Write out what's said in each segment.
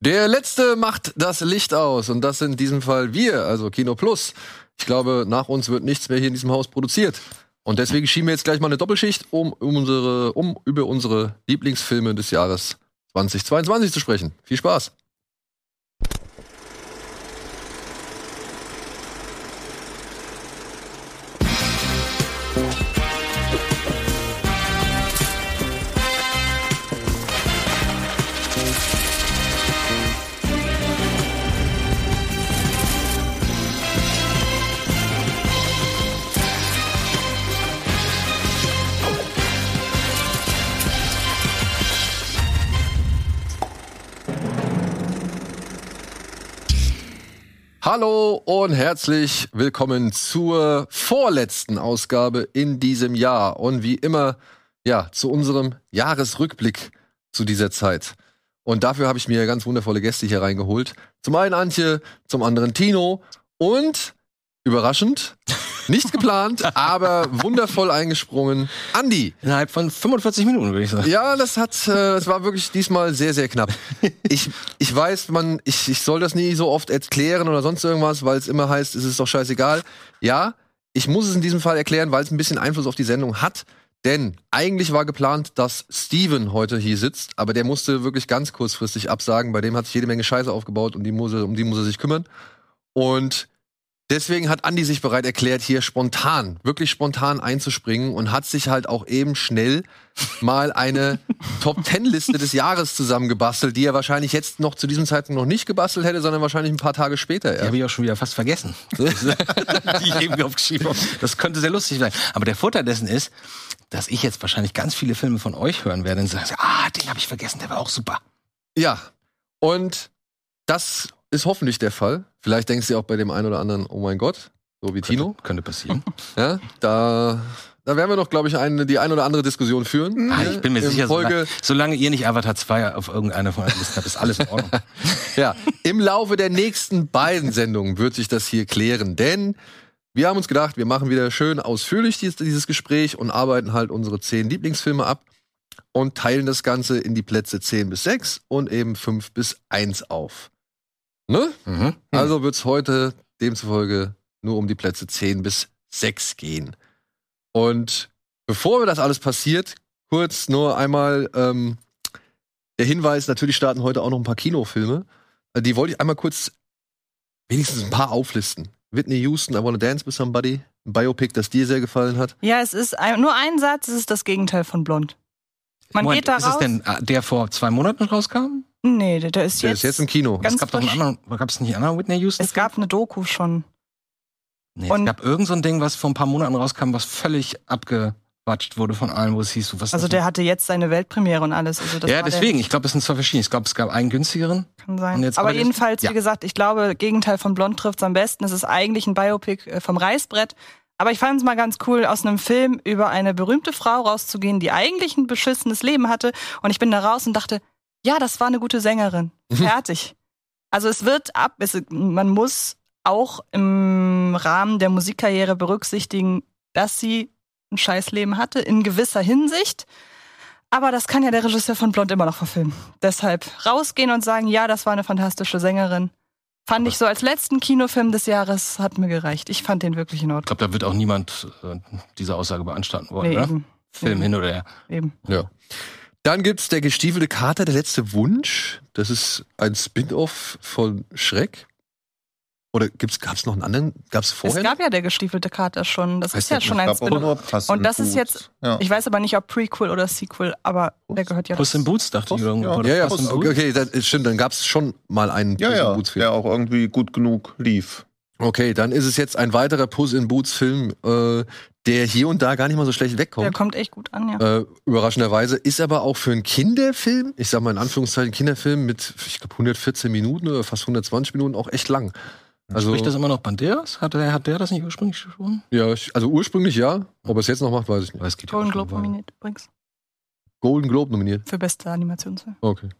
Der letzte macht das Licht aus und das sind in diesem Fall wir, also Kino Plus. Ich glaube, nach uns wird nichts mehr hier in diesem Haus produziert. Und deswegen schieben wir jetzt gleich mal eine Doppelschicht, um, um, unsere, um über unsere Lieblingsfilme des Jahres 2022 zu sprechen. Viel Spaß! Hallo und herzlich willkommen zur vorletzten Ausgabe in diesem Jahr und wie immer ja zu unserem Jahresrückblick zu dieser Zeit. Und dafür habe ich mir ganz wundervolle Gäste hier reingeholt. Zum einen Antje, zum anderen Tino und überraschend nicht geplant, aber wundervoll eingesprungen. Andi. Innerhalb von 45 Minuten, würde ich sagen. Ja, das hat, äh, das war wirklich diesmal sehr, sehr knapp. Ich, ich weiß, man, ich, ich soll das nie so oft erklären oder sonst irgendwas, weil es immer heißt, es ist doch scheißegal. Ja, ich muss es in diesem Fall erklären, weil es ein bisschen Einfluss auf die Sendung hat. Denn eigentlich war geplant, dass Steven heute hier sitzt, aber der musste wirklich ganz kurzfristig absagen. Bei dem hat sich jede Menge Scheiße aufgebaut und die muss er, um die muss er sich kümmern. Und Deswegen hat Andi sich bereit erklärt, hier spontan, wirklich spontan einzuspringen und hat sich halt auch eben schnell mal eine Top Ten Liste des Jahres zusammengebastelt, die er wahrscheinlich jetzt noch zu diesem Zeitpunkt noch nicht gebastelt hätte, sondern wahrscheinlich ein paar Tage später erst. Die habe ich auch schon wieder fast vergessen. die ich irgendwie aufgeschrieben habe. Das könnte sehr lustig sein. Aber der Vorteil dessen ist, dass ich jetzt wahrscheinlich ganz viele Filme von euch hören werde und sagen, ah, den habe ich vergessen, der war auch super. Ja. Und das ist hoffentlich der Fall. Vielleicht denkst du auch bei dem einen oder anderen, oh mein Gott, so wie könnte, Tino. Könnte passieren. Ja, da, da werden wir noch, glaube ich, eine, die ein oder andere Diskussion führen. Ah, ich bin mir sicher, Folge solange, solange ihr nicht Avatar 2 auf irgendeiner von Listen habt, ist alles in Ordnung. ja, im Laufe der nächsten beiden Sendungen wird sich das hier klären, denn wir haben uns gedacht, wir machen wieder schön ausführlich dieses, dieses Gespräch und arbeiten halt unsere zehn Lieblingsfilme ab und teilen das Ganze in die Plätze 10 bis 6 und eben 5 bis 1 auf. Ne? Mhm. Also wird es heute demzufolge nur um die Plätze 10 bis 6 gehen. Und bevor das alles passiert, kurz nur einmal ähm, der Hinweis, natürlich starten heute auch noch ein paar Kinofilme. Äh, die wollte ich einmal kurz wenigstens ein paar auflisten. Whitney Houston, I Wanna Dance with Somebody. Ein Biopic, das dir sehr gefallen hat. Ja, es ist ein, nur ein Satz, es ist das Gegenteil von Blond. Man Moment, geht da ist raus. Ist das denn äh, der vor zwei Monaten rauskam? Nee, der, der ist der jetzt. ist jetzt im Kino. Ganz es gab doch einen anderen, gab es nicht einen anderen Whitney Houston? Es gab eine Doku schon. Nee, und es gab irgend so ein Ding, was vor ein paar Monaten rauskam, was völlig abgewatscht wurde von allen, wo es hieß, was Also der hatte jetzt seine Weltpremiere und alles. Also ja, deswegen. Ich glaube, es sind zwei verschiedene. Ich glaube, es gab einen günstigeren. Kann sein. Aber jedenfalls, ja. wie gesagt, ich glaube, Gegenteil von Blond trifft es am besten. Es ist eigentlich ein Biopic äh, vom Reißbrett. Aber ich fand es mal ganz cool, aus einem Film über eine berühmte Frau rauszugehen, die eigentlich ein beschissenes Leben hatte. Und ich bin da raus und dachte, ja, das war eine gute Sängerin. Mhm. Fertig. also es wird ab, es, man muss auch im Rahmen der Musikkarriere berücksichtigen, dass sie ein Scheißleben hatte, in gewisser Hinsicht. Aber das kann ja der Regisseur von Blond immer noch verfilmen. Deshalb rausgehen und sagen, ja, das war eine fantastische Sängerin. Fand ich so als letzten Kinofilm des Jahres, hat mir gereicht. Ich fand den wirklich in Ordnung. Ich glaube, da wird auch niemand äh, diese Aussage beanstanden wollen, nee. Film eben. hin oder her. Eben. Ja. Dann gibt's der gestiefelte Kater, der letzte Wunsch. Das ist ein Spin-off von Schreck. Oder gibt's, gab's noch einen anderen? Gab's vorher? Es gab ja der gestiefelte Kater schon. Das heißt ist ja schon ein Spin-off. Und das ist jetzt, ja. ich weiß aber nicht, ob Prequel oder Sequel, aber der gehört ja. Puss in Boots dachte ich irgendwo. Ja, ja, ja Puss, okay, okay, das stimmt. Dann gab's schon mal einen ja, Puss in Boots Film. Der auch irgendwie gut genug lief. Okay, dann ist es jetzt ein weiterer Puss in Boots Film, äh, der hier und da gar nicht mal so schlecht wegkommt. Der kommt echt gut an, ja. Äh, überraschenderweise. Ist aber auch für einen Kinderfilm, ich sag mal in Anführungszeichen Kinderfilm mit, ich glaube, 114 Minuten oder fast 120 Minuten auch echt lang. Also, Spricht das immer noch Banderas? Hat der, hat der das nicht ursprünglich gesprochen? Ja, also ursprünglich ja. Ob er es jetzt noch macht, weiß ich nicht. Es geht Golden Globe nominiert übrigens. Golden Globe nominiert? Für beste Animationsfilm. Okay.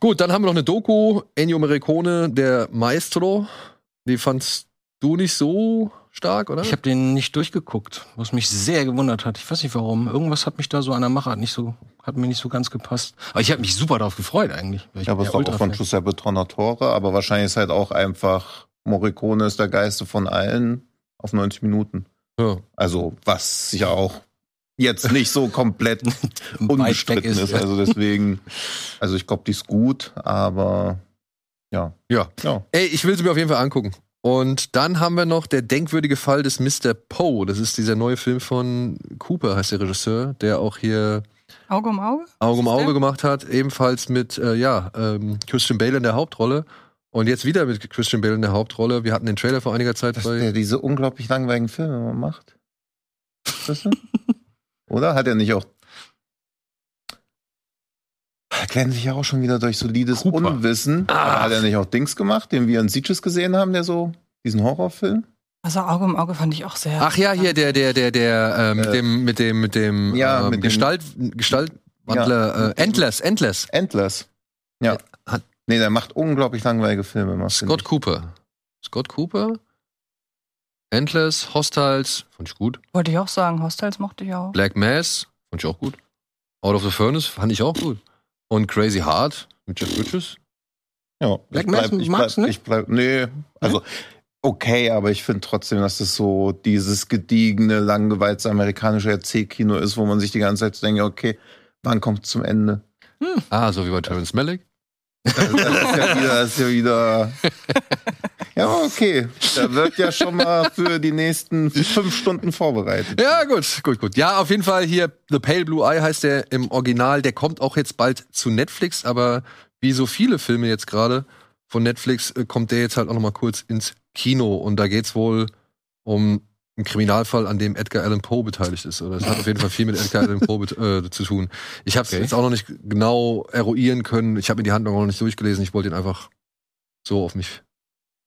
Gut, dann haben wir noch eine Doku, Ennio Morricone, der Maestro. Wie fandst du nicht so stark, oder? Ich habe den nicht durchgeguckt, was mich sehr gewundert hat. Ich weiß nicht warum. Irgendwas hat mich da so an der Machart nicht so, hat mir nicht so ganz gepasst. Aber ich habe mich super darauf gefreut eigentlich. weil ich Ja, aber es doch auch von. Giuseppe Tornatore, aber wahrscheinlich ist halt auch einfach Morricone ist der Geiste von allen auf 90 Minuten. ja. Also, was ja auch jetzt nicht so komplett unbestritten ist, ist. Also deswegen, also ich glaube, die ist gut, aber ja. Ja. Ja. Ey, ich will sie mir auf jeden Fall angucken. Und dann haben wir noch der denkwürdige Fall des Mr. Poe. Das ist dieser neue Film von Cooper, heißt der Regisseur, der auch hier Auge um Auge? Auge um Auge gemacht hat, ebenfalls mit äh, ja, ähm, Christian Bale in der Hauptrolle. Und jetzt wieder mit Christian Bale in der Hauptrolle. Wir hatten den Trailer vor einiger Zeit Dass bei. der diese unglaublich langweiligen Filme macht. Das so? Oder? Hat er nicht auch. Erklären sich ja auch schon wieder durch solides Cooper. Unwissen. Aber hat er nicht auch Dings gemacht, den wir in Sieges gesehen haben, der so, diesen Horrorfilm? Also Auge um Auge fand ich auch sehr. Ach ja, hier der, der, der, der äh, mit Äh, dem, mit dem, mit dem, ja, ähm, mit dem- Gestalt, Gestaltwandler, äh, Endless, Endless. Endless. Ja. Hat- nee, der macht unglaublich langweilige Filme. Scott Cooper. Scott Cooper. Endless, Hostiles, fand ich gut. Wollte ich auch sagen, Hostels mochte ich auch. Black Mass, fand ich auch gut. Out of the Furnace fand ich auch gut. Und Crazy Heart mit Jeff Bridges. Ja. Black ich Mass bleib, ich magst du ich bleib, nee, also okay, aber ich finde trotzdem, dass das so dieses gediegene, langgeweizte amerikanische Erzählkino ist, wo man sich die ganze Zeit denkt, okay, wann kommt zum Ende? Ah, so wie bei Terrence Malick. Das ist ja wieder, ist ja wieder. Ja, okay. Da wird ja schon mal für die nächsten fünf Stunden vorbereitet. Ja, gut, gut, gut. Ja, auf jeden Fall hier The Pale Blue Eye heißt der im Original. Der kommt auch jetzt bald zu Netflix, aber wie so viele Filme jetzt gerade von Netflix äh, kommt der jetzt halt auch noch mal kurz ins Kino und da geht's wohl um einen Kriminalfall, an dem Edgar Allan Poe beteiligt ist. Oder es hat auf jeden Fall viel mit Edgar Allan Poe äh, zu tun. Ich habe es Okay. jetzt auch noch nicht genau eruieren können. Ich habe mir die Handlung auch noch nicht durchgelesen. Ich wollte ihn einfach so auf mich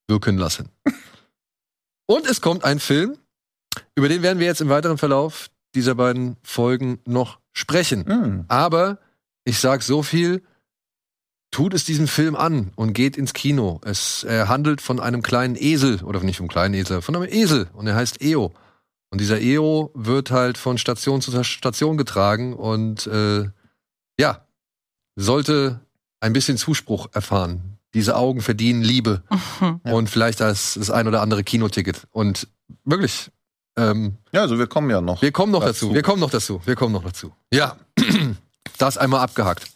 wirken lassen. Und es kommt ein Film, über den werden wir jetzt im weiteren Verlauf dieser beiden Folgen noch sprechen. Hm. Aber ich sag so viel, tut es diesem Film an und geht ins Kino. Es er handelt von einem kleinen Esel, oder nicht vom kleinen Esel, von einem Esel und er heißt Eo. Und dieser Eo wird halt von Station zu Station getragen und äh, ja, sollte ein bisschen Zuspruch erfahren. Diese Augen verdienen Liebe Mhm. Ja. und vielleicht das, das ein oder andere Kinoticket. Und wirklich, ähm, Ja, also wir kommen ja noch. wir kommen noch Dazu. dazu. Wir kommen noch dazu. Wir kommen noch dazu. Ja, das einmal abgehakt.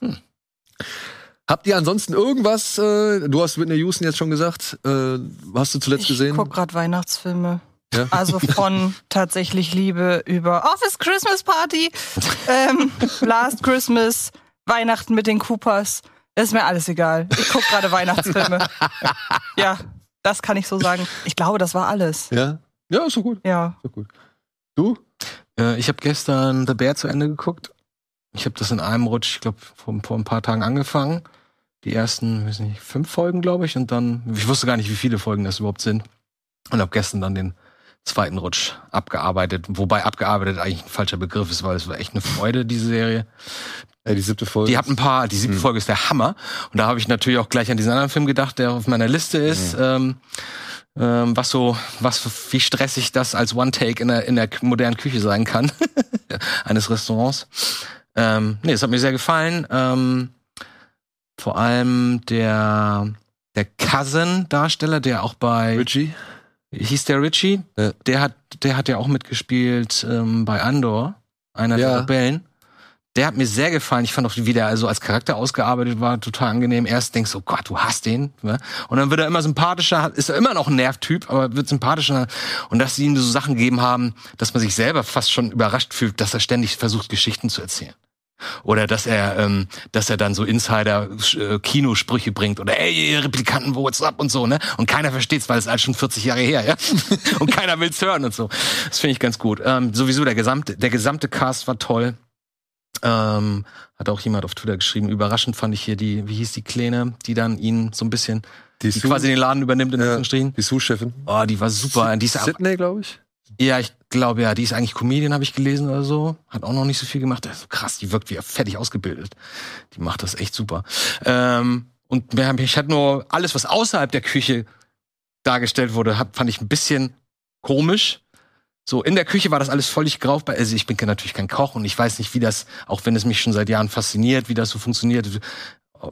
Habt ihr ansonsten irgendwas? Äh, du hast Whitney Houston jetzt schon gesagt. Äh, hast du zuletzt Ich gesehen? guck gerade Weihnachtsfilme. Ja? Also von tatsächlich Liebe über Office Christmas Party, ähm, Last Christmas, Weihnachten mit den Coopers. Ist mir alles egal. Ich guck gerade Weihnachtsfilme. Ja, das kann ich so sagen. Ich glaube, das war alles. Ja. Ja, ist so gut. Ja. Ist so gut. Du? Äh, ich habe gestern The Bear zu Ende geguckt. Ich habe das in einem Rutsch, ich glaube, vor, vor ein paar Tagen angefangen. Die ersten, weiß nicht, fünf Folgen, glaube ich. Und dann, ich wusste gar nicht, wie viele Folgen das überhaupt sind. Und habe gestern dann den zweiten Rutsch abgearbeitet. Wobei abgearbeitet eigentlich ein falscher Begriff ist, weil es war echt eine Freude, diese Serie. Äh, die siebte Folge. Die hat ein paar, die siebte Mhm. Folge ist der Hammer. Und da habe ich natürlich auch gleich an diesen anderen Film gedacht, der auf meiner Liste ist. Ähm, ähm, was so, was, wie stressig das als One-Take in der, in der modernen Küche sein kann. eines Restaurants. Ähm, nee, es hat mir sehr gefallen. Ähm, vor allem der, der Cousin-Darsteller, der auch bei Richie. hieß der Richie, Ja. der hat, der hat ja auch mitgespielt ähm, bei Andor, einer Ja. der Rebellen. Der hat mir sehr gefallen. Ich fand auch, wie der also als Charakter ausgearbeitet war, total angenehm. Erst denkst du, oh Gott, du hast den. Ne? Und dann wird er immer sympathischer, ist er immer noch ein Nervtyp, aber wird sympathischer. Und dass sie ihm so Sachen gegeben haben, dass man sich selber fast schon überrascht fühlt, dass er ständig versucht, Geschichten zu erzählen. Oder dass er, ähm, dass er dann so Insider-Kinosprüche bringt oder ey, Replikanten, what's up und so, ne? Und keiner versteht's, weil es alles schon 40 Jahre her, ja? und keiner will's hören und so. Das finde ich ganz gut. Ähm, sowieso der gesamte, der gesamte Cast war toll. Ähm, hat auch jemand auf Twitter geschrieben. Überraschend fand ich hier die, wie hieß die Kleine, die dann ihn so ein bisschen, Die, die quasi den Laden übernimmt in Ja. Anführungsstrichen. die Sous-Chefin. Oh, die war super. Die ist Sydney, glaube ich. ja, ich glaube ja, die ist eigentlich Comedian, habe ich gelesen oder so. Hat auch noch nicht so viel gemacht. Ist krass, die wirkt wie fertig ausgebildet. Die macht das echt super. Ähm, und haben, ich hatte nur alles, was außerhalb der Küche dargestellt wurde, hab, fand ich ein bisschen komisch. So, in der Küche war das alles völlig greifbar. Also ich bin natürlich kein Koch und ich weiß nicht, wie das, auch wenn es mich schon seit Jahren fasziniert, wie das so funktioniert,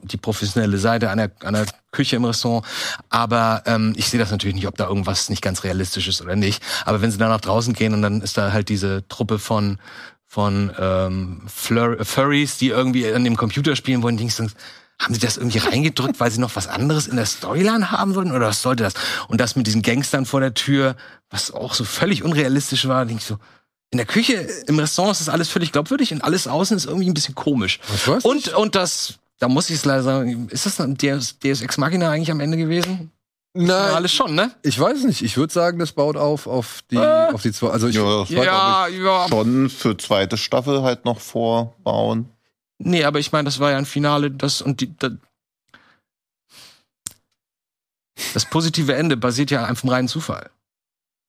die professionelle Seite einer, einer Küche im Restaurant. Aber ähm, ich sehe das natürlich nicht, ob da irgendwas nicht ganz realistisch ist oder nicht. Aber wenn sie dann nach draußen gehen und dann ist da halt diese Truppe von von ähm, Flur Furries, die irgendwie an dem Computer spielen wollen, denkst du, haben sie das irgendwie reingedrückt, weil sie noch was anderes in der Storyline haben wollten? Oder was sollte das? Und das mit diesen Gangstern vor der Tür, was auch so völlig unrealistisch war, denke ich so, in der Küche, im Restaurant ist das alles völlig glaubwürdig und alles außen ist irgendwie ein bisschen komisch. Was, Und, und das, da muss ich es leider sagen, ist das ein Deus, Deus Ex Machina eigentlich am Ende gewesen? Nein, Alles schon, ne? ich weiß nicht. Ich würde sagen, das baut auf auf die Äh. auf die zwei. Also ich, Ja, das Ja, ja. schon für zweite Staffel halt noch vorbauen. Nee, aber ich meine, das war ja ein Finale, das und die, da, das positive Ende basiert ja einfach vom reinen Zufall.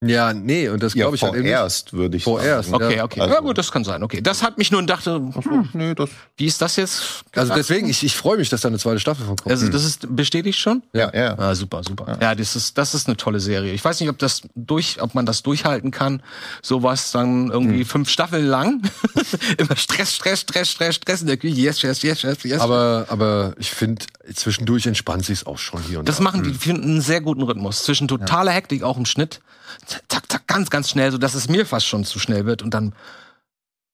Ja, nee, und das Ja, glaube ich halt eben vorerst, würde ich Vorerst, sagen. Okay, Ja, okay. also- ja gut, das kann sein. Okay, das hat mich nur und dachte, Hm, nee, das, wie ist das jetzt? Also deswegen, ich, ich freue mich, dass da eine zweite Staffel von kommt. Also das ist bestätigt schon. ja, ja. Ah, super, super. Ja, das ist das ist eine tolle Serie. Ich weiß nicht, ob das durch, ob man das durchhalten kann. Sowas dann irgendwie fünf Staffeln lang. Immer Stress, Stress, Stress, Stress, Stress in der Küche. Yes, yes, yes, yes, yes. aber, aber ich finde, zwischendurch entspannt sich's auch schon hier und Das da. machen die, finden einen sehr guten Rhythmus. Zwischen totaler Hektik, auch im Schnitt. Zack, zack, ganz, ganz schnell, so dass es mir fast schon zu schnell wird. Und dann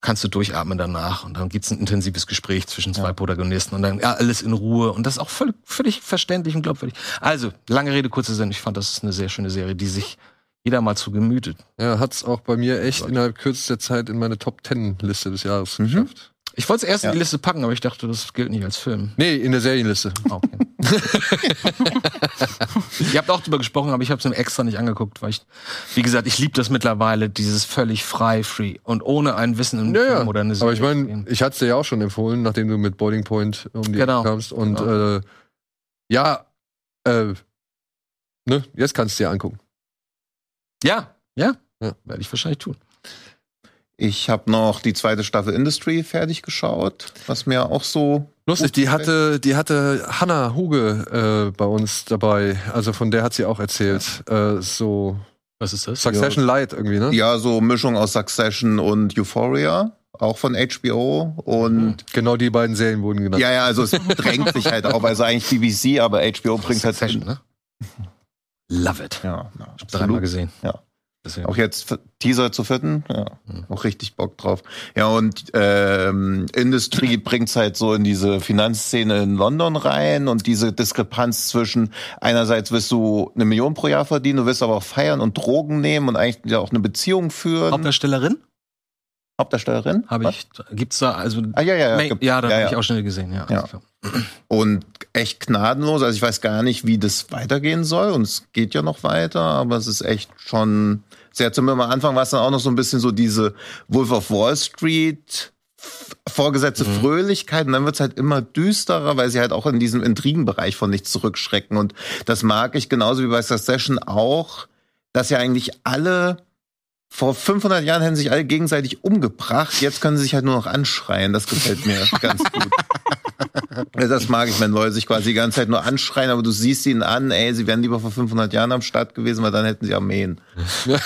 kannst du durchatmen danach. Und dann gibt's ein intensives Gespräch zwischen zwei Protagonisten. Und dann ja, alles in Ruhe. Und das ist auch völlig, völlig verständlich und glaubwürdig. Also, lange Rede, kurze Sinn. Ich fand, das ist eine sehr schöne Serie, die sich jeder mal zu gemütet. Ja, hat's auch bei mir echt innerhalb kürzester Zeit in meine Top Ten Liste des Jahres geschafft. Ich wollte es erst Ja. in die Liste packen, aber ich dachte, das gilt nicht als Film. Nee, in der Serienliste. Ah, Okay. Ihr habt auch drüber gesprochen, aber ich habe es mir extra nicht angeguckt, weil ich, wie gesagt, ich liebe das mittlerweile, dieses völlig frei, free und ohne ein Wissen im Ja. Film oder eine Aber ich meine, ich hatte es dir ja auch schon empfohlen, nachdem du mit Boiling Point um die Genau. Kamst. Und Genau. äh, ja, äh, ne, jetzt kannst du dir angucken. ja, ja, Ja. werde ich wahrscheinlich tun. Ich habe noch die zweite Staffel Industry fertig geschaut, was mir auch so Lustig, die gefällt. hatte, die hatte Hannah Huge äh, bei uns dabei. Also von der hat sie auch erzählt. Äh, so Was ist das? Succession Light irgendwie, ne? ja so Mischung aus Succession und Euphoria, auch von HBO und Genau die beiden Serien wurden genannt. ja ja, also es drängt sich halt auf, also eigentlich BBC, aber HBO bringt halt Succession, ne? Love it. ja, hab's dreimal gesehen. Ja. Deswegen. Auch jetzt Teaser zu vierten, ja, Mhm. auch richtig Bock drauf. Ja, und ähm, Industry bringt's halt so in diese Finanzszene in London rein und diese Diskrepanz zwischen einerseits wirst du eine Million pro Jahr verdienen, du wirst aber auch feiern und Drogen nehmen und eigentlich ja auch eine Beziehung führen. Hauptdarstellerin Hauptdarstellerin? habe ich. Gibt's da also? Ah, ja, ja, ja. ja, gibt- ja, da ja, habe ja. ich auch schnell gesehen. Ja. Ja. Und echt gnadenlos. Also ich weiß gar nicht, wie das weitergehen soll. Und es geht ja noch weiter, aber es ist echt schon sehr zum am Anfang war es dann auch noch so ein bisschen so diese Wolf of Wall Street vorgesetzte Mhm. Fröhlichkeit und dann wird's halt immer düsterer, weil sie halt auch in diesem Intrigenbereich von nichts zurückschrecken und das mag ich genauso wie bei Succession auch, dass ja eigentlich alle vor 500 Jahren hätten sich alle gegenseitig umgebracht, jetzt können sie sich halt nur noch anschreien, das gefällt mir ganz gut. Ja, Das mag ich, wenn Leute sich quasi die ganze Zeit nur anschreien, aber du siehst ihnen an, ey, sie wären lieber vor 500 Jahren am Start gewesen, weil dann hätten sie Armeen.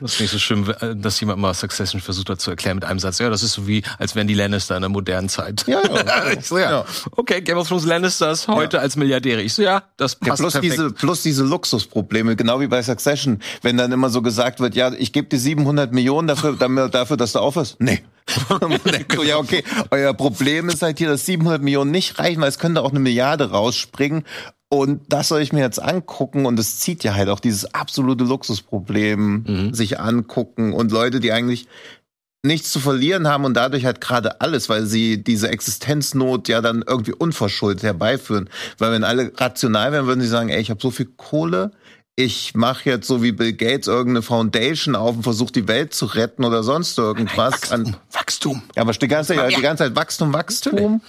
Das ist nicht so schlimm, äh, dass jemand mal Succession versucht hat zu erklären mit einem Satz. Ja, das ist so wie, als wären die Lannister in der modernen Zeit. Ja, ja. ich so, ja. Ja. Okay, Game of Thrones Lannisters heute als Milliardäre. Ich so, ja, das Ja, passt plus perfekt. diese, plus diese Luxusprobleme, genau wie bei Succession, wenn dann immer so gesagt wird, ja, ich gebe dir 700 Millionen dafür, dafür, dass du aufhörst. Nee. Denkt so, ja, okay, euer Problem ist halt hier, dass 700 Millionen nicht reichen, weil es könnte auch eine Milliarde rausspringen. Und das soll ich mir jetzt angucken und es zieht ja halt auch dieses absolute Luxusproblem Mhm. sich angucken und Leute, die eigentlich nichts zu verlieren haben und dadurch halt gerade alles, weil sie diese Existenznot ja dann irgendwie unverschuldet herbeiführen. Weil wenn alle rational wären, würden sie sagen, ey, ich habe so viel Kohle, ich mache jetzt so wie Bill Gates irgendeine Foundation auf und versuche die Welt zu retten oder sonst irgendwas. An, Wachstum. ja, aber die ganze, Zeit, die ganze Zeit Wachstum, Wachstum.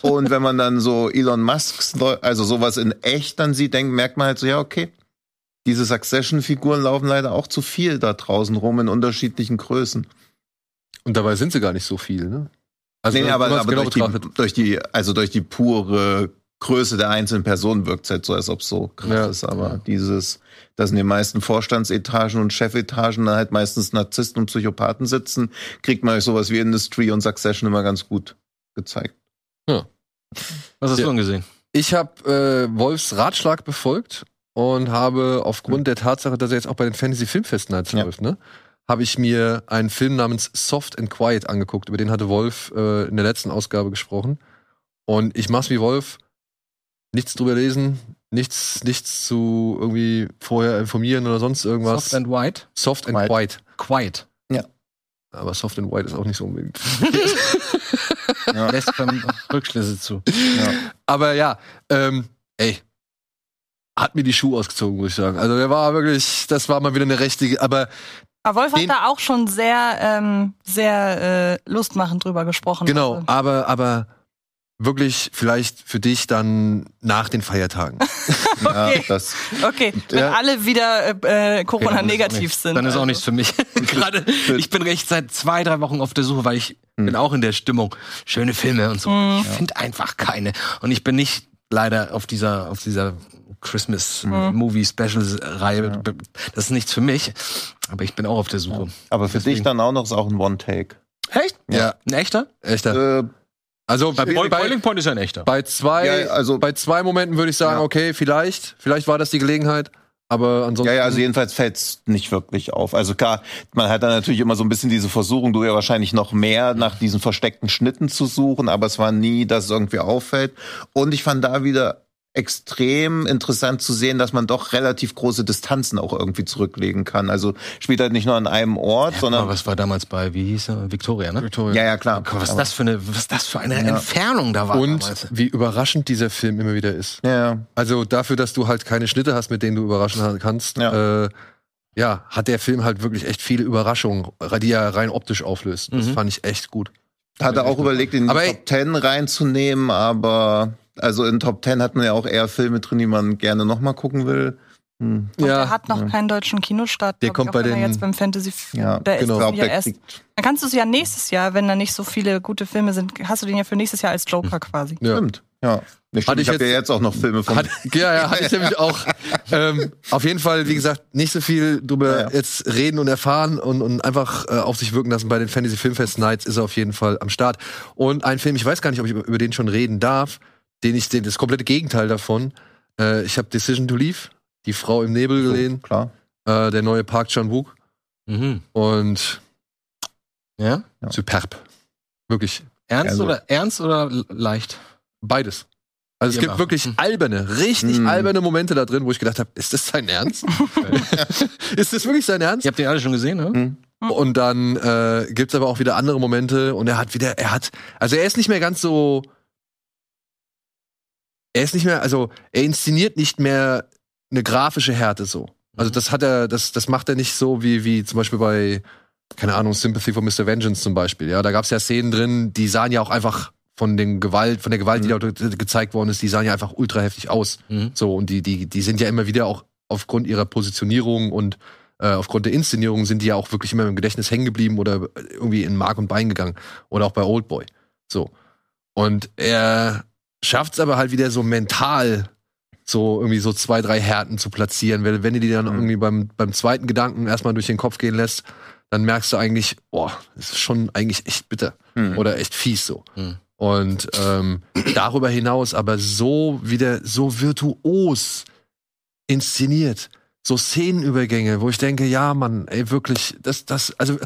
Und wenn man dann so Elon Musks, also sowas in echt dann sieht, denkt, merkt man halt so, ja, okay. Diese Succession-Figuren laufen leider auch zu viel da draußen rum in unterschiedlichen Größen. Und dabei sind sie gar nicht so viel, ne? Also nee, aber, aber genau durch, die, durch die, also durch die pure Größe der einzelnen Personen wirkt es halt so, als ob es so krass Ja. ist. Aber dieses, dass in den meisten Vorstandsetagen und Chefetagen dann halt meistens Narzissten und Psychopathen sitzen, kriegt man euch sowas wie Industry und Succession immer ganz gut gezeigt. Was hast Ja. du denn gesehen? Ich habe äh, Wolfs Ratschlag befolgt und habe aufgrund der Tatsache, dass er jetzt auch bei den Fantasy Filmfest Nights Ja. läuft, ne, habe ich mir einen Film namens Soft and Quiet angeguckt. Über den hatte Wolf äh, in der letzten Ausgabe gesprochen. Und ich mach's wie Wolf, nichts drüber lesen, nichts, nichts zu irgendwie vorher informieren oder sonst irgendwas. Soft and White? Soft and White. Quiet. Quiet. Aber Soft and White ist auch nicht so unbedingt. Ja. Lässt beim Rückschlüsse zu. Aber ja, ähm, ey, hat mir die Schuhe ausgezogen, muss ich sagen. Also der war wirklich, das war mal wieder eine richtige, aber Aber Wolf Den- hat da auch schon sehr, ähm, sehr äh, lustmachend drüber gesprochen. genau, Also, aber, aber wirklich vielleicht für dich dann nach den Feiertagen. Ja, Okay. das, okay, wenn Ja. alle wieder äh, äh, Corona-negativ nichts. sind. Dann ist auch also. nichts für mich. Gerade, ich bin recht seit zwei, drei Wochen auf der Suche, weil ich bin auch in der Stimmung. Schöne Filme und so. Ich finde einfach keine. Und ich bin nicht leider auf dieser, auf dieser Christmas Movie Specials Reihe. Das ist nichts für mich. Aber ich bin auch auf der Suche. aber für dich Deswegen. dann auch noch ist auch ein One-Take. Echt? Ja. Ein echter? Echter. Äh, Also Bei bei, bei, Boiling Point ist ja ein echter. bei zwei, Ja, also- bei zwei Momenten würde ich sagen, Ja. okay, vielleicht, vielleicht war das die Gelegenheit, aber ansonsten. Ja, ja, also jedenfalls fällt's nicht wirklich auf. Also klar, man hat dann natürlich immer so ein bisschen diese Versuchung, du ja wahrscheinlich noch mehr nach diesen versteckten Schnitten zu suchen, aber es war nie, dass es irgendwie auffällt. Und ich fand da wieder extrem interessant zu sehen, dass man doch relativ große Distanzen auch irgendwie zurücklegen kann. Also spielt halt nicht nur an einem Ort, Aber sondern was war damals bei, wie hieß er? Victoria, ne? Victoria. ja, ja, klar. Was Aber- das für eine, was das für eine Entfernung da war Und damals. wie überraschend dieser Film immer wieder ist. ja, ja. Also dafür, dass du halt keine Schnitte hast, mit denen du überraschen kannst, Ja. Äh, ja, hat der Film halt wirklich echt viele Überraschungen, die er rein optisch auflöst. Das Mhm. fand ich echt gut. Hatte auch überlegt, in die Aber ey- Top Ten reinzunehmen, aber also in Top Ten hat man ja auch eher Filme drin, die man gerne nochmal gucken will. Hm. Und der hat noch keinen deutschen Kinostart. Der kommt ich, bei er den- jetzt beim Fantasy. Ja, der genau. ist Ich ja der erst. Dann kannst du es ja nächstes Jahr, wenn da nicht so viele gute Filme sind, hast du den ja für nächstes Jahr als Joker quasi. Ja. Stimmt, ja. Nee, stimmt. Hatte ich ich habe ja jetzt- jetzt auch noch Filme von. Hat, ja, ja, hatte ich nämlich auch. Ähm, auf jeden Fall, wie gesagt, nicht so viel drüber Ja, ja. jetzt reden und erfahren und, und einfach äh, auf sich wirken lassen. Bei den Fantasy Filmfest Nights ist er auf jeden Fall am Start. Und ein Film, ich weiß gar nicht, ob ich über, über den schon reden darf, den ich, den, das komplette Gegenteil davon. Äh, ich habe Decision to Leave, die Frau im Nebel gesehen, Klar. äh, der neue Park Chan-wook Mhm. und Ja? Superb. Wirklich Ernst Also- oder ernst oder leicht? beides. Also es gibt wirklich Hm. alberne, richtig Hm. alberne Momente da drin, wo ich gedacht habe, ist das sein Ernst? ist das wirklich sein Ernst? Ihr habt den alle schon gesehen, ne? Hm. Und dann äh, gibt's aber auch wieder andere Momente und er hat wieder, er hat, also er ist nicht mehr ganz so, er ist nicht mehr, also er inszeniert nicht mehr eine grafische Härte so. Also das hat er, das, das macht er nicht so wie, wie zum Beispiel bei, keine Ahnung, Sympathy for Mr. Vengeance zum Beispiel. Ja, da gab's ja Szenen drin, die sahen ja auch einfach von den Gewalt, von der Gewalt, die dort ge- gezeigt worden ist, die sahen ja einfach ultra heftig aus. Mhm. So, und die, die, die sind ja immer wieder auch aufgrund ihrer Positionierung und äh, aufgrund der Inszenierung sind die ja auch wirklich immer im Gedächtnis hängen geblieben oder irgendwie in Mark und Bein gegangen. Oder auch bei Oldboy. So. Und er schafft es aber halt wieder so mental, so irgendwie so zwei, drei Härten zu platzieren. Weil wenn du die dann Mhm. irgendwie beim, beim zweiten Gedanken erstmal durch den Kopf gehen lässt, dann merkst du eigentlich, boah, das ist schon eigentlich echt bitter. Hm. Oder echt fies so. Mhm. Und ähm, darüber hinaus aber so wieder so virtuos inszeniert. So Szenenübergänge, wo ich denke, ja, Mann, ey, wirklich, das, das, also,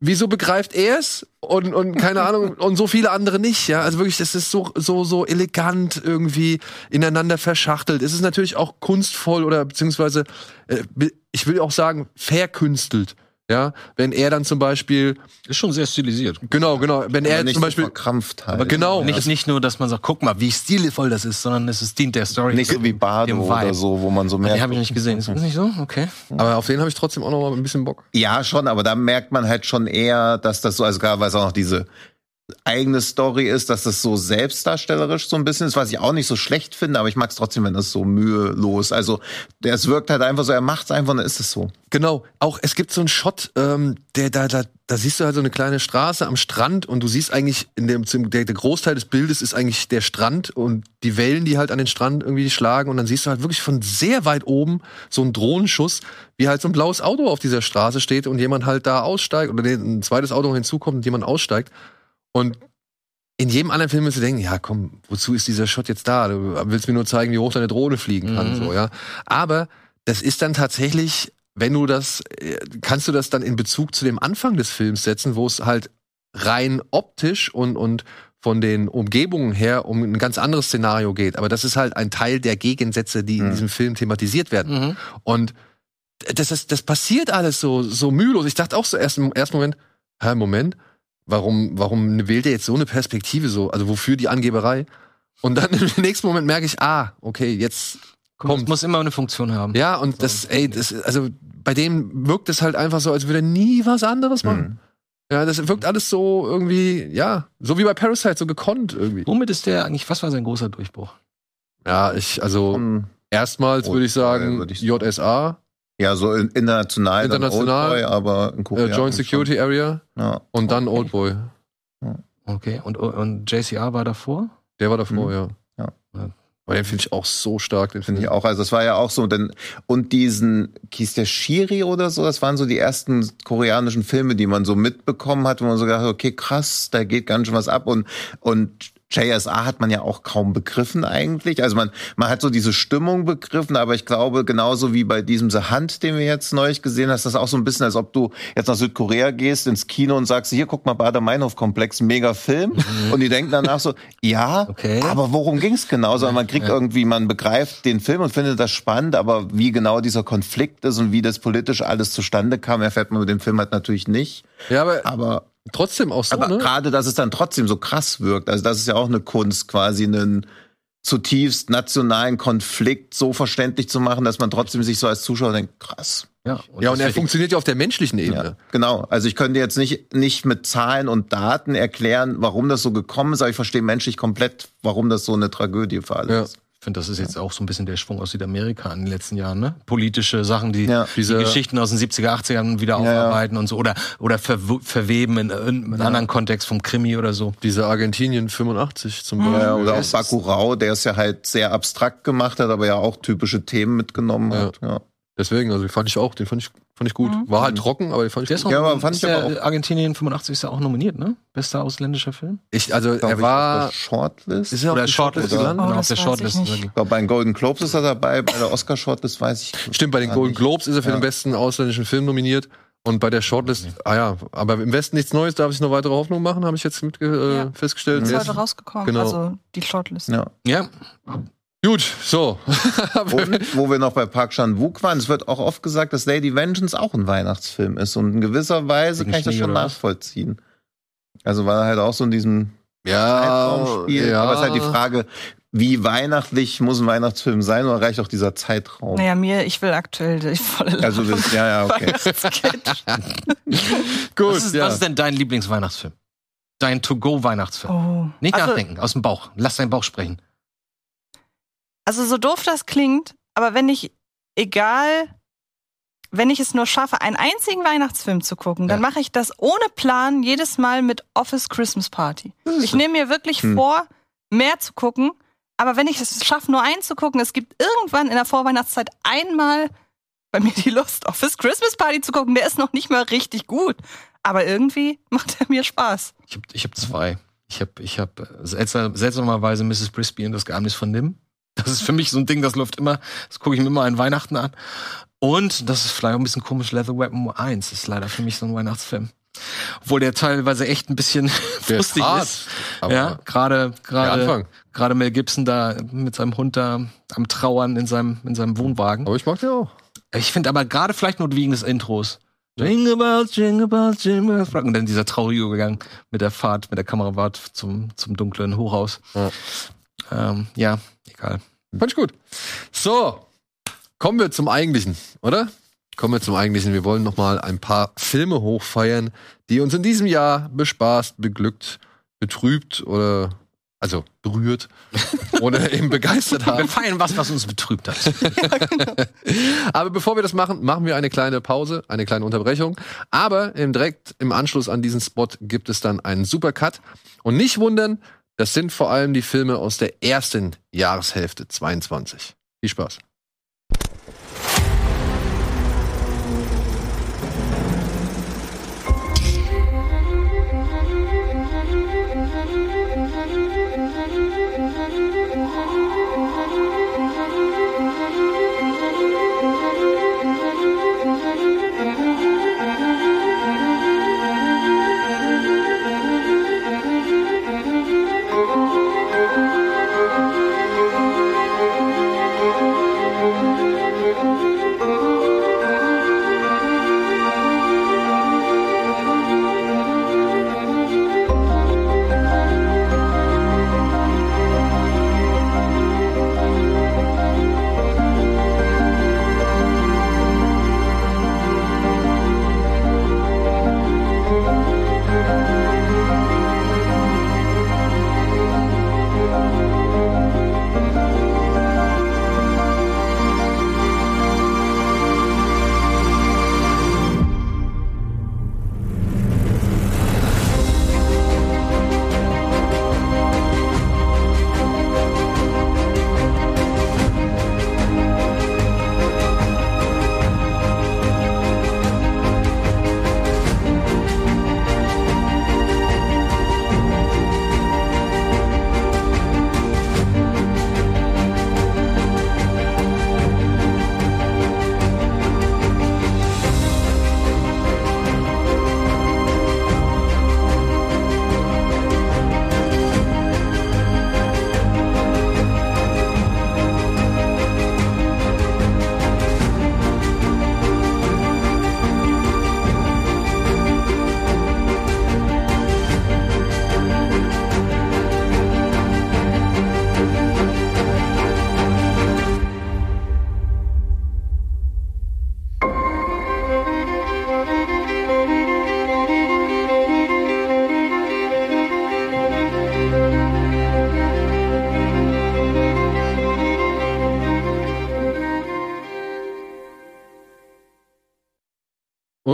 wieso begreift er es und, und keine Ahnung, und so viele andere nicht, ja? Also wirklich, das ist so, so, so elegant irgendwie ineinander verschachtelt. Es ist natürlich auch kunstvoll oder beziehungsweise, äh, ich will auch sagen, verkünstelt. Ja, wenn er dann zum Beispiel, Ist schon sehr stilisiert. genau, genau, wenn Aber er nicht zum Beispiel, so verkrampft halt. aber genau, Nicht, nicht nur, dass man sagt, guck mal, wie stilvoll das ist, sondern es ist, dient der Story. Nicht so wie Bardo oder so, wo man so Die merkt. habe ich nicht gesehen. Ist das nicht so? Okay. aber auf den habe ich trotzdem auch noch mal ein bisschen Bock. Ja, schon, aber da merkt man halt schon eher, dass das so, also gerade weil es auch noch diese eigene Story ist, dass es so selbstdarstellerisch so ein bisschen ist, was ich auch nicht so schlecht finde, aber ich mag es trotzdem, wenn das so mühelos. Also es wirkt halt einfach so, er macht es einfach und dann ist es so. Genau. Auch es gibt so einen Shot, ähm, der da, da, da siehst du halt so eine kleine Straße am Strand und du siehst eigentlich in dem der, der Großteil des Bildes ist eigentlich der Strand und die Wellen, die halt an den Strand irgendwie schlagen und dann siehst du halt wirklich von sehr weit oben so einen Drohnenschuss, wie halt so ein blaues Auto auf dieser Straße steht und jemand halt da aussteigt oder ein zweites Auto hinzukommt und jemand aussteigt. Und in jedem anderen Film willst du denken, ja, komm, wozu ist dieser Shot jetzt da? Du willst mir nur zeigen, wie hoch deine Drohne fliegen kann, Mhm. so, ja. Aber das ist dann tatsächlich, wenn du das, äh, kannst du das dann in Bezug zu dem Anfang des Films setzen, wo es halt rein optisch und, und von den Umgebungen her um ein ganz anderes Szenario geht. Aber das ist halt ein Teil der Gegensätze, die in Mhm. diesem Film thematisiert werden. Mhm. Und das, das, das passiert alles so, so mühelos. Ich dachte auch so erst im ersten Moment, hä, Moment, warum, warum wählt er jetzt so eine Perspektive so? Also wofür die Angeberei? Und dann im nächsten Moment merke ich, ah, okay, jetzt Komm, es kommt. muss immer eine Funktion haben. Ja, und das, ey, das, also bei dem wirkt es halt einfach so, als würde er nie was anderes machen. Mhm. Ja, das wirkt alles so irgendwie, ja, so wie bei Parasite, so gekonnt irgendwie. Womit ist der eigentlich, was war sein großer Durchbruch? Ja, ich, also Um, erstmals würde ich sagen, Würde ich- JSA, ja, so in, international, International, dann Oldboy, aber in äh, Korea. Joint Security Area Ja. und dann Okay. Oldboy. Okay, und, und JCR war davor? Der war davor, Mhm. ja. Ja. Aber den finde ich auch so stark, den Finde ich auch. Also das war ja auch so. Denn, und diesen, hieß der Shiri oder so, das waren so die ersten koreanischen Filme, die man so mitbekommen hat, wo man so gedacht hat, okay, krass, da geht ganz schön was ab. Und, und JSA hat man ja auch kaum begriffen eigentlich. Also man, man hat so diese Stimmung begriffen, aber ich glaube, genauso wie bei diesem The Hunt, den wir jetzt neulich gesehen hast, das ist auch so ein bisschen, als ob du jetzt nach Südkorea gehst, ins Kino und sagst, hier, guck mal, Bader-Meinhof-Komplex, mega Film. Und die denken danach so, ja, Okay. aber worum ging's genau? Sondern man kriegt irgendwie, man begreift den Film und findet das spannend, aber wie genau dieser Konflikt ist und wie das politisch alles zustande kam, erfährt man mit dem Film halt natürlich nicht. Ja, aber Aber trotzdem auch so, aber ne? gerade, dass es dann trotzdem so krass wirkt. Also das ist ja auch eine Kunst, quasi einen zutiefst nationalen Konflikt so verständlich zu machen, dass man trotzdem sich so als Zuschauer denkt, krass. Ja, Ja, und er funktioniert ja auf der menschlichen Ebene. Ja, genau. Also ich könnte jetzt nicht, nicht mit Zahlen und Daten erklären, warum das so gekommen ist, aber ich verstehe menschlich komplett, warum das so eine Tragödie für alle Ja. ist. Finde, das ist jetzt auch so ein bisschen der Schwung aus Südamerika in den letzten Jahren, ne? Politische Sachen, die Ja. die Diese- Geschichten aus den 70er, 80ern wieder Ja, ja. aufarbeiten und so oder oder verw- verweben in irgendeinem anderen Kontext vom Krimi oder so. Diese Argentinien 85 zum Ja, Beispiel. oder auch Bakurau, der es ja halt sehr abstrakt gemacht hat, aber ja auch typische Themen mitgenommen Ja. hat. Ja. Deswegen, also den fand ich auch, den fand ich, fand ich gut. Mhm. War halt trocken, aber den fand ich Der ist gut. auch, Ja, aber fand ist ich aber der Argentinien 85 ist ja auch nominiert, ne? Bester ausländischer Film. Ich, also Glaub er ich, war, auf der Shortlist. ist er auf Oder die Shortlist, gelandet? Oh, auf der Shortlist. ich nicht. Ich glaube, bei den Golden Globes ist er dabei, bei der Oscar-Shortlist weiß ich. Stimmt, bei den Golden nicht. Globes ist er für Ja. den besten ausländischen Film nominiert. Und bei der Shortlist, ah ja, aber im Westen nichts Neues, darf ich noch weitere Hoffnung machen, habe ich jetzt mit, äh, Ja. festgestellt. ist Der heute ist- rausgekommen. genau. Also die Shortlist. Ja. Ja, Gut, so. Und wo wir noch bei Park Chan-wook waren, es wird auch oft gesagt, dass Lady Vengeance auch ein Weihnachtsfilm ist. Und in gewisser Weise Wegen kann ich das Schnee schon oder nachvollziehen. Also er halt auch so in diesem ja, ja. Aber es ist halt die Frage, wie weihnachtlich muss ein Weihnachtsfilm sein oder reicht auch dieser Zeitraum? Naja, mir, ich will aktuell die volle Also das, ja, ja, okay. Gut, was ist, ja. was ist denn dein Lieblingsweihnachtsfilm? Dein To-Go-Weihnachtsfilm? Oh. Nicht also, nachdenken, aus dem Bauch. Lass deinen Bauch sprechen. Also so doof das klingt, aber wenn ich, egal, wenn ich es nur schaffe, einen einzigen Weihnachtsfilm zu gucken, dann Ja. mache ich das ohne Plan jedes Mal mit Office Christmas Party. Ich nehme mir wirklich Hm. vor, mehr zu gucken, aber wenn ich es schaffe, nur einen zu gucken, es gibt irgendwann in der Vorweihnachtszeit einmal bei mir die Lust, Office Christmas Party zu gucken. Der ist noch nicht mal richtig gut, aber irgendwie macht er mir Spaß. Ich habe ich hab zwei. Ich habe ich hab, äh, seltsam, seltsamerweise Mrs. Brisby und das Geheimnis von Nim. Das ist für mich so ein Ding, das läuft immer, das gucke ich mir immer an Weihnachten an. Und, das ist vielleicht auch ein bisschen komisch, Leather Weapon 1 ist leider für mich so ein Weihnachtsfilm. Obwohl der teilweise echt ein bisschen Der lustig hart, ist. Ja, gerade, gerade, gerade Mel Gibson da mit seinem Hund da am Trauern in seinem, in seinem Wohnwagen. Aber ich mag den auch. Ich finde aber gerade vielleicht nur wegen des Intros. Jingle bells, jingle bells, jingle bells. Und dann dieser traurige Übergang mit der Fahrt, mit der Kamerawart zum, zum dunklen Hochhaus. Ja. Ähm, ja, egal. Fand ich gut. So, kommen wir zum Eigentlichen, oder? Kommen wir zum Eigentlichen. Wir wollen noch mal ein paar Filme hochfeiern, die uns in diesem Jahr bespaßt, beglückt, betrübt oder also berührt oder eben begeistert Wir haben. feiern was, was uns betrübt hat. Aber bevor wir das machen, machen wir eine kleine Pause, eine kleine Unterbrechung. Aber im, direkt im Anschluss an diesen Spot gibt es dann einen Supercut. Und nicht wundern, das sind vor allem die Filme aus der ersten Jahreshälfte 22. Viel Spaß.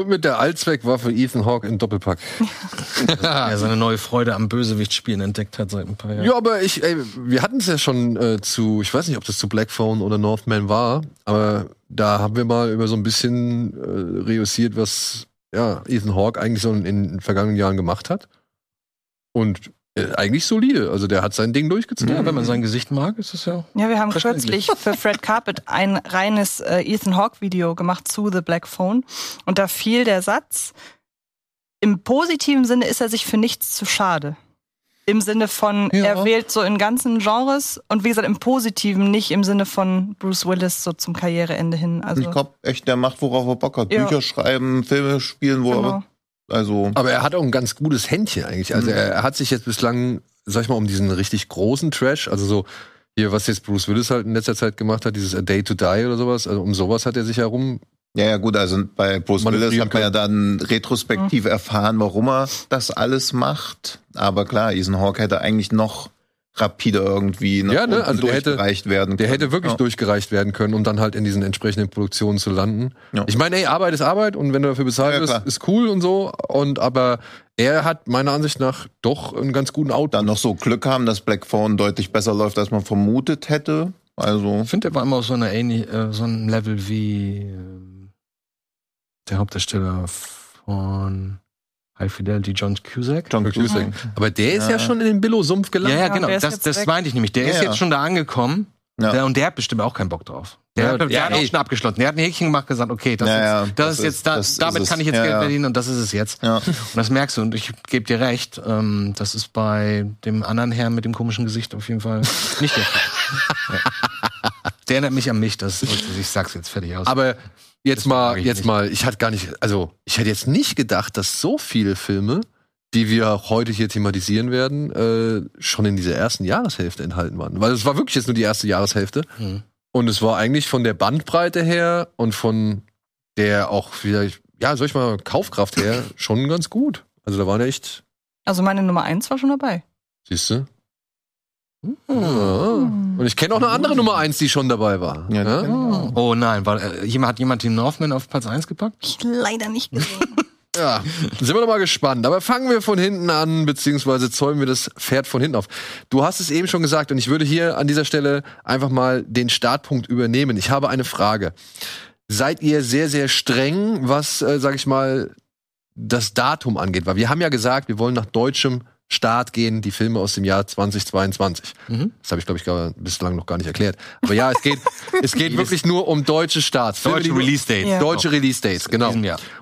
Und mit der Allzweckwaffe Ethan Hawke in Doppelpack. er seine neue Freude am Bösewichtspielen entdeckt hat seit ein paar Jahren. Ja, aber ich, ey, wir hatten es ja schon äh, zu, ich weiß nicht, ob das zu Black Phone oder Northman war, aber da haben wir mal über so ein bisschen äh, reüssiert, was ja, Ethan Hawke eigentlich so in, in den vergangenen Jahren gemacht hat. Und eigentlich solide. Also der hat sein Ding durchgezogen. Ja, wenn man sein Gesicht mag, ist es ja. Ja, wir haben kürzlich für Fred Carpet ein reines äh, Ethan Hawke Video gemacht zu The Black Phone und da fiel der Satz, im positiven Sinne ist er sich für nichts zu schade. Im Sinne von, Ja. er wählt so in ganzen Genres und wie gesagt, im Positiven, nicht im Sinne von Bruce Willis so zum Karriereende hin. Also, Ich glaube echt, der macht, worauf er Bock hat. Ja. Bücher schreiben, Filme spielen, wo genau. er. Also. Aber er hat auch ein ganz gutes Händchen eigentlich. Also Mhm. er, er hat sich jetzt bislang, sag ich mal, um diesen richtig großen Trash, also so hier, was jetzt Bruce Willis halt in letzter Zeit gemacht hat, dieses A Day to Die oder sowas, also um sowas hat er sich herum. Ja, ja, gut, also bei Bruce Willis hat man ja dann retrospektiv erfahren, warum er das alles macht. Aber klar, Ethan Hawke hätte eigentlich noch rapider irgendwie nach Ja, ne, unten also der hätte- durchgereicht werden Der können. hätte wirklich ja. durchgereicht werden können, um dann halt in diesen entsprechenden Produktionen zu landen. Ja. Ich meine, ey, Arbeit ist Arbeit und wenn du dafür bezahlt wirst, ist cool und so. Und aber er hat meiner Ansicht nach doch einen ganz guten Output. Dann noch so Glück haben, dass Black Phone deutlich besser läuft, als man vermutet hätte. Also, Ich finde, der war immer auf so, einer ähnlich, äh, so einem Level wie ähm, der Hauptdarsteller von High Fidelity, John Cusack. John Cusack. Cusack. Aber der ist ja, Ja. schon in den Billo-Sumpf gelandet. ja, Ja, genau. ist Das, das meinte ich nämlich. Der Ja, ist ja. jetzt schon da angekommen. Ja. Der, und der hat bestimmt auch keinen Bock drauf. Der Ja, hat, der ja, hat auch ey. schon abgeschlossen. Der hat ein Häkchen gemacht, gesagt, okay, das, Ja, ist, ja, das, das ist ist- jetzt da, das ist damit es. kann ich jetzt Ja, Geld verdienen und das ist es jetzt. Ja. Und das merkst du und ich gebe dir recht, ähm, das ist bei dem anderen Herrn mit dem komischen Gesicht auf jeden Fall nicht der Fall. ja. Der erinnert mich an mich, das ich sag's jetzt fertig aus. Aber jetzt mal, jetzt nicht. mal, ich hatte gar nicht, also ich hätte jetzt nicht gedacht, dass so viele Filme, die wir heute hier thematisieren werden, äh, schon in dieser ersten Jahreshälfte enthalten waren. Weil es war wirklich jetzt nur die erste Jahreshälfte. Hm. Und es war eigentlich von der Bandbreite her und von der auch wieder, ja, soll ich mal, Kaufkraft her, schon ganz gut. Also da waren echt Also meine Nummer eins war schon dabei. Siehst du? Ja. Und ich kenne auch eine andere Nummer eins, die schon dabei war. Ja, Ja? Oh nein, war, äh, jemand, hat jemand den Northman auf Platz 1 gepackt? Ich leider nicht gesehen. Ja, sind wir doch mal gespannt. Aber fangen wir von hinten an, beziehungsweise zäumen wir das Pferd von hinten auf. Du hast es eben schon gesagt und ich würde hier an dieser Stelle einfach mal den Startpunkt übernehmen. Ich habe eine Frage. Seid ihr sehr, sehr streng, was, äh, sag ich mal, das Datum angeht? Weil wir haben ja gesagt, wir wollen nach deutschem Start gehen, die Filme aus dem Jahr 2022. Mhm. Das habe ich, glaube ich, gar, bislang noch gar nicht erklärt. Aber ja, es geht, es geht wirklich nur um deutsche Starts. Filme, Deutsche Release Date. Ja. Deutsche Release Dates, genau.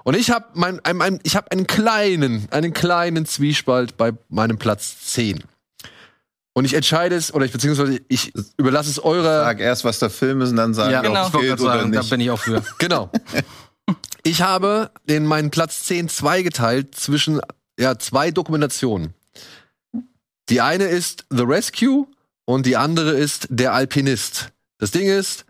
Und ich habe mein, ein, ein, ich hab einen kleinen, einen kleinen Zwiespalt bei meinem Platz 10. Und ich entscheide es, oder ich beziehungsweise ich überlasse es eurer. Sag erst, was der Film ist und dann sagen, Ja, ob genau. es gerade oder sagen, da bin ich auch für. Genau. Ich habe den meinen Platz 10 zweigeteilt zwischen ja, zwei Dokumentationen. Die eine ist The Rescue und die andere ist Der Alpinist. Das Ding ist,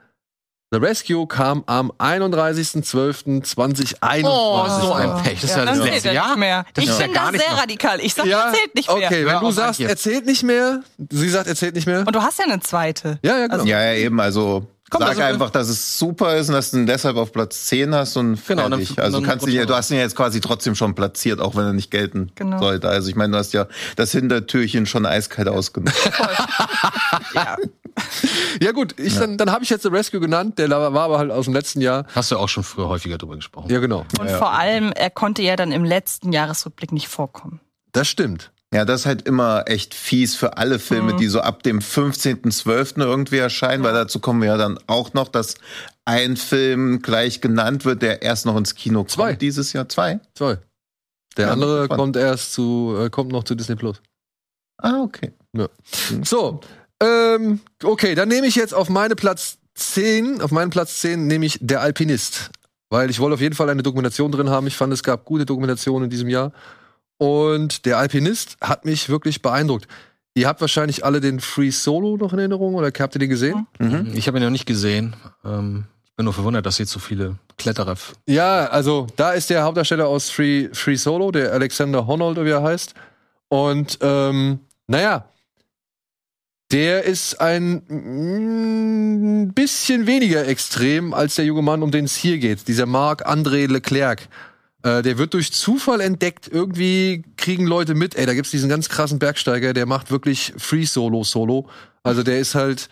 The Rescue kam am 31.12.2021. Oh, so ein Pech. Das ist ja, das letzte Jahr. nicht mehr. Das ich ist ja bin gar da nicht sehr noch. radikal. Ich sag, Ja, er zählt nicht mehr. Okay, wenn du auf, sagst, Antje. er zählt nicht mehr, sie sagt, er zählt nicht mehr. Und du hast ja eine zweite. Ja, ja, genau. Also- Ja, ja, eben. Also Komm, sag also- einfach, dass es super ist und dass du ihn deshalb auf Platz 10 hast und Genau, dann- fertig. also dann kannst du, ihn ja, du hast ihn ja jetzt quasi trotzdem schon platziert, auch wenn er nicht gelten Genau. sollte. Also ich meine, du hast ja das Hintertürchen schon eiskalt ausgenutzt. Ja. Ja gut, ich, dann, dann habe ich jetzt The Rescue genannt, der war aber halt aus dem letzten Jahr. Hast du auch schon früher häufiger drüber gesprochen. Ja, genau. Und vor allem, er konnte ja dann im letzten Jahresrückblick nicht vorkommen. Das stimmt. Ja, das ist halt immer echt fies für alle Filme, Mhm. die so ab dem 15.12. irgendwie erscheinen, weil dazu kommen wir ja dann auch noch, dass ein Film gleich genannt wird, der erst noch ins Kino kommt Zwei. dieses Jahr. Zwei? Toll. Der Ja, andere spannend. kommt erst zu, äh, kommt noch zu Disney Plus. Ah, okay. So, ähm, okay, dann nehme ich jetzt auf meine Platz 10, auf meinen Platz 10 nehme ich Der Alpinist. Weil ich wollte auf jeden Fall eine Dokumentation drin haben. Ich fand, es gab gute Dokumentationen in diesem Jahr. Und Der Alpinist hat mich wirklich beeindruckt. Ihr habt wahrscheinlich alle den Free Solo noch in Erinnerung oder habt ihr den gesehen? Mhm. Ich habe ihn noch nicht gesehen. Ähm, ich bin nur verwundert, dass jetzt so viele Kletterer. Ja, also da ist der Hauptdarsteller aus Free, Free Solo, der Alexander Honnold, oder wie er heißt. Und ähm, naja, der ist ein mm, bisschen weniger extrem als der junge Mann, um den es hier geht. Dieser Marc-André Leclerc. Äh, der wird durch Zufall entdeckt. Irgendwie kriegen Leute mit, ey, da gibt's diesen ganz krassen Bergsteiger, der macht wirklich Free Solo Solo. Also der ist halt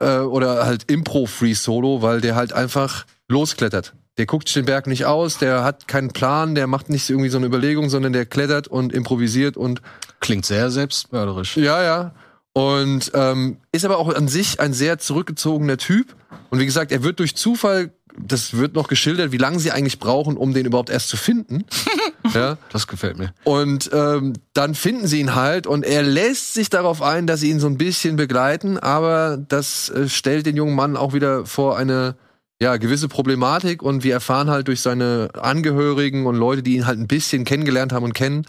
äh, oder halt Impro Free Solo, weil der halt einfach losklettert. Der guckt sich den Berg nicht aus, der hat keinen Plan, der macht nicht irgendwie so eine Überlegung, sondern der klettert und improvisiert und Klingt sehr selbstmörderisch. ja, ja. Und ähm, ist aber auch an sich ein sehr zurückgezogener Typ. Und wie gesagt, er wird durch Zufall, das wird noch geschildert, wie lange sie eigentlich brauchen, um den überhaupt erst zu finden. ja. Das gefällt mir. Und ähm, dann finden sie ihn halt und er lässt sich darauf ein, dass sie ihn so ein bisschen begleiten, aber das äh, stellt den jungen Mann auch wieder vor eine ja, gewisse Problematik und wir erfahren halt durch seine Angehörigen und Leute, die ihn halt ein bisschen kennengelernt haben und kennen,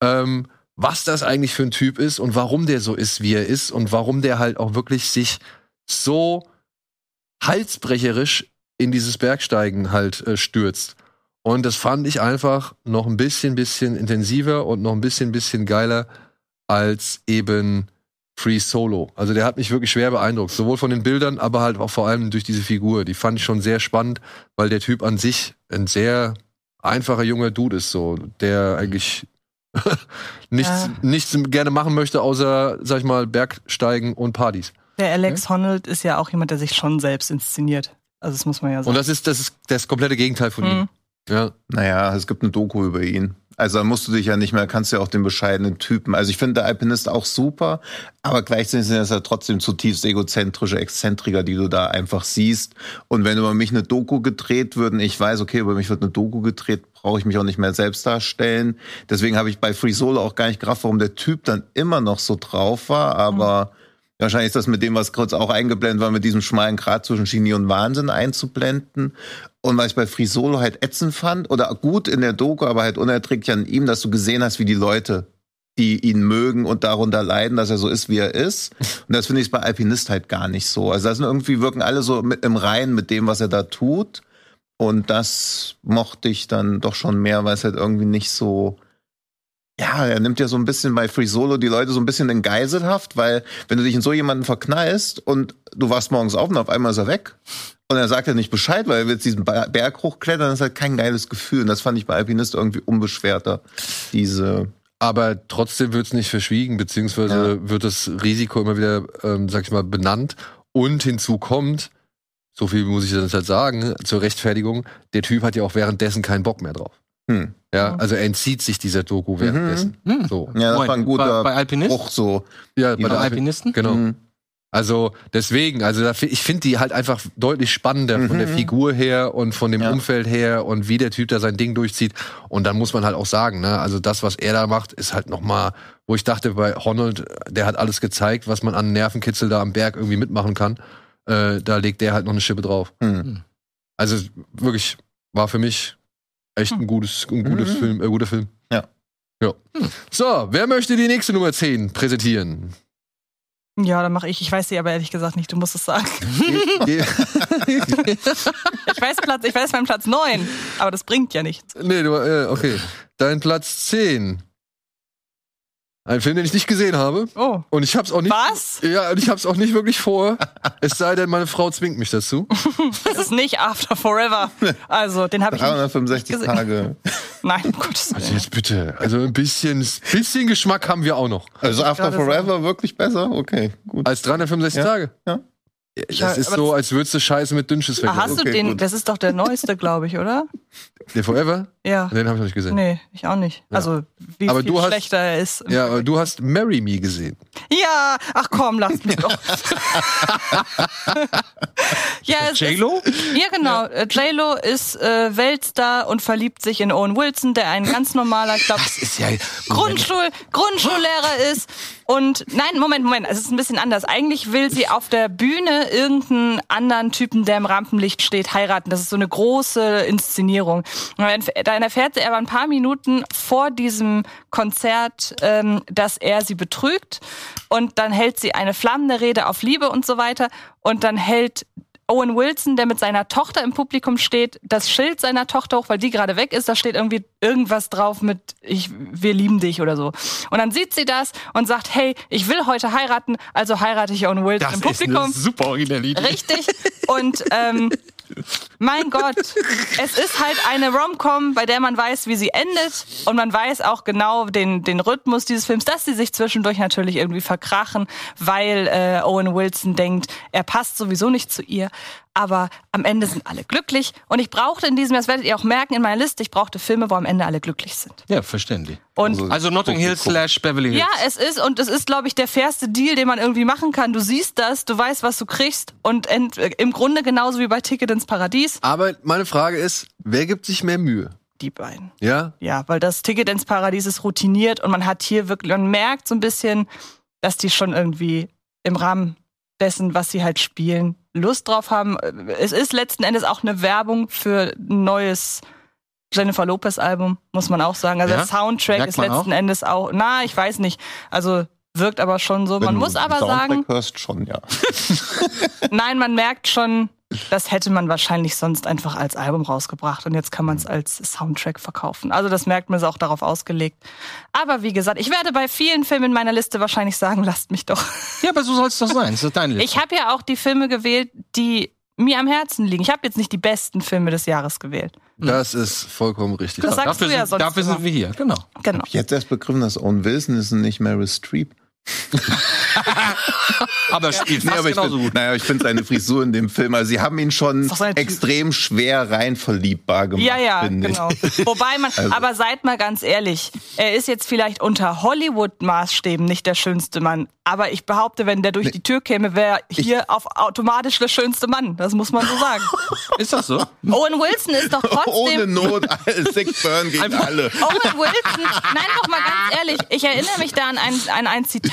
ähm, was das eigentlich für ein Typ ist und warum der so ist, wie er ist und warum der halt auch wirklich sich so halsbrecherisch in dieses Bergsteigen halt äh, stürzt. Und das fand ich einfach noch ein bisschen, bisschen intensiver und noch ein bisschen, bisschen geiler als eben Free Solo. Also der hat mich wirklich schwer beeindruckt. Sowohl von den Bildern, aber halt auch vor allem durch diese Figur. Die fand ich schon sehr spannend, weil der Typ an sich ein sehr einfacher junger Dude ist, so, der eigentlich nichts, Ja. nichts gerne machen möchte, außer, sag ich mal, Bergsteigen und Partys. Der Alex Honnold ist ja auch jemand, der sich schon selbst inszeniert. Also das muss man ja Und sagen. das ist, das ist das komplette Gegenteil von ihm. Mhm. Ja. Naja, es gibt eine Doku über ihn. Also da musst du dich ja nicht mehr, kannst ja auch den bescheidenen Typen. Also ich finde der Alpinist auch super, aber gleichzeitig sind es ja trotzdem zutiefst egozentrische Exzentriker, die du da einfach siehst. Und wenn über mich eine Doku gedreht würden, ich weiß, okay, über mich wird eine Doku gedreht, brauche ich mich auch nicht mehr selbst darstellen. Deswegen habe ich bei Free Solo auch gar nicht gerafft, warum der Typ dann immer noch so drauf war, aber Wahrscheinlich ist das mit dem, was kurz auch eingeblendet war, mit diesem schmalen Grat zwischen Genie und Wahnsinn einzublenden. Und was ich bei Free Solo halt ätzend fand, oder gut in der Doku, aber halt unerträglich an ihm, dass du gesehen hast, wie die Leute, die ihn mögen und darunter leiden, dass er so ist, wie er ist. Und das finde ich bei Alpinist halt gar nicht so. Also das sind irgendwie wirken alle so mit, im Reinen mit dem, was er da tut. Und das mochte ich dann doch schon mehr, weil es halt irgendwie nicht so, Ja, er nimmt ja so ein bisschen bei Free Solo die Leute so ein bisschen in Geiselhaft, weil wenn du dich in so jemanden verknallst und du wachst morgens auf und auf einmal ist er weg und er sagt ja nicht Bescheid, weil er will jetzt diesen Berg hochklettern, das ist halt kein geiles Gefühl. Und das fand ich bei Alpinist irgendwie unbeschwerter. Diese, Aber trotzdem wird es nicht verschwiegen, beziehungsweise wird das Risiko immer wieder, ähm, sag ich mal, benannt. Und hinzu kommt, so viel muss ich jetzt halt sagen, zur Rechtfertigung, der Typ hat ja auch währenddessen keinen Bock mehr drauf. hm. Ja, also er entzieht sich dieser Doku währenddessen. Hm. So. Ja, das Moment, war ein guter bei, bei Alpinist? Bruch so. Ja, bei Alpin Alpinisten? Genau. Mhm. Also deswegen, also da ich finde die halt einfach deutlich spannender von der Mhm. Figur her und von dem Ja. Umfeld her und wie der Typ da sein Ding durchzieht. Und dann muss man halt auch sagen, ne, also das, was er da macht, ist halt noch mal, wo ich dachte bei Honnold, der hat alles gezeigt, was man an Nervenkitzel da am Berg irgendwie mitmachen kann. Äh, da legt der halt noch eine Schippe drauf. Hm. Also wirklich war für mich echt ein gutes, ein gutes Mhm. Film, äh, guter Film. Ja. Ja. So, wer möchte die nächste Nummer 10 präsentieren? Ja, dann mache ich. Ich weiß sie aber ehrlich gesagt nicht. Du musst es sagen. Ge- ge- Ich weiß Platz, ich weiß meinen Platz 9, aber das bringt ja nichts. Nee, du, äh, okay. Dein Platz 10. Ein Film, den ich nicht gesehen habe. Oh. Und ich hab's auch nicht. Was? Ja, und ich hab's auch nicht wirklich vor. es sei denn, meine Frau zwingt mich dazu. Das ist nicht After Forever. Also, den habe ich nicht. 365 gesehen. Tage. Nein, um Gottes Also Willen. jetzt bitte. Also ein bisschen, bisschen Geschmack haben wir auch noch. Also After Forever wirklich besser? Okay, gut. Als 365 Ja, Tage. ja. Das Ja, ist so, als würdest du Scheiße mit Dünnschiss Ah, hast vergleichen. du Okay, den? gut. Das ist doch der neueste, glaube ich, oder? Der Forever? Ja. Den habe ich noch nicht gesehen. Nee, ich auch nicht. Ja. Also, wie Aber viel du hast- schlechter er ist. Ja, aber du hast Marry Me gesehen. Ja, ach komm, lass mich doch. ja, J-Lo? ja, genau. Äh, J-Lo ist äh, Weltstar und verliebt sich in Owen Wilson, der ein ganz normaler, ich glaube, Das ist ja. Grundschul Grundschullehrer ist. Und nein, Moment, Moment, es ist ein bisschen anders. Eigentlich will sie auf der Bühne irgendeinen anderen Typen, der im Rampenlicht steht, heiraten. Das ist so eine große Inszenierung. Und dann erfährt sie aber ein paar Minuten vor diesem Konzert, ähm, dass er sie betrügt. Und dann hält sie eine flammende Rede auf Liebe und so weiter. Und dann hält Owen Wilson, der mit seiner Tochter im Publikum steht, das Schild seiner Tochter hoch, weil die gerade weg ist, da steht irgendwie irgendwas drauf mit ich wir lieben dich oder so. Und dann sieht sie das und sagt, hey, ich will heute heiraten, also heirate ich Owen Wilson Das im ist eine Publikum. super originelle Idee. Richtig. Und ähm, mein Gott, es ist halt eine Rom-Com, bei der man weiß, wie sie endet und man weiß auch genau den, den Rhythmus dieses Films, dass sie sich zwischendurch natürlich irgendwie verkrachen, weil äh, Owen Wilson denkt, er passt sowieso nicht zu ihr. Aber am Ende sind alle glücklich und ich brauchte in diesem, das werdet ihr auch merken in meiner Liste, ich brauchte Filme, wo am Ende alle glücklich sind. Ja, verständlich. Und Also Notting Hill slash Beverly Hills. ja, es ist und es ist, glaube ich, der fairste Deal, den man irgendwie machen kann. Du siehst das, du weißt, was du kriegst und ent, im Grunde genauso wie bei Ticket ins Paradies, Aber meine Frage ist, wer gibt sich mehr Mühe? die beiden. Ja? Ja, weil das Ticket ins Paradies ist routiniert und man hat hier wirklich, man merkt so ein bisschen, dass die schon irgendwie im Rahmen dessen, was sie halt spielen, Lust drauf haben. Es ist letzten Endes auch eine Werbung für ein neues Jennifer Lopez Album, muss man auch sagen. Also Ja? der Soundtrack ist man letzten auch? Endes auch, na, ich weiß nicht. Also wirkt aber schon so. Man Wenn muss du aber Soundtrack sagen, hörst schon, ja. Nein, man merkt schon, das hätte man wahrscheinlich sonst einfach als Album rausgebracht und jetzt kann man es als Soundtrack verkaufen. Also das merkt man, ist auch darauf ausgelegt. Aber wie gesagt, ich werde bei vielen Filmen in meiner Liste wahrscheinlich sagen, lasst mich doch. Ja, aber so soll es doch sein. Das ist deine Liste. Ich habe ja auch die Filme gewählt, die mir am Herzen liegen. Ich habe jetzt nicht die besten Filme des Jahres gewählt. Das ist vollkommen richtig. Das sagst dafür du ja sind, sonst dafür immer. sind wir hier, genau. Genau. Jetzt erst begriffen, dass Owen Wilson ist und nicht Meryl Streep. Aber er spielt Nee, fast aber ich genauso find, gut. naja, ich finde seine Frisur in dem Film, also sie haben ihn schon seine Typ- extrem schwer rein verliebbar gemacht, Ja, ja, genau. ich. Wobei man, Also- aber seid mal ganz ehrlich, er ist jetzt vielleicht unter Hollywood-Maßstäben nicht der schönste Mann. Aber ich behaupte, wenn der durch die Tür käme, wäre hier auf automatisch der schönste Mann. Das muss man so sagen. Ist das so? Owen Wilson ist doch Ohne trotzdem. Not, Sick Burn gegen alle. Owen Wilson, nein, doch mal ganz ehrlich, ich erinnere mich da an ein, an ein Zitat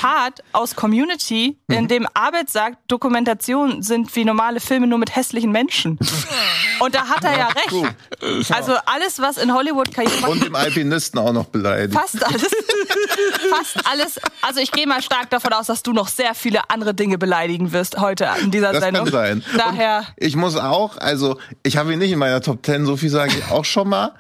aus Community, in dem Abed sagt, Dokumentationen sind wie normale Filme nur mit hässlichen Menschen. Und da hat er ja recht. Also alles, was in Hollywood Karriere Und dem Alpinisten auch noch beleidigt. Fast alles. Fast alles. Also ich gehe mal stark davon aus, dass du noch sehr viele andere Dinge beleidigen wirst heute in dieser Das Sendung. kann sein. Daher. Und ich muss auch, also ich habe ihn nicht in meiner Top 10, so viel sage ich auch schon mal.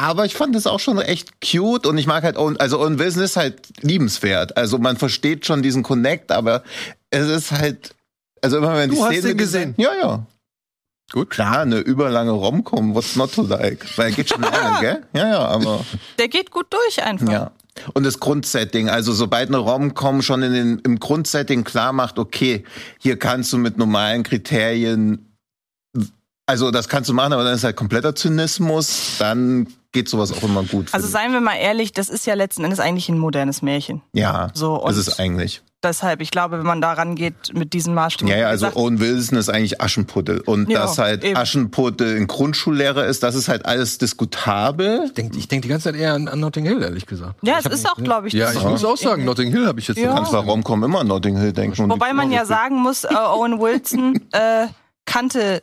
Aber ich fand es auch schon echt cute und ich mag halt Owen, also Owen Wilson ist halt liebenswert. Also man versteht schon diesen Connect, aber es ist halt, also immer wenn Du die hast Szene den gesehen? Ja, ja. Gut. Klar, eine überlange Romcom, what's not to like? Weil er geht schon lange, gell? Ja, ja, aber Der geht gut durch einfach. ja. Und das Grundsetting, also sobald eine Romcom schon in den, im Grundsetting klar macht, okay, hier kannst du mit normalen Kriterien, also das kannst du machen, aber dann ist halt kompletter Zynismus, dann geht sowas auch immer gut. Also seien wir mal ehrlich, das ist ja letzten Endes eigentlich ein modernes Märchen. ja, So, und das ist eigentlich. deshalb, ich glaube, wenn man da rangeht mit diesen Maßstäben. Ja, ja, also gesagt, Owen Wilson ist eigentlich Aschenputtel. Und Ja, dass halt eben. Aschenputtel ein Grundschullehrer ist, das ist halt alles diskutabel. Ich denke ich denk die ganze Zeit eher an, an Notting Hill, ehrlich gesagt. ja, Ich es ist nicht- auch, glaube ich, Ja, das ich so. muss auch sagen, Notting Hill habe ich jetzt Ja. Du kannst bei Romcom immer an Notting Hill denken. Wobei man ja sagen muss, äh, Owen Wilson äh, kannte, ka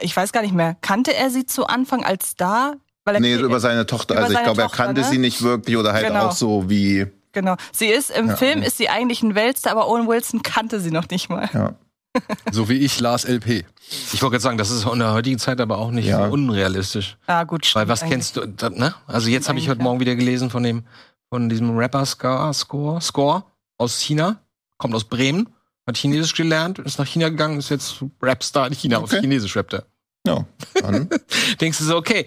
ich weiß gar nicht mehr, kannte er sie zu Anfang als Star? Weil er Nee, über seine Tochter. Über also ich glaube, er kannte ne? sie nicht wirklich oder halt Genau. auch so wie. Genau. Sie ist im Ja. Film ist sie eigentlich ein Weltstar, aber Owen Wilson kannte sie noch nicht mal. Ja. So wie ich Lars LP. Ich wollte gerade sagen, das ist in der heutigen Zeit aber auch nicht Ja. so unrealistisch. Ah, gut. Weil was eigentlich. kennst du, da, ne? Also jetzt habe ich heute ja. Morgen wieder gelesen von dem, von diesem Rapper Scar, Score, Score aus China, kommt aus Bremen, hat Chinesisch gelernt, ist nach China gegangen, ist jetzt Rapstar in China, Okay. auf Chinesisch rappt er. Ja. Dann, Denkst du so, okay,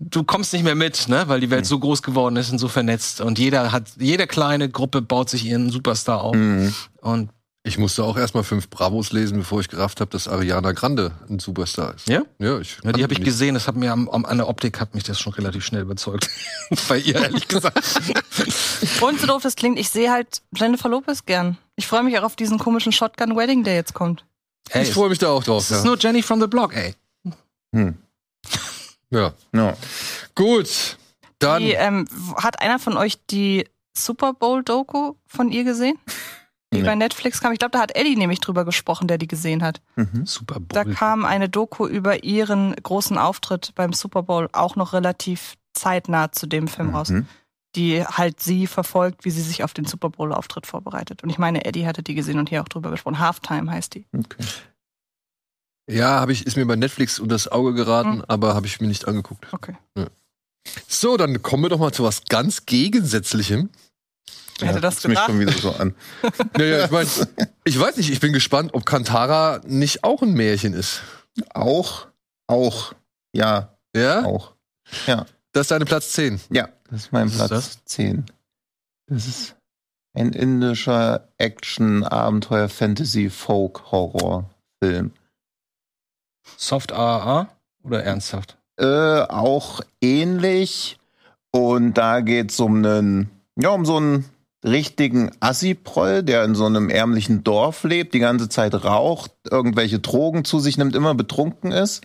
du kommst nicht mehr mit, ne? Weil die Welt so groß geworden ist und so vernetzt und jeder hat, jede kleine Gruppe baut sich ihren Superstar auf mhm. und Ich musste auch erstmal fünf Bravos lesen, bevor ich gerafft habe, dass Ariana Grande ein Superstar ist. Ja? Ja, ich Ja, die habe ich nicht. gesehen, das hat mir am, am, an der Optik hat mich das schon relativ schnell überzeugt. Bei ihr, ehrlich gesagt. Und so doof das klingt, ich sehe halt Jennifer Lopez gern. Ich freue mich auch auf diesen komischen Shotgun Wedding, der jetzt kommt. Ey, Ich freue mich da auch drauf. das ist Ja. nur Jenny from the Block, ey. Hm. ja. Ja. Gut. Dann. Die, ähm, hat einer von euch die Super Bowl Doku von ihr gesehen? Die Nee. bei Netflix kam. Ich glaube, da hat Eddie nämlich drüber gesprochen, der die gesehen hat. Mhm. Super Da Bowl. kam eine Doku über ihren großen Auftritt beim Super Bowl auch noch relativ zeitnah zu dem Film raus, Mhm. Die halt sie verfolgt, wie sie sich auf den Super Bowl Auftritt vorbereitet. Und ich meine, Eddie hatte die gesehen und hier auch drüber gesprochen. Halftime heißt die. Okay. Ja, habe ich, ist mir bei Netflix unter das Auge geraten, Mhm. aber habe ich mir nicht angeguckt. Okay. So, dann kommen wir doch mal zu was ganz Gegensätzlichem. Wer hätte das guckst mich gedacht? schon wieder so an. Naja, ich meine, ich weiß nicht, ich bin gespannt, ob Kantara nicht auch ein Märchen ist. Auch, auch, ja, Ja? auch. Das ist deine Platz 10. Ja, das ist mein Was ist Platz 10. Das ist ein indischer Action, Abenteuer, Fantasy, Folk, Horror Film. Soft AAA oder ernsthaft? Äh, auch ähnlich. Und da geht's um einen, ja, um so einen richtigen Assi-Proll, der in so einem ärmlichen Dorf lebt, die ganze Zeit raucht, irgendwelche Drogen zu sich nimmt, immer betrunken ist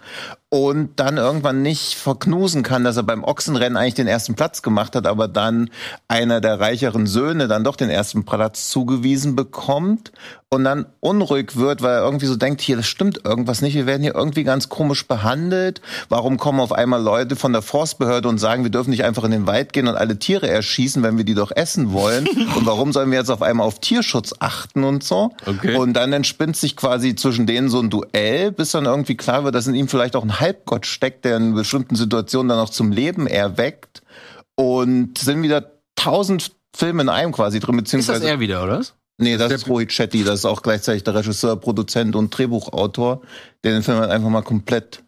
und dann irgendwann nicht verknusen kann, dass er beim Ochsenrennen eigentlich den ersten Platz gemacht hat, aber dann einer der reicheren Söhne dann doch den ersten Platz zugewiesen bekommt und dann unruhig wird, weil er irgendwie so denkt, hier, das stimmt irgendwas nicht, wir werden hier irgendwie ganz komisch behandelt. Warum kommen auf einmal Leute von der Forstbehörde und sagen, wir dürfen nicht einfach in den Wald gehen und alle Tiere erschießen, wenn wir die doch essen wollen? und warum sollen wir jetzt auf einmal auf Tierschutz achten und so? Okay. Und dann entspinnt sich quasi zwischen denen so ein Duell, bis dann irgendwie klar wird, dass in ihm vielleicht auch ein Halbgott steckt, der in bestimmten Situationen dann auch zum Leben erweckt. Und sind wieder tausend Filme in einem quasi drin, Ist das beziehungsweise er wieder, oder? was? Nee, das ist Rohit Shetty, das ist auch gleichzeitig der Regisseur, Produzent und Drehbuchautor, der den Film halt einfach mal komplett,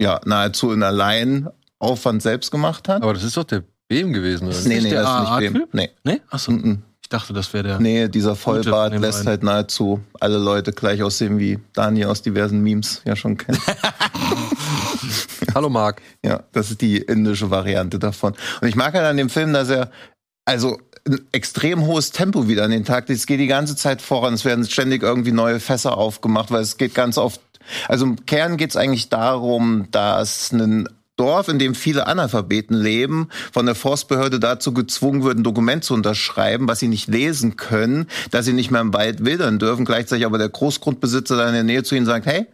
ja, nahezu in Alleinaufwand selbst gemacht hat. Aber das ist doch der Bem gewesen, oder? nee, nicht nee, der das ist nicht wem. Nee. Nee? Achso, Mm ich dachte, das wäre der. Nee, dieser Vollbart lässt halt nahezu alle Leute gleich aussehen, wie Daniel aus diversen Memes ja schon kennt. Hallo Marc. Ja, das ist die indische Variante davon. Und ich mag halt an dem Film, dass er also ein extrem hohes Tempo wieder an den Tag. Es geht die ganze Zeit voran. Es werden ständig irgendwie neue Fässer aufgemacht, weil es geht ganz oft. Also im Kern geht es eigentlich darum, dass ein Dorf, in dem viele Analphabeten leben, von der Forstbehörde dazu gezwungen wird, ein Dokument zu unterschreiben, was sie nicht lesen können, dass sie nicht mehr im Wald wildern dürfen. Gleichzeitig aber der Großgrundbesitzer da in der Nähe zu ihnen sagt, hey,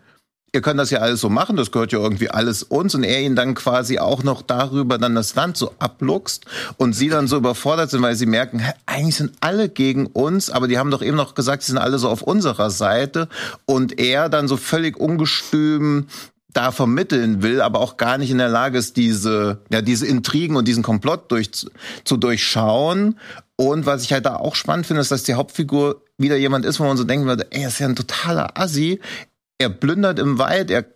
ihr könnt das ja alles so machen, das gehört ja irgendwie alles uns. Und er ihnen dann quasi auch noch darüber dann das Land so abluchst und sie dann so überfordert sind, weil sie merken, eigentlich sind alle gegen uns, aber die haben doch eben noch gesagt, sie sind alle so auf unserer Seite. Und er dann so völlig ungestüm da vermitteln will, aber auch gar nicht in der Lage ist, diese, ja, diese Intrigen und diesen Komplott durch, zu durchschauen. Und was ich halt da auch spannend finde, ist, dass die Hauptfigur wieder jemand ist, wo man so denken würde, ey, er ist ja ein totaler Assi er plündert im Wald, er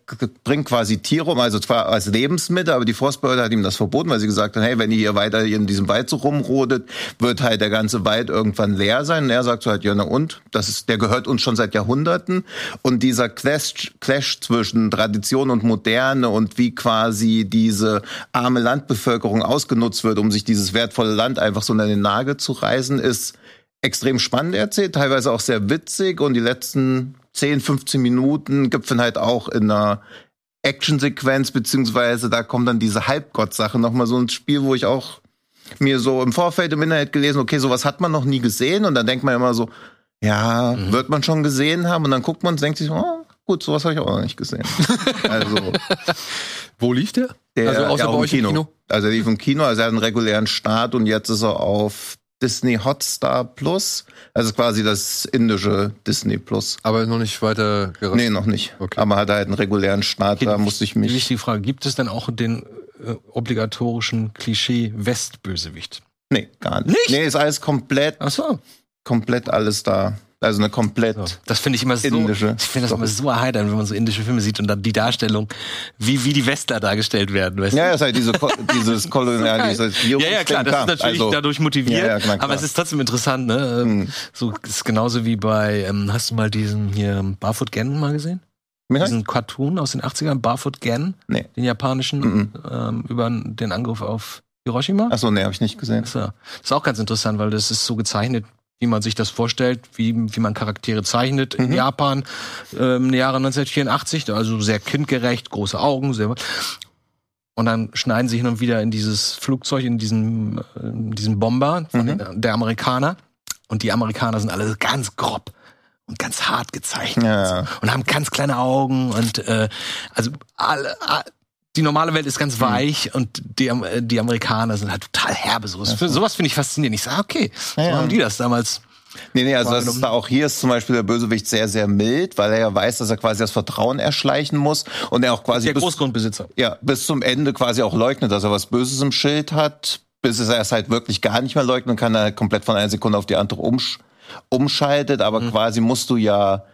bringt quasi Tiere um, also zwar als Lebensmittel, aber die Forstbehörde hat ihm das verboten, weil sie gesagt haben, hey, wenn ihr hier weiter in diesem Wald so rumrodet, wird halt der ganze Wald irgendwann leer sein. Und er sagt so halt, ja, na und? Das ist, der gehört uns schon seit Jahrhunderten. Und dieser Clash, Clash zwischen Tradition und Moderne und wie quasi diese arme Landbevölkerung ausgenutzt wird, um sich dieses wertvolle Land einfach so in den Nagel zu reißen, ist extrem spannend erzählt, teilweise auch sehr witzig und die letzten 10, 15 Minuten gipfeln halt auch in einer Actionsequenz, beziehungsweise da kommt dann diese Halbgott-Sache nochmal so ins Spiel, wo ich auch mir so im Vorfeld im Internet gelesen, okay, sowas hat man noch nie gesehen und dann denkt man immer so, ja, mhm. wird man schon gesehen haben und dann guckt man und denkt sich, oh, gut, sowas habe ich auch noch nicht gesehen. also wo lief der? der also außer ja, bei euch Kino. im Kino. Also er lief im Kino, also er hat einen regulären Start und jetzt ist er auf Disney Hotstar Plus. Also quasi das indische Disney Plus. Aber noch nicht weiter gerastet? Nee, noch nicht. Okay. Aber hat halt einen regulären Start, okay, da musste ich mich... Die wichtige Frage, gibt es denn auch den äh, obligatorischen Klischee Westbösewicht? Nee, gar nicht. nicht. Nee, ist alles komplett... Ach so. Komplett alles da. Also eine komplett. So. Das finde ich immer so. Indische ich finde das immer so erheiternd, wenn man so indische Filme sieht und dann die Darstellung, wie, wie die Westler dargestellt werden. Weißt ja, ja, ist halt diese, dieses koloniale, dieses Ja, ja, klar, das ist natürlich also, dadurch motiviert. Ja, ja, klar, aber es ist trotzdem interessant, ne? Mhm. So ist genauso wie bei, ähm, hast du mal diesen hier Barfoot Gen mal gesehen? Mehr? Diesen Cartoon aus den 80ern, Barfoot Gen, nee. den japanischen, mhm. ähm, über den Angriff auf Hiroshima. Achso, nee, habe ich nicht gesehen. Das ist auch ganz interessant, weil das ist so gezeichnet wie man sich das vorstellt, wie, wie man Charaktere zeichnet mhm. in Japan äh, im Jahre 1984, also sehr kindgerecht, große Augen, sehr und dann schneiden sie hin und wieder in dieses Flugzeug, in diesen, äh, diesen Bomber von mhm. den, der Amerikaner. Und die Amerikaner sind alle ganz grob und ganz hart gezeichnet ja. und haben ganz kleine Augen und äh, also alle, die normale Welt ist ganz mhm. weich mhm. und die, die Amerikaner sind halt total herbe. Sowas, ja. sowas finde ich faszinierend. Ich sage, okay, so ja, haben die das damals. Nee, nee, also das ist da auch hier ist zum Beispiel der Bösewicht sehr, sehr mild, weil er ja weiß, dass er quasi das Vertrauen erschleichen muss und er auch quasi. Der bis, Großgrundbesitzer. Ja, bis zum Ende quasi auch leugnet, dass er was Böses im Schild hat, bis er es halt wirklich gar nicht mehr leugnen kann, er halt komplett von einer Sekunde auf die andere umsch umschaltet, aber mhm. quasi musst du ja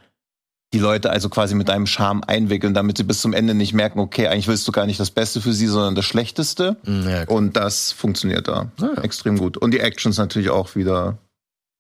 die Leute also quasi mit deinem Charme einwickeln, damit sie bis zum Ende nicht merken, okay, eigentlich willst du gar nicht das Beste für sie, sondern das Schlechteste. Mm, ja, und das funktioniert da ja, ja. extrem gut. Und die Actions natürlich auch wieder.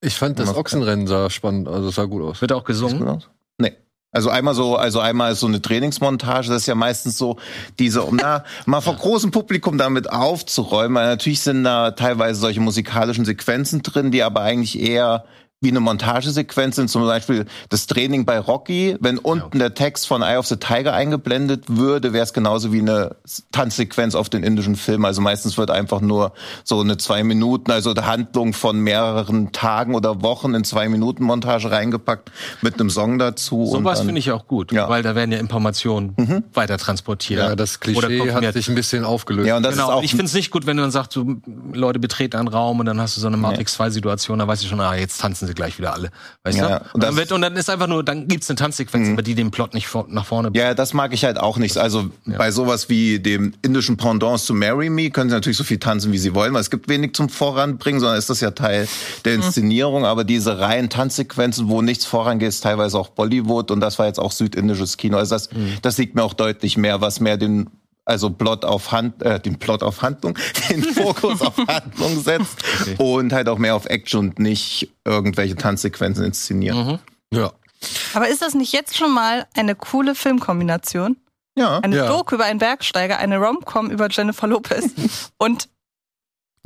Ich fand das Ochsenrennen sah spannend, also sah gut aus. Wird auch gesungen? Nee. Also einmal so, also einmal ist so eine Trainingsmontage, das ist ja meistens so diese, um da mal vor großem Publikum damit aufzuräumen, weil natürlich sind da teilweise solche musikalischen Sequenzen drin, die aber eigentlich eher wie eine Montagesequenz sind, zum Beispiel das Training bei Rocky. Wenn unten der Text von Eye of the Tiger eingeblendet würde, wäre es genauso wie eine Tanzsequenz auf den indischen Film. Also meistens wird einfach nur so eine zwei Minuten, also eine Handlung von mehreren Tagen oder Wochen in zwei Minuten Montage reingepackt mit einem Song dazu. Sowas finde ich auch gut, ja. weil da werden ja Informationen mhm. weiter transportiert. Ja, das Klischee hat sich ein bisschen aufgelöst. Ja, und das genau. ist auch ich finde es nicht gut, wenn du dann sagst, du, Leute betreten einen Raum und dann hast du so eine Matrix 2 Situation, da weiß ich schon, ah, jetzt tanzen sie gleich wieder alle. Weißt ja, du? Und dann, wird, und dann ist einfach nur, dann gibt's eine Tanzsequenz, mhm. aber die den Plot nicht vor, nach vorne bringt. Ja, das mag ich halt auch nicht. Also ja. bei sowas wie dem indischen Pendant zu Marry Me können sie natürlich so viel tanzen, wie sie wollen, weil es gibt wenig zum Voranbringen, sondern ist das ja Teil der mhm. Inszenierung. Mhm. Aber diese reinen Tanzsequenzen, wo nichts vorangeht, ist teilweise auch Bollywood und das war jetzt auch südindisches Kino. Also das, mhm. das liegt mir auch deutlich mehr, was mehr den also Plot auf Hand, äh, den Plot auf Handlung, den Fokus auf Handlung setzt okay. und halt auch mehr auf Action und nicht irgendwelche Tanzsequenzen inszeniert. Mhm. Ja. Aber ist das nicht jetzt schon mal eine coole Filmkombination? Ja. Eine ja. Doku über einen Bergsteiger, eine Romcom über Jennifer Lopez und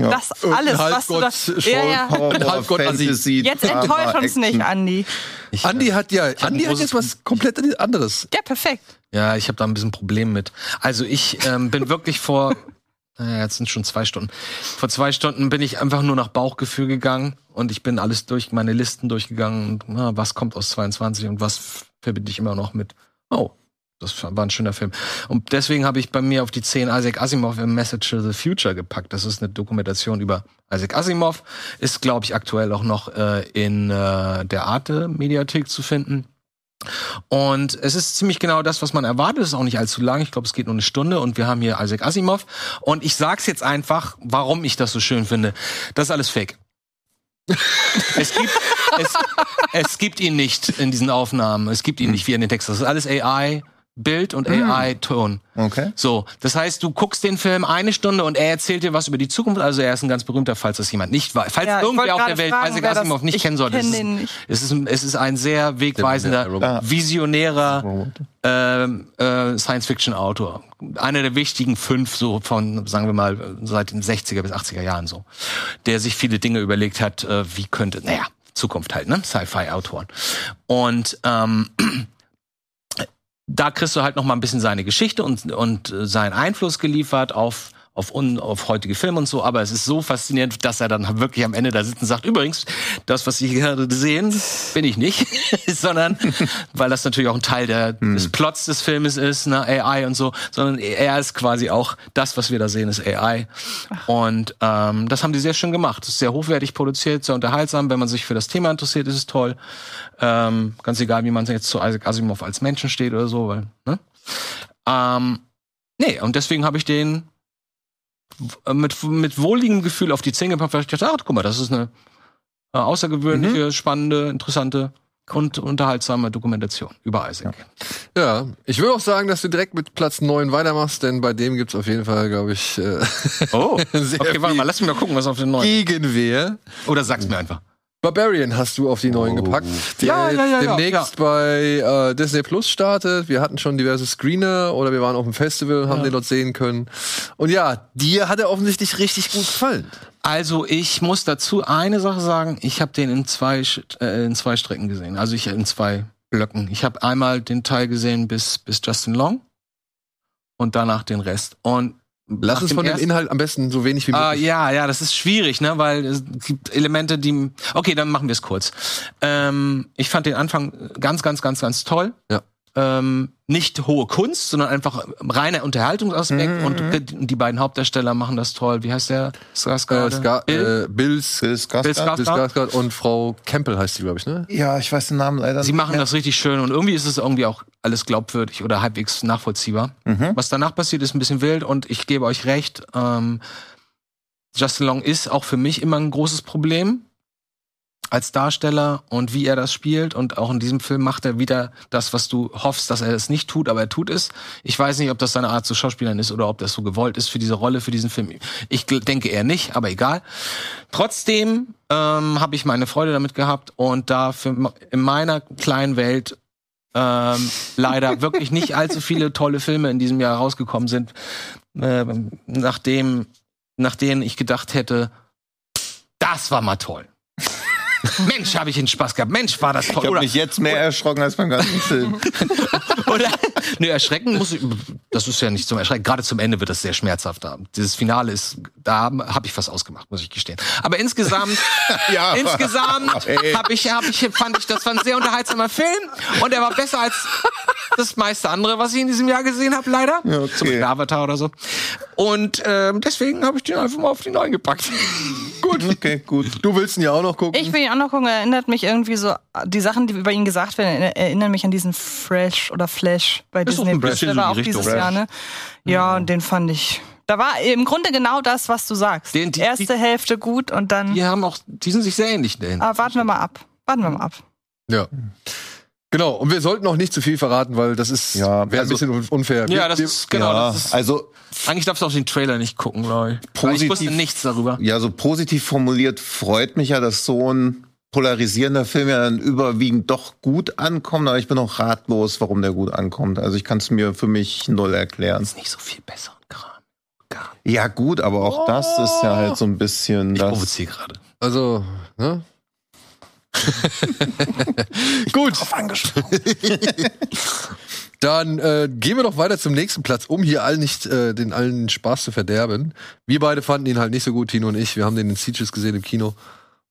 ja. Das alles, was du da. Ja, ja. Halbgott Fantasy, Jetzt enttäusch uns nicht, Andi. Ich, Andi hat ja, Andi hat jetzt was komplett anderes. Ja, perfekt. Ja, ich habe da ein bisschen Problem mit. Also ich ähm, bin wirklich vor, naja, jetzt sind schon zwei Stunden. Vor zwei Stunden bin ich einfach nur nach Bauchgefühl gegangen und ich bin alles durch meine Listen durchgegangen und na, was kommt aus 22 und was verbinde ich immer noch mit. Oh, das war ein schöner Film. Und deswegen habe ich bei mir auf die 10 Isaac Asimov im Message to the Future gepackt. Das ist eine Dokumentation über Isaac Asimov. Ist, glaube ich, aktuell auch noch äh, in äh, der Arte-Mediathek zu finden. Und es ist ziemlich genau das, was man erwartet. Es ist auch nicht allzu lang. Ich glaube, es geht nur eine Stunde. Und wir haben hier Isaac Asimov. Und ich sag's jetzt einfach, warum ich das so schön finde. Das ist alles Fake. es gibt es, es gibt ihn nicht in diesen Aufnahmen. Es gibt ihn nicht wie in den Texten. Das ist alles AI. Bild und AI-Ton. Okay. So, das heißt, du guckst den Film eine Stunde und er erzählt dir was über die Zukunft. Also er ist ein ganz berühmter, falls das jemand nicht weiß. Falls Ja, irgendwer auf der Welt fragen, Isaac Asimov nicht ich kennen sollte. kenn Es ist, den nicht. es, ist, ein- es ist ein sehr wegweisender, visionärer ähm, äh, Science-Fiction-Autor. Einer der wichtigen fünf, so von, sagen wir mal, seit den 60er bis 80er Jahren so. Der sich viele Dinge überlegt hat, äh, wie könnte, naja, Zukunft halt, ne? Sci-Fi-Autoren. Und ähm, da kriegst du halt noch mal ein bisschen seine Geschichte und, und äh, seinen Einfluss geliefert auf auf, un, auf heutige Filme und so, aber es ist so faszinierend, dass er dann wirklich am Ende da sitzt und sagt, übrigens, das, was Sie gerade sehen, bin ich nicht, sondern, weil das natürlich auch ein Teil der, des Plots des Filmes ist, ne, AI und so, sondern er ist quasi auch, das, was wir da sehen, ist AI. Und ähm, das haben die sehr schön gemacht. Es ist sehr hochwertig produziert, sehr unterhaltsam. Wenn man sich für das Thema interessiert, ist es toll. Ähm, ganz egal, wie man jetzt zu Isaac Asimov als Menschen steht oder so, weil, ne? Ähm, nee, und deswegen habe ich den mit, mit wohligem Gefühl auf die Zähne gepackt, weil ich dachte, ach, guck mal, das ist eine äh, außergewöhnliche, spannende, interessante und unterhaltsame Dokumentation über Isaac. Ja, ich würde auch sagen, dass du direkt mit Platz 9 weitermachst, denn bei dem gibt's auf jeden Fall, glaube ich, äh, Oh, Sehr okay, warte mal, lass mich mal gucken, was auf den neuen. Gegenwehr. Oder sag's mir einfach. Barbarian hast du auf die neuen gepackt. Der Ja, ja, ja, ja, demnächst bei äh, Disney Plus startet. Wir hatten schon diverse Screener oder wir waren auf dem Festival und haben den dort sehen können. Und ja, dir hat er offensichtlich richtig gut gefallen. Also ich muss dazu eine Sache sagen, ich habe den in zwei äh, in zwei Strecken gesehen, also ich in zwei Blöcken. Ich habe einmal den Teil gesehen bis bis Justin Long und danach den Rest. Und Lass uns von dem Inhalt am besten so wenig wie Ah, möglich. ja, ja, das ist schwierig, ne, weil es gibt Elemente, die. Okay, dann machen wir es kurz. Ähm, ich fand den Anfang ganz, ganz, ganz, ganz toll. Ja. Ähm, nicht hohe Kunst, sondern einfach reiner Unterhaltungsaspekt Mhm, und die, beiden hauptdarsteller machen das toll. Wie heißt der? Äh, Skarsgård? Ska Bill? äh, Bills, Bill Skarsgård? Und Frau Campbell heißt sie, glaube ich, ne? Ja, ich weiß den Namen leider Sie machen mehr. das richtig schön und irgendwie ist es irgendwie auch alles glaubwürdig oder halbwegs nachvollziehbar. Mhm. Was danach passiert, ist ein bisschen wild und ich gebe euch recht. Ähm, Justin Long ist auch für mich immer ein großes Problem als Darsteller und wie er das spielt und auch in diesem Film macht er wieder das, was du hoffst, dass er es nicht tut, aber er tut es. Ich weiß nicht, ob das seine Art zu Schauspielern ist oder ob das so gewollt ist für diese Rolle, für diesen Film. Ich denke eher nicht, aber egal. Trotzdem ähm, habe ich meine Freude damit gehabt und da für, in meiner kleinen Welt ähm, leider wirklich nicht allzu viele tolle Filme in diesem Jahr rausgekommen sind, äh, nachdem, nach denen ich gedacht hätte, das war mal toll. Mensch, habe ich einen Spaß gehabt. Mensch, war das Ich toll. habe Oder, mich jetzt mehr erschrocken als beim ganzen Film. oder, nee, erschrecken muss ich, das ist ja nicht zum Erschrecken. Gerade zum Ende wird das sehr schmerzhaft. Da. Dieses Finale ist, da habe ich was ausgemacht, muss ich gestehen. Aber insgesamt, Ja, aber- insgesamt Ey. hab ich, hab ich, fand ich, das war ein sehr unterhaltsamer Film und er war besser als das meiste andere, was ich in diesem Jahr gesehen habe, leider. Ja, okay. Zum Beispiel Avatar oder so. Und ähm, deswegen habe ich den einfach mal auf die neuen gepackt. Gut. Okay, gut. Du willst ihn ja auch noch gucken. Ich will ihn gucken, erinnert mich irgendwie so, die Sachen, die über ihn gesagt werden, er- erinnern mich an diesen Fresh oder Flash bei Ist Disney ein Plus. bisschen Der so war die auch dieses Richtung. Jahr, ne? Ja, und den fand ich. Da war im Grunde genau das, was du sagst. Den- die- Erste die- Hälfte gut und dann. Die haben auch, die sind sich sehr ähnlich. Denn. Aber warten wir mal ab. Warten wir mal ab. Ja. Genau, und wir sollten auch nicht zu viel verraten, weil das ist Ja, wäre ein also- bisschen un- unfair. Ja, das ist genau. ja, Das ist, also eigentlich darfst du auch den Trailer nicht gucken, glaube ich. Ich wusste nichts darüber. ja, so positiv formuliert freut mich ja, dass so ein polarisierender Film ja dann überwiegend doch gut ankommt, aber ich bin auch ratlos, warum der gut ankommt. Also ich kann es mir für mich null erklären. Ist nicht so viel besser und Kram. Ja gut, aber auch das ist ja halt so ein bisschen Ich das. provoziere gerade. Also, ne? Gut. Dann äh, gehen wir doch weiter zum nächsten Platz, um hier allen nicht äh, den allen Spaß zu verderben. Wir beide fanden ihn halt nicht so gut, Tino und ich. Wir haben den in Sieges gesehen im Kino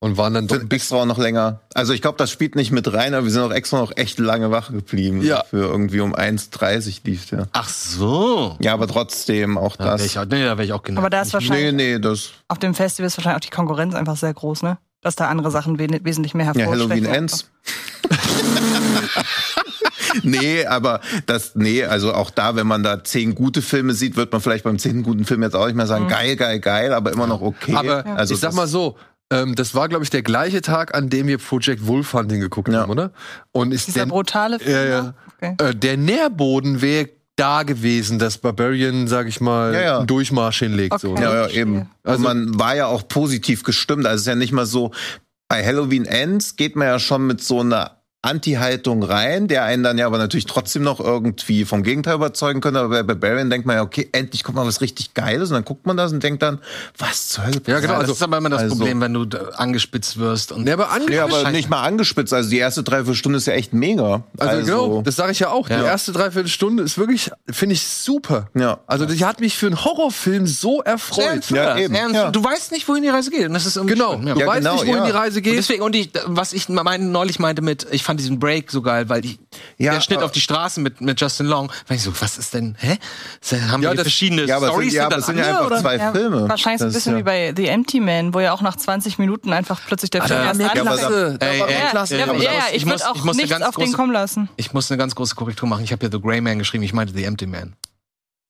und waren dann doch ein sind bisschen. extra auch noch länger. Also ich glaube, das spielt nicht mit rein, aber wir sind auch extra noch echt lange wach geblieben. Ja. Für irgendwie um 1.30 lief der. Ach so. Ja, aber trotzdem auch Da wäre das. ich, auch- nee, da wär ich auch genau. Aber da ist wahrscheinlich Nee, nee, das. auf dem Festival ist wahrscheinlich auch die Konkurrenz einfach sehr groß, ne? Dass da andere Sachen we wesentlich mehr Ja, hervorstechen. Halloween Ends. nee, aber das, nee, also auch da, wenn man da zehn gute Filme sieht, wird man vielleicht beim zehnten guten Film jetzt auch nicht mehr sagen, geil, geil, geil, aber immer noch okay. Aber also ich sag mal so, ähm, das war, glaube ich, der gleiche Tag, an dem wir Project Wolf Hunting geguckt Ja. haben, oder? Und ist Dieser der, brutale Film. ja, ja. Okay. Äh, der Nährboden wäre da gewesen, dass Barbarian, sag ich mal, Ja, ja. einen Durchmarsch hinlegt. So, Okay. ne? Ja, ja, eben. Also- und man war ja auch positiv gestimmt. Also es ist ja nicht mal so, bei Halloween Ends geht man ja schon mit so einer Anti-Haltung rein, der einen dann ja aber natürlich trotzdem noch irgendwie vom Gegenteil überzeugen könnte. Aber bei Barbarian denkt man ja, okay, endlich kommt mal was richtig Geiles. Und dann guckt man das und denkt dann, was zur Hölle? Ja, genau, Ja, also- das ist aber immer das also- Problem, wenn du angespitzt wirst und Nee, aber ange Ja, aber nicht mal angespitzt. Also die erste Dreiviertelstunde ist ja echt mega. Also, genau, das sage ich ja auch. Ja. Die erste Dreiviertelstunde ist wirklich, finde ich, super. Ja. Also die hat mich für einen Horrorfilm so erfreut. Ja, eben, Ernst, ja. Du weißt nicht, wohin die Reise geht. Und das ist irgendwie Genau, schön, ja. du Ja, weißt genau, nicht, wohin ja. die Reise Und geht. deswegen, und ich, was ich mein, neulich meinte mit, ich fand diesen Break so geil, weil die, Ja, der Schnitt aber- auf die Straße mit, mit Justin Long, war ich so, was ist denn, hä? Haben Ja, wir das- verschiedene Ja, aber Stories sind, ja, aber sind ja einfach oder? zwei Ja, Filme. Wahrscheinlich so ein ist bisschen ja- wie bei The Empty Man, wo ja auch nach 20 Minuten einfach plötzlich der Film erst anfängt. Ja, ich muss- auch nichts ganz auf den große- kommen lassen. Ich muss eine ganz große Korrektur machen. Ich habe ja The Grey Man geschrieben. Ich meinte The Empty Man.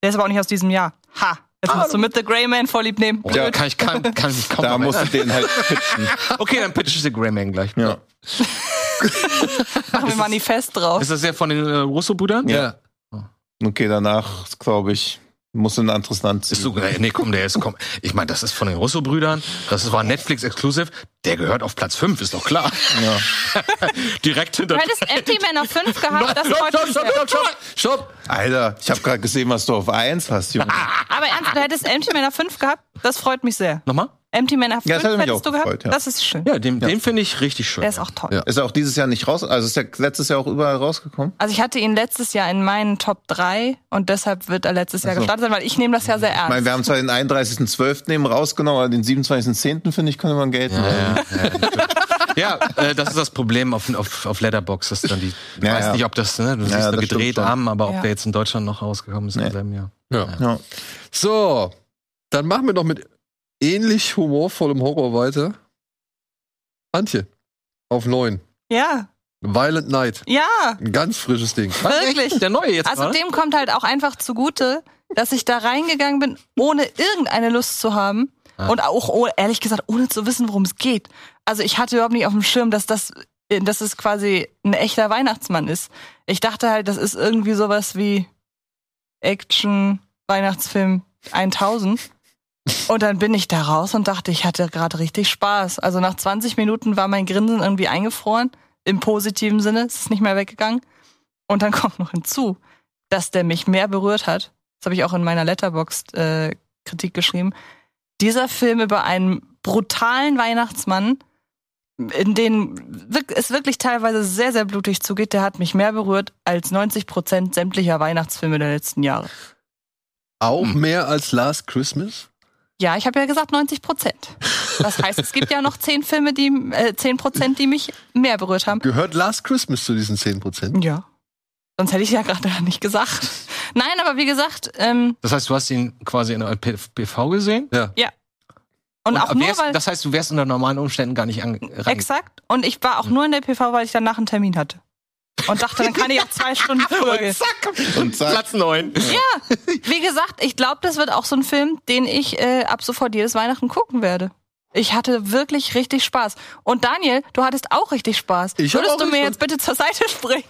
Der ist aber auch nicht aus diesem Jahr. Ha! Jetzt musst du mit The Grey Man vorlieb nehmen. Oh, Ja, kann ich kann, kann ich kaum Da musst du den halt pitchen. Okay, dann pitch ich The Grey Man gleich. Ja. Machen wir Manifest drauf. Ist das ja von den äh, Russo-Brüdern? Ja. Okay, danach, glaube ich, musst du ein anderes Land ziehen. Ist so, nee, komm, der ist, komm. Ich meine, das ist von den Russo-Brüdern. Das war Netflix-Exclusive. Der gehört auf Platz 5, ist doch klar. Ja. Direkt hinter. Du hättest Empty Man auf 5 gehabt, das Stopp, freut stopp, mich stopp, stopp, stopp, stopp. Alter, ich habe gerade gesehen, was du auf 1 hast, Junge. Aber ernsthaft, du hättest Empty Man auf 5 gehabt, das freut mich sehr. Nochmal? Empty Man auf 5 Ja, das hättest auch du gehabt, gefreut, ja. das ist schön. Ja, den, den finde ich richtig schön. Der ist auch toll. Ja. Ist er auch dieses Jahr nicht raus? Also ist er letztes Jahr auch überall rausgekommen? Also ich hatte ihn letztes Jahr in meinen Top 3 und deshalb wird er letztes Jahr so. gestartet sein, weil ich nehme das ja sehr Ich ernst. meine, wir haben zwar den 31.12. eben rausgenommen, aber den 27.10. finde ich, könnte man gelten. Ja, äh, das ist das Problem auf, auf, auf Letterbox. Das dann die, ich Ja, weiß ja. nicht, ob das, ne, du Ja, siehst ja, nur gedreht am, aber ob Ja. der jetzt in Deutschland noch rausgekommen ist Nee. im selben Jahr. Ja. Ja. So, dann machen wir doch mit ähnlich humorvollem Horror weiter. Antje, auf 9. Ja, Violent Night. ja, Ein ganz frisches Ding. wirklich. Der neue jetzt Also dem kommt halt auch einfach zugute, dass ich da reingegangen bin, ohne irgendeine Lust zu haben. Ah. Und auch, oh, ehrlich gesagt, ohne zu wissen, worum es geht. Also ich hatte überhaupt nicht auf dem Schirm, dass das, dass es quasi ein echter Weihnachtsmann ist. Ich dachte halt, das ist irgendwie sowas wie Action, Weihnachtsfilm 1000. Und dann bin ich da raus und dachte, ich hatte gerade richtig Spaß. Also nach 20 Minuten war mein Grinsen irgendwie eingefroren. Im positiven Sinne. Es ist nicht mehr weggegangen. Und dann kommt noch hinzu, dass der mich mehr berührt hat. Das habe ich auch in meiner Letterboxd-Kritik geschrieben. Dieser Film über einen brutalen Weihnachtsmann, in den wirk- es wirklich teilweise sehr, sehr blutig zugeht, der hat mich mehr berührt als 90 Prozent sämtlicher Weihnachtsfilme der letzten Jahre. Auch mehr als Last Christmas? Ja, ich habe ja gesagt 90 Prozent. Das heißt, es gibt ja noch 10 Filme, die, äh, 10 Prozent, die mich mehr berührt haben. Gehört Last Christmas zu diesen 10%? Ja. Sonst hätte ich ja gerade nicht gesagt. Nein, aber wie gesagt, ähm, Das heißt, du hast ihn quasi in der PV gesehen? Ja. und, auch nur weil. das heißt, du wärst unter normalen Umständen gar nicht an, rein. Exakt. Und ich war auch nur in der PV, weil ich danach einen Termin hatte. Und dachte, dann kann ich auch zwei Stunden früher gehen. Und zack, Platz 9. Ja, wie gesagt, ich glaube, das wird auch so ein Film, den ich äh, ab sofort jedes Weihnachten gucken werde. Ich hatte wirklich richtig Spaß. Und Daniel, du hattest auch richtig Spaß. Ich Würdest du mir jetzt bitte zur Seite springen?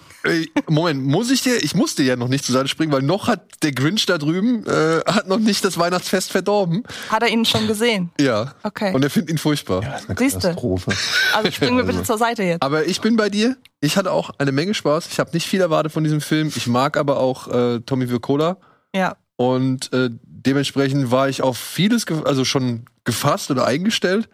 Moment, muss ich dir, ich musste ja noch nicht zur Seite springen, weil noch hat der Grinch da drüben, äh, hat noch nicht das Weihnachtsfest verdorben. Hat er ihn schon gesehen? Ja. Okay. Und er findet ihn furchtbar. das ist eine Siehste. Katastrophe. Also springen wir bitte zur Seite jetzt. Aber ich bin bei dir. Ich hatte auch eine Menge Spaß. Ich habe nicht viel erwartet von diesem Film. Ich mag aber auch äh, Tommy Wirkola. Ja. Und äh, dementsprechend war ich auf vieles, also schon gefasst oder eingestellt.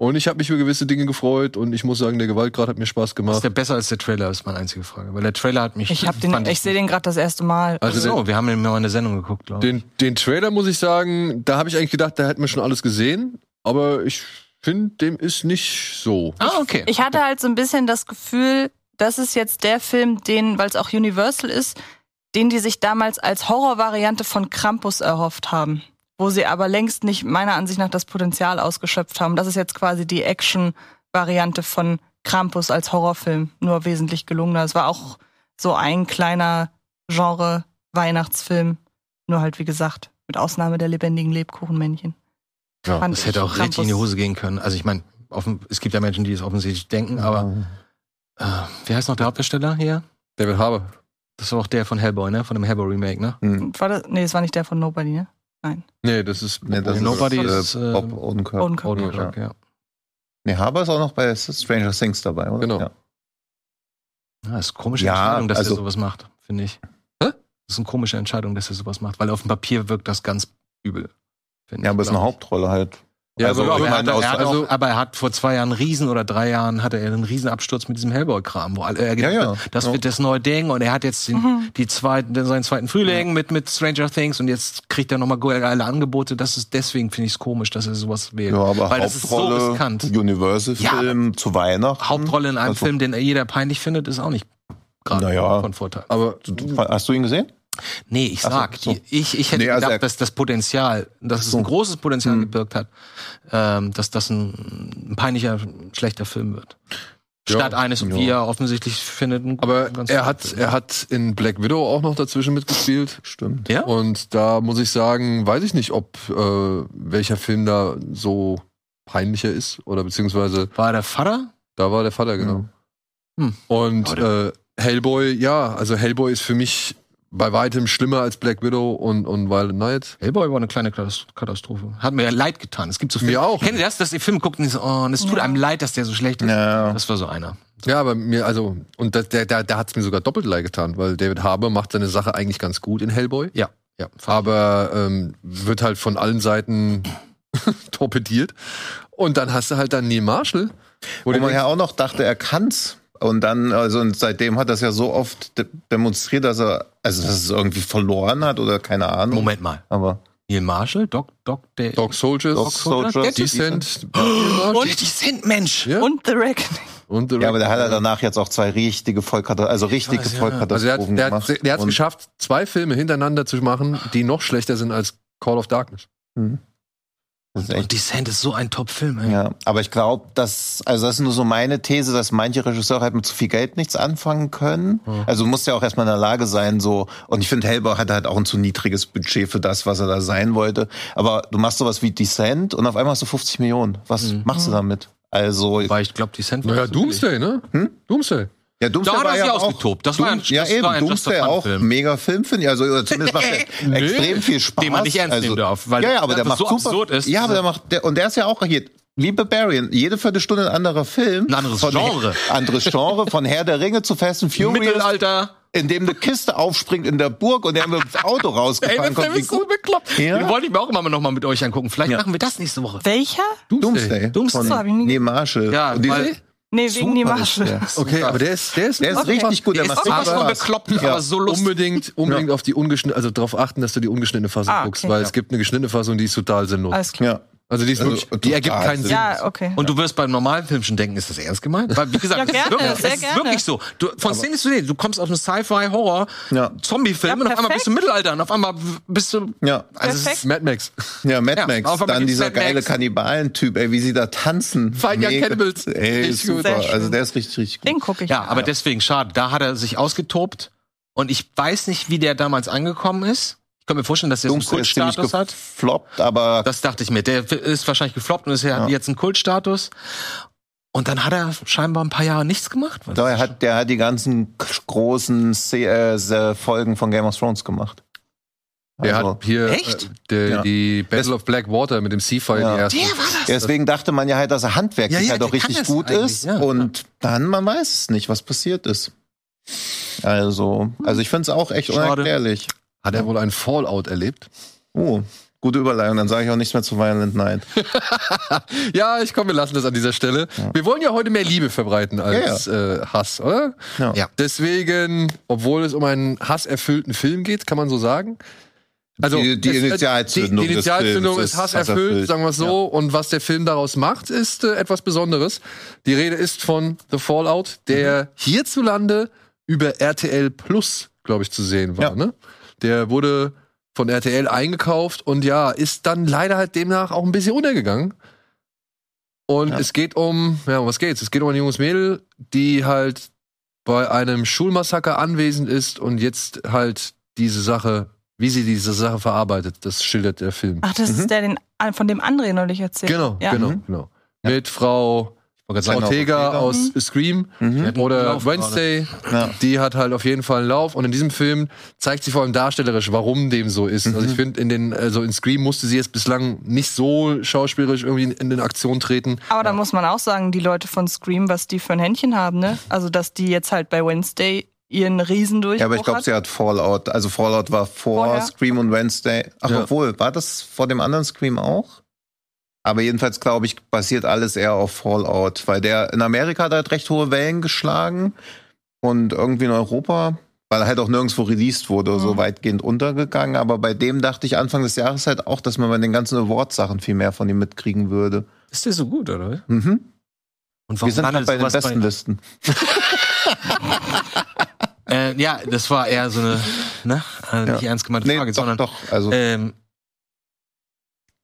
Und ich habe mich über gewisse Dinge gefreut. Und ich muss sagen, der Gewaltgrad hat mir Spaß Ist gemacht. der besser als der Trailer, ist meine einzige Frage. Weil der Trailer hat mich. Ich hab den, fand ich sehe den gerade das erste Mal. Also so, wir haben ihn mal in der Sendung geguckt, glaube ich. Den, den Trailer muss ich sagen, da habe ich eigentlich gedacht, da hätten wir schon alles gesehen. Aber ich finde, dem ist nicht so. Ah, okay. Ich hatte halt so ein bisschen das Gefühl, das ist jetzt der Film, den, weil es auch Universal ist, den die sich damals als Horrorvariante von Krampus erhofft haben. Wo sie aber längst nicht meiner Ansicht nach das Potenzial ausgeschöpft haben. Das ist jetzt quasi die Action-Variante von Krampus als Horrorfilm, nur wesentlich gelungener. Es war auch so ein kleiner Genre-Weihnachtsfilm. Nur halt, wie gesagt, mit Ausnahme der lebendigen Lebkuchenmännchen. Ja, Fand Das hätte auch richtig in die Krampus- Hose gehen können. Also ich meine, es gibt ja Menschen, die es offensichtlich denken, aber äh, wie heißt noch der Hauptdarsteller hier? David Harbour. Das war auch der von Hellboy, ne? Von dem Hellboy Remake, ne? Hm. War das, nee, das war nicht der von Nobody, ne? Nee, das ist. Nee, das Nobody ist, ist, äh, äh, Bob Odenkirk. Odenkirk. Odenkirk, ja. Nee, Haber ist auch noch bei Stranger Things dabei, oder? Genau. Ja. Ja, das ist eine komische Ja, Entscheidung, dass also- er sowas macht, finde ich. Hä? Das ist eine komische Entscheidung, dass er sowas macht, weil auf dem Papier wirkt das ganz übel. finde Ja, aber ist eine. Hauptrolle halt. Ja, Also, aber, er hat, aus- er hat also- auch, aber er hat vor zwei Jahren einen Riesen oder drei Jahren hatte er einen Riesenabsturz mit diesem Hellboy-Kram, wo alle, er gedacht Ja, ja. hat, das Ja. wird das neue Ding und er hat jetzt den, Mhm. die zweiten, seinen zweiten Frühling mit, mit Stranger Things und jetzt kriegt er nochmal geile Angebote. Das ist, deswegen finde ich es komisch, dass er sowas wählt. Ja, aber Weil das ist so Hauptrolle, riskant. Universal-Film zu Weihnachten. Hauptrolle in einem Also- Film, den jeder peinlich findet, ist auch nicht gerade Naja. von Vorteil. aber Du- Hast du ihn gesehen? Nee, ich Ach so, sag, so. Die, ich, ich hätte Nee, also gedacht, dass das Potenzial, dass es so. ein großes Potenzial Hm. gebirgt hat, ähm, dass das ein, ein peinlicher, schlechter Film wird. Ja, Statt eines, ja. wie er offensichtlich findet, aber ganz er hat, Film. er hat in Black Widow auch noch dazwischen mitgespielt. Stimmt. Ja? Und da muss ich sagen, weiß ich nicht, ob äh, welcher Film da so peinlicher ist oder beziehungsweise War er der Vater? da war der Vater genau. Hm. Und Aber äh, Hellboy, ja, also Hellboy ist für mich bei weitem schlimmer als Black Widow und, und Violent Night. Hellboy war eine kleine Katas- Katastrophe. Hat mir ja leid getan. Es gibt so Filme. Mir auch. Kennt ihr das, dass ihr Film guckt und, so, oh, und es tut Ja. einem leid, dass der so schlecht ist? Ja. Das war so einer. Ja, aber mir, also, und da, der, der, der hat es mir sogar doppelt leid getan, weil David Harbour macht seine Sache eigentlich ganz gut in Hellboy, Ja, ja. aber ähm, wird halt von allen Seiten torpediert. Und dann hast du halt dann Neil Marshall. Wo Wo man denkst, ja auch noch dachte, er kann's. Und dann, also und seitdem hat er es ja so oft de demonstriert, dass er, also dass es irgendwie verloren hat oder keine Ahnung. Moment mal. Aber Neil Marshall, Doc, Doc, der. Dog Soldiers, Dog Soldiers, der Decent, Und die sind Mensch. Ja. Und The Reckoning. und The ja, aber der hat danach jetzt auch zwei richtige Vollkatastrophen, also richtige weiß. Also der hat Vollkatastrophen der, gemacht. hat- der hat's Und- geschafft, zwei Filme hintereinander zu machen, die noch schlechter sind als Call of Darkness. Mhm. Echt Und Descent ist so ein Top-Film, ey. Ja, aber ich glaube, dass, also das ist nur so meine These, dass manche Regisseure halt mit zu viel Geld nichts anfangen können. Also du musst ja auch erstmal in der Lage sein, so, und ich finde, Hellboy hatte halt auch ein zu niedriges Budget für das, was er da sein wollte. Aber du machst sowas wie Descent und auf einmal hast du 50 Millionen. Was machst du damit? Also, Weil ich glaube, Descent war Naja. Doomsday, ne? Hm? Doomsday. Ja, Da hat er sich ausgetobt. Das war ein- ja, das eben, war ein Doomsday auch Film. mega Film, finde ich. Also oder zumindest macht er extrem viel Spaß. Den man nicht ernst nehmen darf, weil ja, ja, aber der macht so super. absurd ist. Ja, aber der macht, der, und der ist ja auch hier. Wie Barbarian, jede Viertelstunde ein anderer Film. Ein anderes von, Genre. Anderes Genre, von Herr der Ringe zu Fast and Furious. Mittelalter. in dem eine Kiste aufspringt in der Burg und der mit dem Auto Ey, rausgefahren der kommt. Film Wie ist so bekloppt. Ja. Den wollte ich mir auch immer noch mal mit euch angucken. Vielleicht Ja. machen wir das nächste Woche. Welcher? Doomsday. Doomsday. Von ich nie Neil Marshall. Ja, und die, weil- Nee, wegen die der. Okay, aber der ist, der ist, Der ist Okay. richtig gut. Der, Der ist macht Spaß. bekloppt, Ja. aber so lustig. unbedingt, unbedingt auf die ungeschnittene, also darauf achten, dass du die ungeschnittene Fassung Ah, guckst, okay. weil Ja. es gibt eine geschnittene Fassung, die ist total sinnlos. Alles klar. Ja. Also die ist Also, wirklich, die ergibt keinen Sinn. Ja, okay. Und du wirst beim normalen Film schon denken, ist das ernst gemeint? Weil, wie gesagt, Ja, das gerne, ist wirklich, sehr das ist gerne. wirklich so. Du, von Szene zu Szene, du kommst aus einem Sci-Fi-Horror, Ja. Zombie-Film Ja, und auf einmal bist du im Mittelalter und auf einmal bist du. Ja. Also es Perfekt. ist, Mad Max. Ja, Mad Ja, Max. auf einmal Dann dieser Mad geile. Kannibalentyp, ey, wie sie da tanzen. Mega. Cannibals. Ey, gut. super. Also der ist richtig, richtig gut. Den gucke ich. ja, aber deswegen schade. Da hat er sich ausgetobt und ich weiß nicht, wie der damals angekommen ist. Ich kann mir vorstellen, dass der so einen Kultstatus hat. gefloppt, aber Das dachte ich mir. Der ist wahrscheinlich gefloppt und ist ja, Ja. jetzt ein Kultstatus. Und dann hat er scheinbar ein paar Jahre nichts gemacht. Was der hat, der hat die ganzen großen äh, Folgen von Game of Thrones gemacht. Der Also- hat hier Echt? Äh, der, Ja. die Battle of Blackwater mit dem Seafire, Ja. erste. Der war das. Deswegen dachte man ja halt, dass er handwerklich Ja, ja, halt auch richtig gut ist. ja. Und dann, man weiß es nicht, was passiert ist. Also, also ich finde es auch echt Schade. unerklärlich. Hat er wohl einen Fallout erlebt? Oh, gute Überleitung. Dann sage ich auch nichts mehr zu Violent Night. Ja, ich komme, wir lassen das an dieser Stelle. Wir wollen ja heute mehr Liebe verbreiten als Äh, Hass, oder? Ja. Ja. Deswegen, obwohl es um einen hasserfüllten Film geht, kann man so sagen. Also Die- die es- Initialzündung die, die Initialzündung ist ist hasserfüllt, hasserfüllt. sagen wir es so. Und was der Film daraus macht, ist äh, etwas Besonderes. Die Rede ist von The Fallout, der Mhm. hierzulande über RTL Plus, glaube ich, zu sehen war. Ja. Ne? Der wurde von RTL eingekauft und ja, ist dann leider halt demnach auch ein bisschen untergegangen. Und Ja. es geht um, ja, um was geht's? Es geht um ein junges Mädel, die halt bei einem Schulmassaker anwesend ist und jetzt halt diese Sache, wie sie diese Sache verarbeitet, das schildert der Film. Ach, das Mhm. ist der, den, von dem André neulich erzählt. Genau, ja. genau, Mhm. genau. Ja. Mit Frau sagen, Ortega Ortega. aus Scream Mhm. hat einen oder Lauf Wednesday, Ja. die hat halt auf jeden Fall einen Lauf und in diesem Film zeigt sie vor allem darstellerisch, warum dem so ist. Also ich finde in den also in Scream musste sie jetzt bislang nicht so schauspielerisch irgendwie in, den Aktion treten. Aber da muss man auch sagen, die Leute von Scream, was die für ein Händchen haben, ne? Also, dass die jetzt halt bei Wednesday ihren Riesendurchbruch Ja, aber ich glaube, sie hat Fallout. Also Fallout war vor Vorher? Scream und Wednesday. Ach, Ja. obwohl, war das vor dem anderen Scream auch? Aber jedenfalls glaube ich, basiert alles eher auf Fallout, weil der in Amerika hat halt recht hohe Wellen geschlagen und irgendwie in Europa, weil er halt auch nirgendwo released wurde, so Mhm. weitgehend untergegangen. Aber bei dem dachte ich Anfang des Jahres halt auch, dass man bei den ganzen Award-Sachen viel mehr von ihm mitkriegen würde. Ist der so gut, oder? Mhm. Und Wir sind halt bei den besten Listen. Äh, ja, das war eher so eine ne, äh, nicht ernst gemeinte Nee, Frage, doch, sondern doch. Also ähm,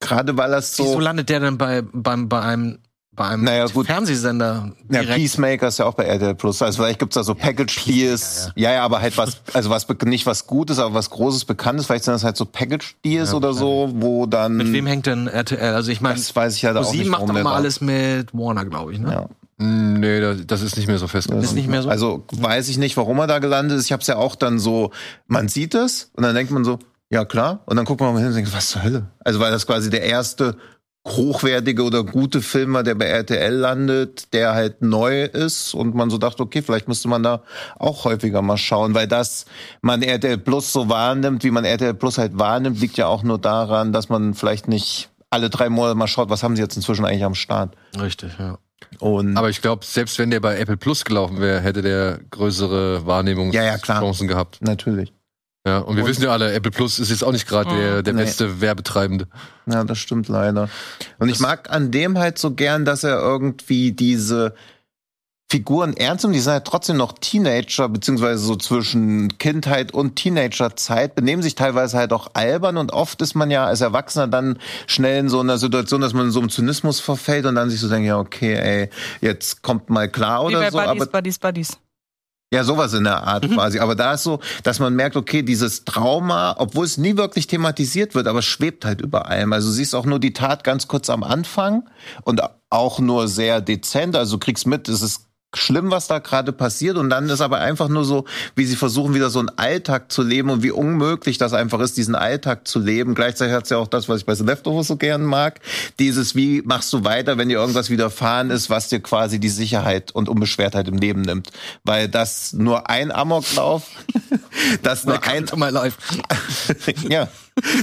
gerade weil das wieso so. landet der denn bei, beim, bei einem, bei einem Naja, gut. Fernsehsender Ja? Peacemaker ist ja auch bei RTL Plus. Also vielleicht gibt's da so Package-Deals. Ja. ja, aber halt was, also was nicht was Gutes, aber was Großes, Bekanntes. Vielleicht sind das halt so Package-Deals Ja, oder so, wo dann. Mit wem hängt denn RTL? Also ich meine, Das weiß ich halt auch sie nicht, macht doch da- alles mit Warner, glaube ich, ne? Ja. Nee, das, das ist nicht mehr so fest. Ist nicht mehr so? Also weiß ich nicht, warum er da gelandet ist. Ich habe es ja auch dann so, man sieht es und dann denkt man so, ja klar. Und dann guckt man mal hin und denkt, was zur Hölle? Also weil das quasi der erste hochwertige oder gute Film war, der bei RTL landet, der halt neu ist und man so dachte, okay, vielleicht müsste man da auch häufiger mal schauen, weil das man RTL Plus so wahrnimmt, wie man RTL Plus halt wahrnimmt, liegt ja auch nur daran, dass man vielleicht nicht alle drei Monate mal schaut, was haben sie jetzt inzwischen eigentlich am Start. Richtig, ja. Und Aber ich glaube, selbst wenn der bei Apple Plus gelaufen wäre, hätte der größere Wahrnehmungschancen Ja, ja, klar. gehabt. natürlich. Ja, und wir Und- wissen ja alle, Apple Plus ist jetzt auch nicht gerade der, der Nee. beste Werbetreibende. Ja, das stimmt leider. Und ich mag an dem halt so gern, dass er irgendwie diese Figuren ernst nimmt. Die sind halt trotzdem noch Teenager, beziehungsweise so zwischen Kindheit und Teenagerzeit, benehmen sich teilweise halt auch albern und oft ist man ja als Erwachsener dann schnell in so einer Situation, dass man in so einem Zynismus verfällt und dann sich so denkt, ja, okay, ey, jetzt kommt mal klar Wie oder bei so. Buddies, Aber Buddies, Buddies. Ja, sowas in der Art quasi. Aber da ist so, dass man merkt, okay, dieses Trauma, obwohl es nie wirklich thematisiert wird, aber schwebt halt über allem. Also du siehst auch nur die Tat ganz kurz am Anfang und auch nur sehr dezent. Also du kriegst mit, es ist schlimm, was da gerade passiert. Und dann ist aber einfach nur so, wie sie versuchen, wieder so einen Alltag zu leben und wie unmöglich das einfach ist, diesen Alltag zu leben. Gleichzeitig hat es ja auch das, was ich bei The Leftovers so gern mag. Dieses, wie machst du weiter, wenn dir irgendwas widerfahren ist, was dir quasi die Sicherheit und Unbeschwertheit im Leben nimmt. Weil das nur ein Amoklauf, das nur ein, to my life. ja,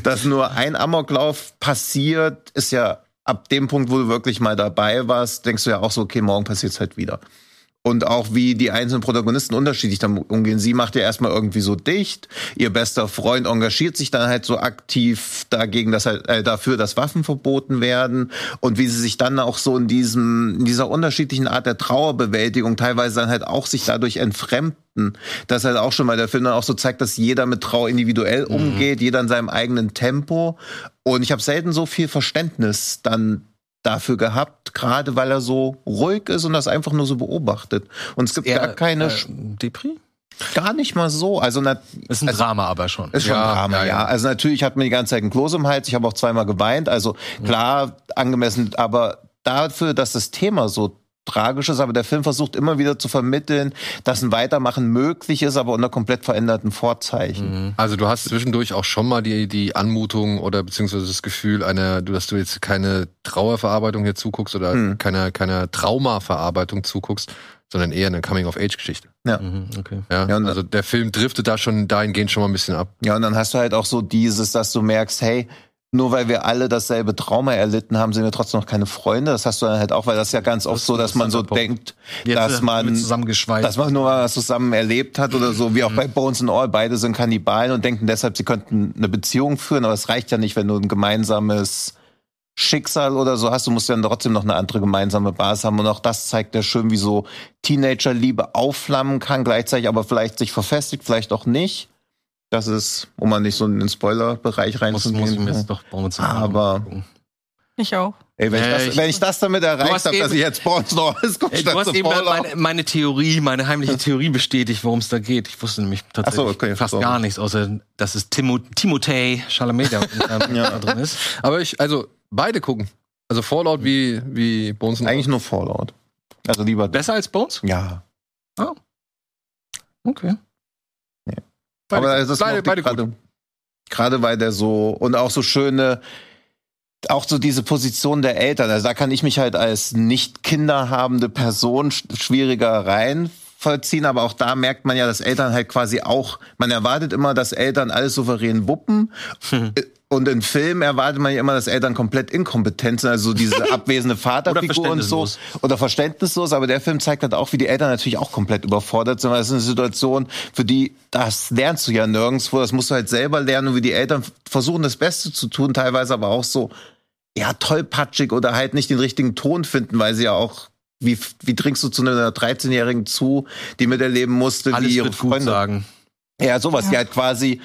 dass nur ein Amoklauf passiert, ist ja ab dem Punkt, wo du wirklich mal dabei warst, denkst du ja auch so, okay, morgen passiert's halt wieder. Und auch wie die einzelnen Protagonisten unterschiedlich damit umgehen. Sie macht ja erstmal irgendwie so dicht. Ihr bester Freund engagiert sich dann halt so aktiv dagegen, dass halt, äh, dafür, dass Waffen verboten werden. Und wie sie sich dann auch so in diesem, in dieser unterschiedlichen Art der Trauerbewältigung teilweise dann halt auch sich dadurch entfremden. Das halt auch schon mal der Film dann auch so zeigt, dass jeder mit Trauer individuell umgeht, jeder in seinem eigenen Tempo. Und ich habe selten so viel Verständnis dann dafür gehabt, gerade weil er so ruhig ist und das einfach nur so beobachtet. Und es gibt gar keine, äh, Depri? gar nicht mal so. Also, na, Ist ein also, Drama aber schon. ist schon Ja, Drama, ja, ja, ja. Also natürlich hat man die ganze Zeit ein Kloß im Hals. Ich habe auch zweimal geweint. Also klar, angemessen, aber dafür, dass das Thema so tragisch ist, aber der Film versucht immer wieder zu vermitteln, dass ein Weitermachen möglich ist, aber unter komplett veränderten Vorzeichen. Also du hast zwischendurch auch schon mal die, die Anmutung oder beziehungsweise das Gefühl einer, du- dass du jetzt keine Trauerverarbeitung hier zuguckst oder Hm. keiner, keiner Traumaverarbeitung zuguckst, sondern eher eine Coming-of-Age-Geschichte. Mhm, okay. Ja, Ja, also der Film driftet da schon dahingehend schon mal ein bisschen ab. Ja, und dann hast du halt auch so dieses, dass du merkst, hey, nur weil wir alle dasselbe Trauma erlitten haben, sind wir trotzdem noch keine Freunde. Das hast du dann halt auch, weil das ist ja ganz oft ist so, dass man so Punkt. denkt, Jetzt dass man dass man nur was zusammen erlebt hat oder so, wie auch bei Bones and All. Beide sind Kannibalen und denken deshalb, sie könnten eine Beziehung führen, aber es reicht ja nicht, wenn du ein gemeinsames Schicksal oder so hast. Du musst ja dann trotzdem noch eine andere gemeinsame Basis haben. Und auch das zeigt ja schön, wie so Teenager-Liebe aufflammen kann, gleichzeitig aber vielleicht sich verfestigt, vielleicht auch nicht. Das ist, um mal nicht so in den Spoiler-Bereich reinzugehen. muss ich mir jetzt doch Bones and All Aber-. Ich auch. Ey, wenn, Ja, ich das, ich- wenn ich das damit erreicht habe, dass ich jetzt Bones noch alles gucke, Ey, du hast eben meine, meine Theorie, meine heimliche Theorie bestätigt, worum es da geht. Ich wusste nämlich tatsächlich so, okay, fast sorry. gar nichts, außer dass es Timo Timothée Chalamet da, da drin ist. Aber ich, also beide gucken. Also Fallout wie, wie Bones Eigentlich nur Fallout. Also lieber. Besser als Bones? Ja. Okay. Beide Aber das beide, beide ich gut. gerade. Gerade weil der so und auch so schöne, auch so diese Position der Eltern. Also da kann ich mich halt als nicht kinderhabende Person sch schwieriger reinvollziehen, aber auch da merkt man ja, dass Eltern halt quasi auch, man erwartet immer, dass Eltern alles souverän wuppen. Äh, Und in Filmen erwartet man ja immer, dass Eltern komplett inkompetent sind, also so diese abwesende Vaterfigur und so. verständnislos. Oder verständnislos, aber der Film zeigt halt auch, wie die Eltern natürlich auch komplett überfordert sind, weil es ist eine Situation, für die, das lernst du ja nirgendwo, das musst du halt selber lernen und wie die Eltern versuchen, das Beste zu tun, teilweise aber auch so, ja, tollpatschig oder halt nicht den richtigen Ton finden, weil sie ja auch, wie, wie trinkst du zu einer 13-Jährigen zu, die miterleben musste, Alles wie ihre gut Freunde. sagen. Ja, sowas, die halt quasi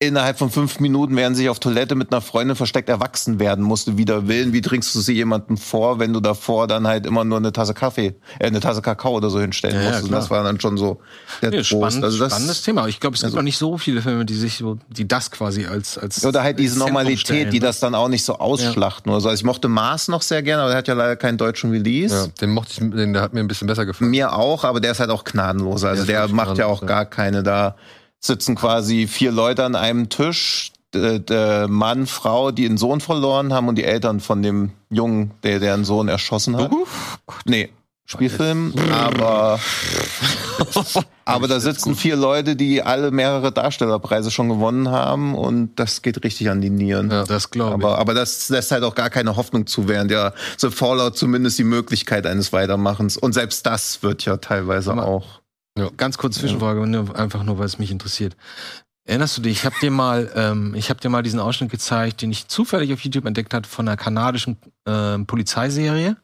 innerhalb von fünf Minuten, während sich auf Toilette mit einer Freundin versteckt erwachsen werden musste, wider Willen. Wie trinkst du sie jemandem vor, wenn du davor dann halt immer nur eine Tasse Kaffee, äh, eine Tasse Kakao oder so hinstellen Ja, ja, musst? Klar. das war dann schon so der Trost. spannend, Also das, spannendes Thema. Ich glaube, es gibt also- noch nicht so viele Filme, die sich so, die das quasi als, als oder halt diese Zentrum Normalität, stellen, die ne? das dann auch nicht so ausschlachten oder so. Also ich mochte Mars noch sehr gerne, aber der hat ja leider keinen deutschen Release. Ja, den mochte ich, den, der hat mir ein bisschen besser gefallen. Mir auch, aber der ist halt auch gnadenloser. Also Der der macht ja auch gnadenlos, ja. gar keine. Da sitzen quasi vier Leute an einem Tisch. Mann, Frau, die einen Sohn verloren haben und die Eltern von dem Jungen, der deren Sohn erschossen hat. Nee, Spielfilm, aber aber da sitzen vier Leute, die alle mehrere Darstellerpreise schon gewonnen haben und das geht richtig an die Nieren. Ja. Das glaube ich. Aber, aber das lässt halt auch gar keine Hoffnung zu, während ja so Fallout zumindest die Möglichkeit eines Weitermachens. Und selbst das wird ja teilweise Aber- auch. Ganz kurz Zwischenfrage, nur- einfach nur, weil es mich interessiert. Erinnerst du dich? Ich habe dir mal, ähm, ich habe dir mal diesen Ausschnitt gezeigt, den ich zufällig auf YouTube entdeckt hat von einer kanadischen ähm, Polizeiserie.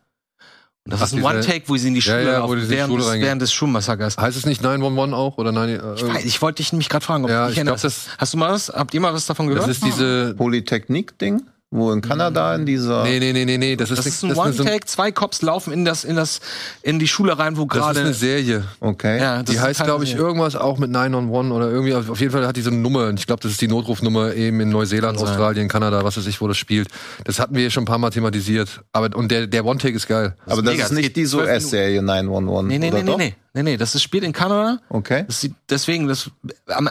Und das Ach, ist ein One-Take, wo sie in die Ja, Schule ja, wo laufen, während, Schule des, während des Schulmassakers. Heißt es nicht 911 auch? Oder 9, äh, Ich, weiß, ich wollte dich nämlich gerade fragen, ob Ja, du dich ich glaub, erinnerst. das- Hast du mal was? Habt ihr mal was davon das gehört? ist diese. Polytechnik-Ding, wo in Kanada in dieser. Nee, nee, nee, nee, nee. Das ist, das ist ein das ist One-Take, zwei Cops laufen in das, in das, in die Schule rein, wo Das ist gerade. eine Serie. Okay. Ja, das Die ist heißt, glaube ich, Serie. irgendwas auch mit 911 oder irgendwie. Auf jeden Fall hat die so eine Nummer. Und ich glaube, das ist die Notrufnummer eben in Neuseeland, Kann sein. Australien, Kanada, was weiß ich, wo das spielt. Das hatten wir hier schon ein paar Mal thematisiert. Aber, und der, der One-Take ist geil. Aber das mega. ist nicht die US-Serie 911. Nee, nee, oder nee, nee, nee, nee, nee, das ist, spielt in Kanada. Okay. Das sieht, deswegen, das,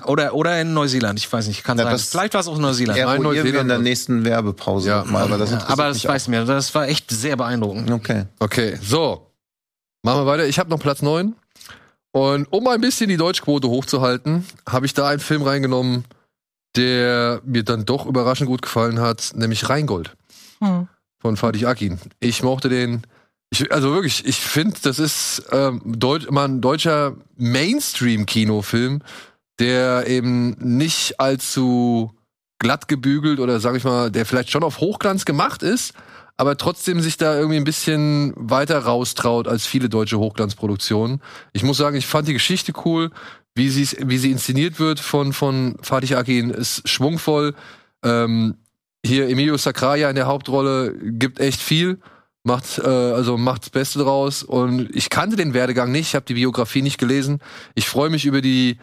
oder, oder in Neuseeland, ich weiß nicht, kann Ja, sein. das- Vielleicht war es auch Neuseeland. Nein, Eruieren wir in Neuseeland der nächsten Werbepause Ja. mal, aber das Ja, interessiert aber das weiß mir, das war echt sehr beeindruckend. Okay. Okay, so. Machen wir weiter. Ich habe noch Platz 9. Und um ein bisschen die Deutschquote hochzuhalten, habe ich da einen Film reingenommen, der mir dann doch überraschend gut gefallen hat, nämlich Rheingold Hm. von Fatih Akin. Ich mochte den. Ich, also wirklich, ich finde, das ist ähm, Deut mal ein deutscher Mainstream-Kinofilm, der eben nicht allzu glatt gebügelt oder sag ich mal, der vielleicht schon auf Hochglanz gemacht ist, aber trotzdem sich da irgendwie ein bisschen weiter raustraut als viele deutsche Hochglanzproduktionen. Ich muss sagen, ich fand die Geschichte cool, wie sie wie sie inszeniert wird von von Fatih Akin ist schwungvoll. Ähm, hier Emilio Sacraia in der Hauptrolle gibt echt viel, macht äh, also macht das Beste draus und ich kannte den Werdegang nicht, ich habe die Biografie nicht gelesen. Ich freue mich über die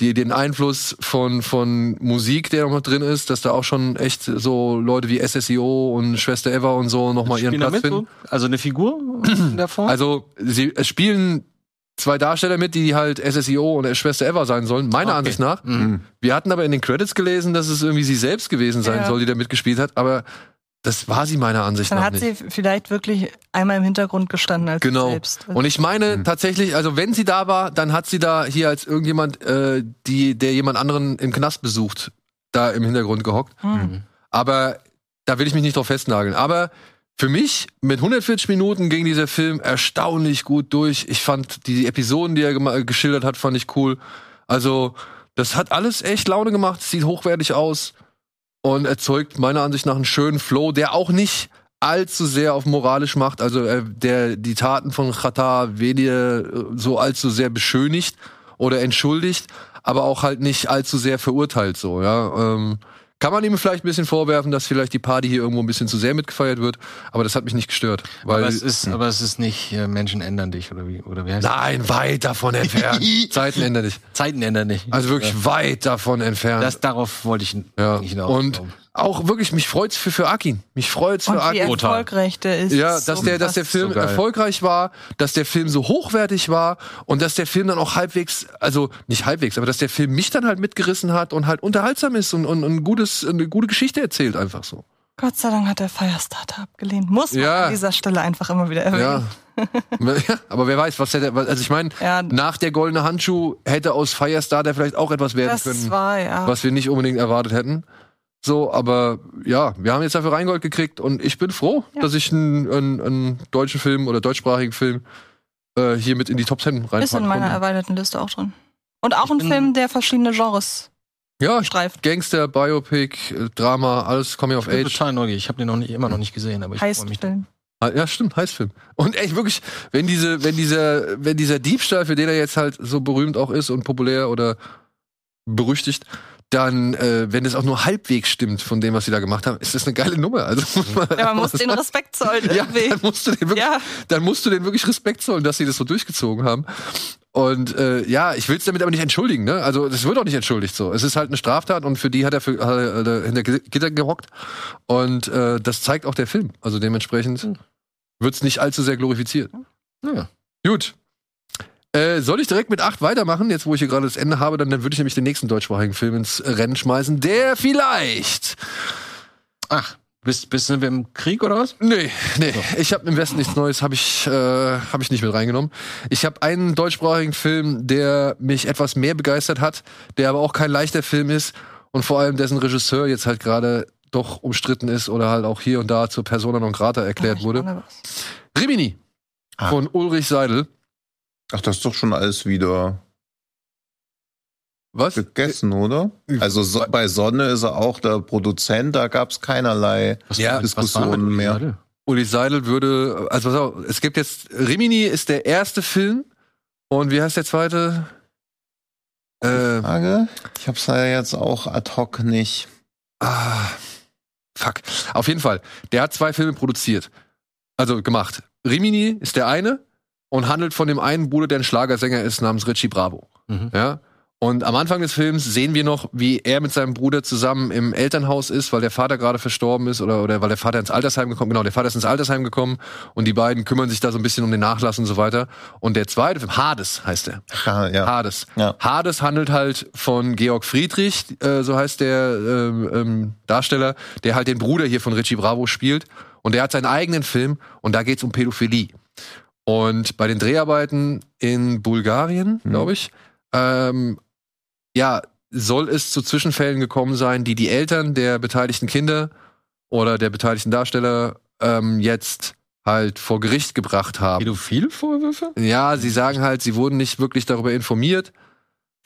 die, den Einfluss von, von Musik, der noch drin ist, dass da auch schon echt so Leute wie SSIO und Schwester Eva und so nochmal ihren Spielen da Platz mit, finden. so? Also eine Figur in der Form? Also, sie es spielen zwei Darsteller mit, die halt SSIO und Schwester Eva sein sollen, meiner Okay. Ansicht nach. Mhm. Wir hatten aber in den Credits gelesen, dass es irgendwie sie selbst gewesen sein Ja. soll, die da mitgespielt hat, aber das war sie meiner Ansicht Dann nach hat nicht. sie vielleicht wirklich einmal im Hintergrund gestanden als Genau. sie selbst. Und ich meine tatsächlich, also wenn sie da war, dann hat sie da hier als irgendjemand, äh, die, der jemand anderen im Knast besucht, da im Hintergrund gehockt. Hm. Aber da will ich mich nicht drauf festnageln. Aber für mich, mit 140 Minuten ging dieser Film erstaunlich gut durch. Ich fand die Episoden, die er geschildert hat, fand ich cool. Also, das hat alles echt Laune gemacht, sieht hochwertig aus und erzeugt meiner Ansicht nach einen schönen Flow, der auch nicht allzu sehr auf moralisch macht, also äh, der die Taten von Chata weniger äh, so allzu sehr beschönigt oder entschuldigt, aber auch halt nicht allzu sehr verurteilt so, ja. Ähm, Kann man ihm vielleicht ein bisschen vorwerfen, dass vielleicht die Party hier irgendwo ein bisschen zu sehr mitgefeiert wird, aber das hat mich nicht gestört. Weil, aber, es ist, aber es ist nicht äh, Menschen ändern dich oder wie oder wie heißt nein, weit davon entfernt. Zeiten ändern dich. das? Zeiten ändern dich. Also wirklich weit davon entfernt. das darauf wollte ich ja. nicht hinaus. Und auch wirklich, mich freut's für, für Akin. Mich freut's für Und wie Akin. erfolgreich der ist. Ja, dass so der, dass der. Film So erfolgreich war, dass der Film so hochwertig war und dass der Film dann auch halbwegs, also nicht halbwegs, aber dass der Film mich dann halt mitgerissen hat und halt unterhaltsam ist und, und, und ein gutes, eine gute Geschichte erzählt einfach so. Gott sei Dank hat der Firestarter abgelehnt. Muss man Ja. an dieser Stelle einfach immer wieder erwähnen. Ja. ja. Aber wer weiß, was der, also ich meine, Ja. nach der goldene Handschuh hätte aus Firestarter vielleicht auch etwas werden Das können, war, ja. was wir nicht unbedingt erwartet hätten. So, aber ja, wir haben jetzt dafür Rheingold gekriegt und ich bin froh, Ja. dass ich einen, einen, einen deutschen Film oder deutschsprachigen Film äh, hier mit in die Top 10 reinpacken Ist in meiner konnte. erweiterten Liste auch drin. Und auch ein Film, der verschiedene Genres Ja, streift. Gangster, Biopic, äh, Drama, alles Coming of ich bin Age. total neugierig. Ich habe den noch nicht, immer noch nicht gesehen, aber ich freue mich. Heistfilm. Ah, Ja, stimmt, Heißfilm. Und echt wirklich, wenn diese, wenn dieser, wenn dieser Diebstahl, für den er jetzt halt so berühmt auch ist und populär oder berüchtigt, dann, äh, wenn es auch nur halbwegs stimmt von dem, was sie da gemacht haben, ist das eine geile Nummer. Also muss man, Ja, man muss den. Respekt zollen Ja, irgendwie. dann musst du den wirklich, Ja, dann musst du den wirklich Respekt zollen, dass sie das so durchgezogen haben. Und äh, ja, ich will es damit aber nicht entschuldigen, ne? Also das wird auch nicht entschuldigt so. Es ist halt eine Straftat und für die hat er, für, hat er er hinter Gitter gehockt. Und äh, das zeigt auch der Film. Also dementsprechend wird's nicht allzu sehr glorifiziert. Ja. Gut. Äh, soll ich direkt mit 8 weitermachen, jetzt wo ich hier gerade das Ende habe, dann, dann würde ich nämlich den nächsten deutschsprachigen Film ins Rennen schmeißen, der vielleicht Ach, bist, bist sind wir im Krieg oder was? Nee, nee. Ich habe im Westen nichts Neues, habe ich, äh, hab ich nicht mit reingenommen. Ich habe einen deutschsprachigen Film, der mich etwas mehr begeistert hat, der aber auch kein leichter Film ist und vor allem dessen Regisseur jetzt halt gerade doch umstritten ist oder halt auch hier und da zur Persona non grata erklärt wurde. Rimini Ah. von Ulrich Seidel. Ach, das ist doch schon alles wieder Was? gegessen, oder? Also so, bei Sonne ist er auch der Produzent, da gab's keinerlei Was Ja, was Diskussionen mit mehr. Seidel? Ulrich Seidel würde, also pass auf, es gibt jetzt, Rimini ist der erste Film und wie heißt der zweite? Äh, Frage? Ich hab's ja jetzt auch ad hoc nicht. Ah, fuck. Auf jeden Fall. Der hat zwei Filme produziert. Also gemacht. Rimini ist der eine und handelt von dem einen Bruder, der ein Schlagersänger ist, namens Richie Bravo. Mhm. Ja. Und am Anfang des Films sehen wir noch, wie er mit seinem Bruder zusammen im Elternhaus ist, weil der Vater gerade verstorben ist oder, oder weil der Vater ins Altersheim gekommen Genau, der Vater ist ins Altersheim gekommen und die beiden kümmern sich da so ein bisschen um den Nachlass und so weiter. Und der zweite Film, Hades heißt er. Ja, ja. Hades. Ja. Hades handelt halt von Georg Friedrich, äh, so heißt der ähm, ähm, Darsteller, der halt den Bruder hier von Richie Bravo spielt. Und der hat seinen eigenen Film und da geht's um Pädophilie. Und bei den Dreharbeiten in Bulgarien, Mhm. glaube ich, ähm, ja, soll es zu Zwischenfällen gekommen sein, die die Eltern der beteiligten Kinder oder der beteiligten Darsteller ähm, jetzt halt vor Gericht gebracht haben. Pädophilvorwürfe? Ja, sie sagen halt, sie wurden nicht wirklich darüber informiert.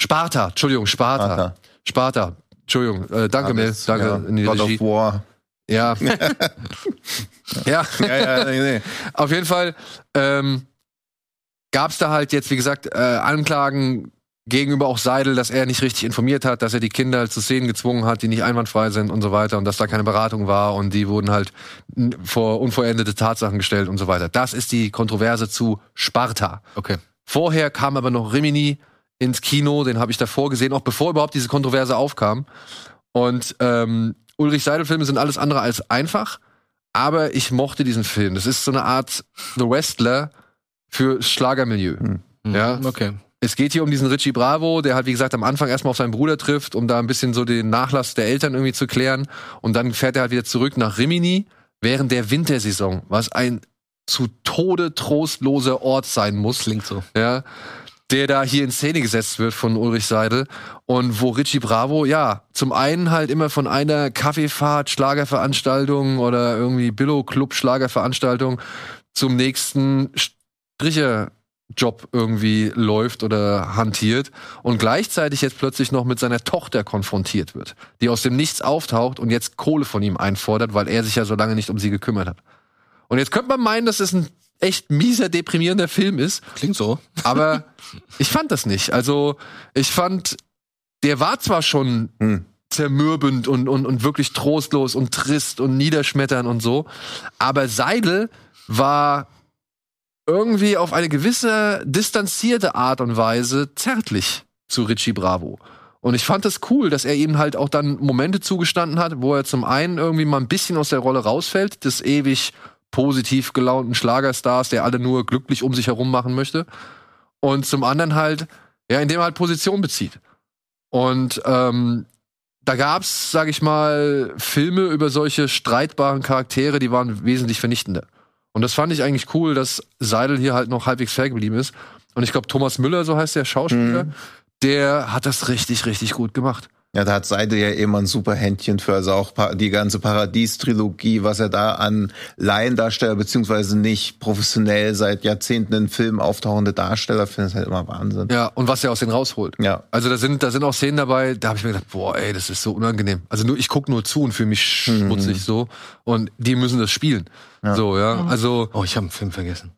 Sparta, Entschuldigung, Sparta. Sparta. Sparta. Entschuldigung, äh, danke, Mel. Danke ja. in die God Regie. of War. Ja. ja. Ja, ja, nee, nee. Auf jeden Fall ähm, gab es da halt jetzt, wie gesagt, äh, Anklagen gegenüber auch Seidel, dass er nicht richtig informiert hat, dass er die Kinder zu Szenen gezwungen hat, die nicht einwandfrei sind und so weiter und dass da keine Beratung war und die wurden halt vor unvollendete Tatsachen gestellt und so weiter. Das ist die Kontroverse zu Sparta. Okay. Vorher kam aber noch Rimini ins Kino, den habe ich davor gesehen, auch bevor überhaupt diese Kontroverse aufkam. Und ähm, Ulrich Seidel-Filme sind alles andere als einfach, aber ich mochte diesen Film. Das ist so eine Art The Wrestler für Schlagermilieu. Hm. Ja. Mhm. Okay. Es geht hier um diesen Richie Bravo, der halt, wie gesagt, am Anfang erstmal auf seinen Bruder trifft, um da ein bisschen so den Nachlass der Eltern irgendwie zu klären. Und dann fährt er halt wieder zurück nach Rimini während der Wintersaison, was ein zu Tode trostloser Ort sein muss Klingt so. ja, der da hier in Szene gesetzt wird von Ulrich Seidel und wo Richie Bravo, ja, zum einen halt immer von einer Kaffeefahrt, Schlagerveranstaltung oder irgendwie Billo-Club Schlagerveranstaltung zum nächsten Stricherjob irgendwie läuft oder hantiert und gleichzeitig jetzt plötzlich noch mit seiner Tochter konfrontiert wird, die aus dem Nichts auftaucht und jetzt Kohle von ihm einfordert, weil er sich ja so lange nicht um sie gekümmert hat. Und jetzt könnte man meinen, dass es ein echt mieser, deprimierender Film ist, Klingt so. aber ich fand das nicht. Also, ich fand, der war zwar schon Hm. zermürbend und, und, und wirklich trostlos und trist und niederschmetternd und so. Aber Seidel war irgendwie auf eine gewisse distanzierte Art und Weise zärtlich zu Richie Bravo. Und ich fand das cool, dass er ihm halt auch dann Momente zugestanden hat, wo er zum einen irgendwie mal ein bisschen aus der Rolle rausfällt, des ewig positiv gelaunten Schlagerstars, der alle nur glücklich um sich herum machen möchte. Und zum anderen halt, ja, indem er halt Position bezieht. Und ähm, da gab's, sag ich mal, Filme über solche streitbaren Charaktere, die waren wesentlich vernichtender. Und das fand ich eigentlich cool, dass Seidel hier halt noch halbwegs fair geblieben ist. Und ich glaube, Thomas Müller, so heißt der Schauspieler, Mhm. der hat das richtig, richtig gut gemacht. Ja, da hat Seidel ja immer ein super Händchen für, also auch die ganze Paradies-Trilogie, was er da an Laiendarsteller, beziehungsweise nicht professionell seit Jahrzehnten in Filmen auftauchende Darsteller findet, ist halt immer Wahnsinn. Ja, und was er aus denen rausholt. Ja. Also da sind, da sind auch Szenen dabei, da habe ich mir gedacht, boah, ey, das ist so unangenehm. Also nur, ich guck nur zu und fühle mich schmutzig so. Und die müssen das spielen. Ja. So, ja. Also, Oh, ich habe einen Film vergessen.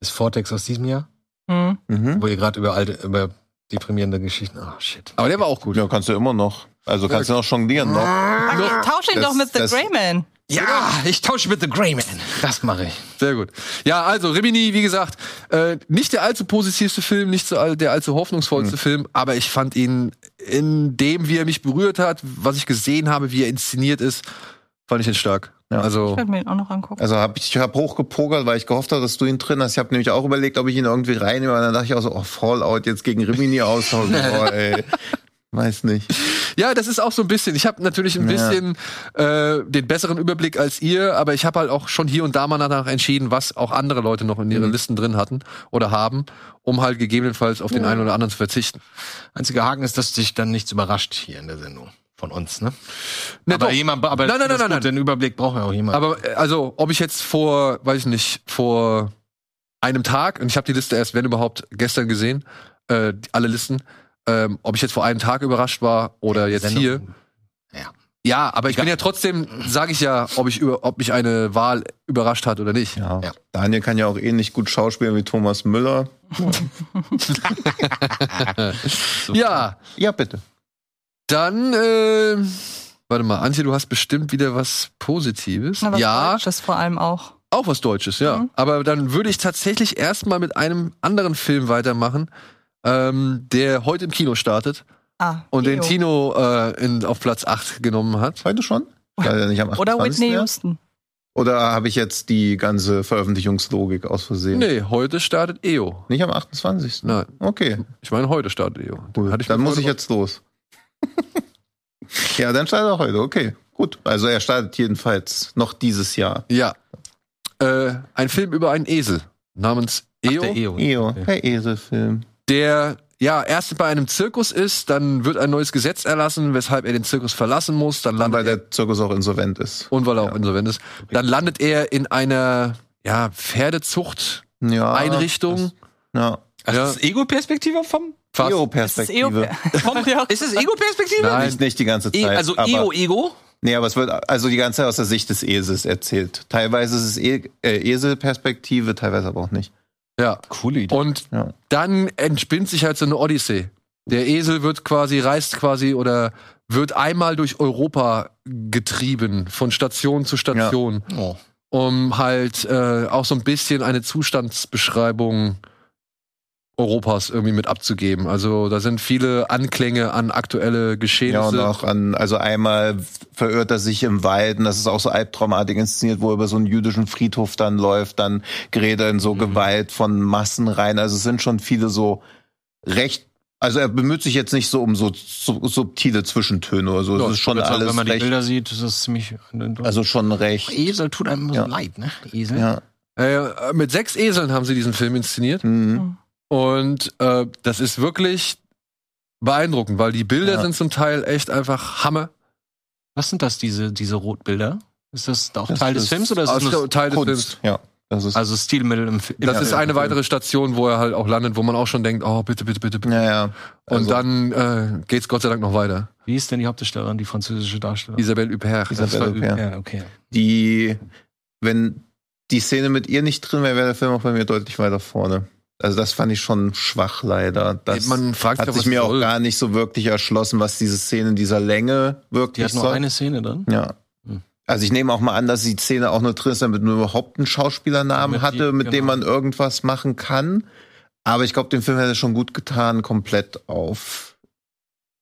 Ist Vortex aus diesem Jahr? Hm. Mhm. Wo ihr gerade über alte, über deprimierende Geschichten. Oh shit. aber der war auch gut. Ja, kannst du immer noch. Also kannst du noch jonglieren noch. Okay, tausch ihn Das- doch mit The das- Grey Man. Ja, ich tausche mit The Grey Man. Das mache ich. Sehr gut. Ja, also Rimini, wie gesagt, äh, nicht der allzu positivste Film, nicht so all, der allzu hoffnungsvollste Film, aber ich fand ihn in dem, wie er mich berührt hat, was ich gesehen habe, wie er inszeniert ist, fand ich ihn stark. Ja. Also Ich werde mir ihn auch noch angucken. Also hab ich habe hochgepokert, weil ich gehofft habe, dass du ihn drin hast. Ich habe nämlich auch überlegt, ob ich ihn irgendwie reinnehme, aber dann dachte ich auch so, oh, Fallout jetzt gegen Rimini austauschen. Oh, ey. Weiß nicht. Ja, das ist auch so ein bisschen. Ich habe natürlich ein Ja. bisschen äh, den besseren Überblick als ihr, aber ich habe halt auch schon hier und da mal danach entschieden, was auch andere Leute noch in ihren Mhm. Listen drin hatten oder haben, um halt gegebenenfalls auf den einen oder anderen zu verzichten. Einziger Haken ist, dass dich dann nichts überrascht hier in der Sendung. Von uns, ne? Ne, aber doch. jemand, aber Nein, nein, nein, gut, nein. Den Überblick braucht ja auch jemand. Aber äh, also, ob ich jetzt vor, weiß ich nicht, vor einem Tag, und ich habe die Liste erst, wenn überhaupt, gestern gesehen, äh, alle Listen, ähm, ob ich jetzt vor einem Tag überrascht war oder jetzt Sendung- hier. Ja. Ja, aber ich bin ja trotzdem, sage ich ja, ob ich über, ob mich eine Wahl überrascht hat oder nicht. Ja. Ja. Daniel kann ja auch ähnlich gut schauspielen wie Thomas Müller. Ja, Ja, bitte. Dann, äh, warte mal, Antje, du hast bestimmt wieder was Positives. Na, was ja, Deutsches vor allem auch. auch was Deutsches, ja. Mhm. Aber dann würde ich tatsächlich erstmal mit einem anderen Film weitermachen, ähm, der heute im Kino startet Ah, und den Leo. Tino äh, in, auf Platz 8 genommen hat. Heute schon? Leider nicht am Oder 28. Whitney. Houston. Oder habe ich jetzt die ganze Veröffentlichungslogik aus Versehen? Nee, heute startet EO. Nicht am 28. Nein, Okay, ich meine, heute startet EO. gut. Hatte ich dann mir muss ich jetzt los. Ja, dann startet er heute. Okay, gut. Also er startet jedenfalls noch dieses Jahr. Ja. Äh, ein Film über einen Esel namens EO. Der EO. Eo, Okay. der Eselfilm. der ja erst bei einem Zirkus ist, dann wird ein neues Gesetz erlassen, weshalb er den Zirkus verlassen muss, dann Weil landet er, der Zirkus auch insolvent ist. und weil er auch Ja. insolvent ist, dann landet er in einer ja, Pferdezucht Ja, Einrichtung. Ja. Ach, Ja. das ist Ego-Perspektive vom? Das ist es Ego-Perspektive? Nein. Nicht, nicht die ganze E Zeit. also aber, Ego-Ego? Nee, aber es wird also die ganze Zeit aus der Sicht des Esels erzählt. Teilweise ist es e äh, Eselperspektive, teilweise aber auch nicht. Ja. Coole Idee. Und Ja. dann entspinnt sich halt so eine Odyssee. Der Esel wird quasi, reist quasi oder wird einmal durch Europa getrieben, von Station zu Station, Oh. um halt äh, auch so ein bisschen eine Zustandsbeschreibung Europas irgendwie mit abzugeben. Also da sind viele Anklänge an aktuelle Ja, Geschehnisse. und auch an, also einmal verirrt er sich im Wald und das ist auch so albtraumartig inszeniert, wo er über so einen jüdischen Friedhof dann läuft, dann gerät er in so Gewalt von Massen rein. Also es sind schon viele so recht, also er bemüht sich jetzt nicht so um so, so subtile Zwischentöne oder so. Ja, Es ist schon alles wenn man die recht, Bilder sieht, ist das ziemlich. also schon recht. Esel tut einem Ja. so leid, ne? Esel. Ja. äh, mit sechs Eseln haben sie diesen Film inszeniert. Mhm. Und äh, das ist wirklich beeindruckend, weil die Bilder Ja. sind zum Teil echt einfach Hammer. Was sind das, diese, diese Rotbilder? Ist das auch Das Teil des ist Films oder ist das Teil des Films. Kunst. Ja. Das ist, also Stilmittel im Film? Das Ja, ist eine weitere Station, wo er halt auch landet, wo man auch schon denkt, oh, bitte, bitte, bitte, bitte. ja, ja. Und Also, dann äh, geht's Gott sei Dank noch weiter. Wie ist denn die Hauptdarstellerin, die französische Darstellerin? Isabelle Huppert. Isabelle Huppert. Ja, okay. die, wenn die Szene mit ihr nicht drin wäre, wäre der Film auch bei mir deutlich weiter vorne. Also das fand ich schon schwach leider. Das Man fragt hat sich, sich mir auch gar nicht so wirklich erschlossen, was diese Szene in dieser Länge Die wirklich hat nur soll. eine Szene drin. Ja. Hm. Also ich nehme auch mal an, dass die Szene auch nur drin ist, damit man überhaupt einen Schauspielernamen die- hatte, mit dem genau. man irgendwas machen kann. Aber ich glaube, dem Film hätte es schon gut getan, komplett auf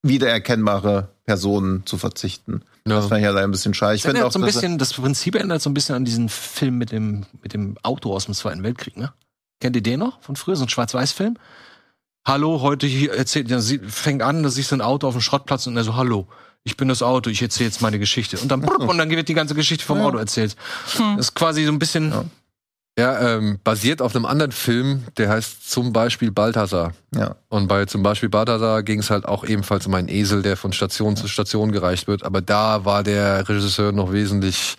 wiedererkennbare Personen zu verzichten. Das Ja. fand ich ja leider ein bisschen schade. Ich finde auch, so ein bisschen, das Prinzip ändert so ein bisschen an diesen Film mit dem, mit dem Auto aus dem Zweiten Weltkrieg, ne? Kennt ihr den noch von früher? So ein Schwarz-Weiß-Film? Hallo, heute hier erzählt, ja, sie fängt an, da siehst du ein Auto auf dem Schrottplatz und er so, hallo, ich bin das Auto, ich erzähle jetzt meine Geschichte. Und dann, und dann wird die ganze Geschichte vom Ja. Auto erzählt. Hm. Das ist quasi so ein bisschen, Ja. Ja, ähm, basiert auf einem anderen Film, der heißt zum Beispiel Balthasar. ja. Und bei zum Beispiel Balthasar ging es halt auch ebenfalls um einen Esel, der von Station zu Station gereicht wird. Aber da war der Regisseur noch wesentlich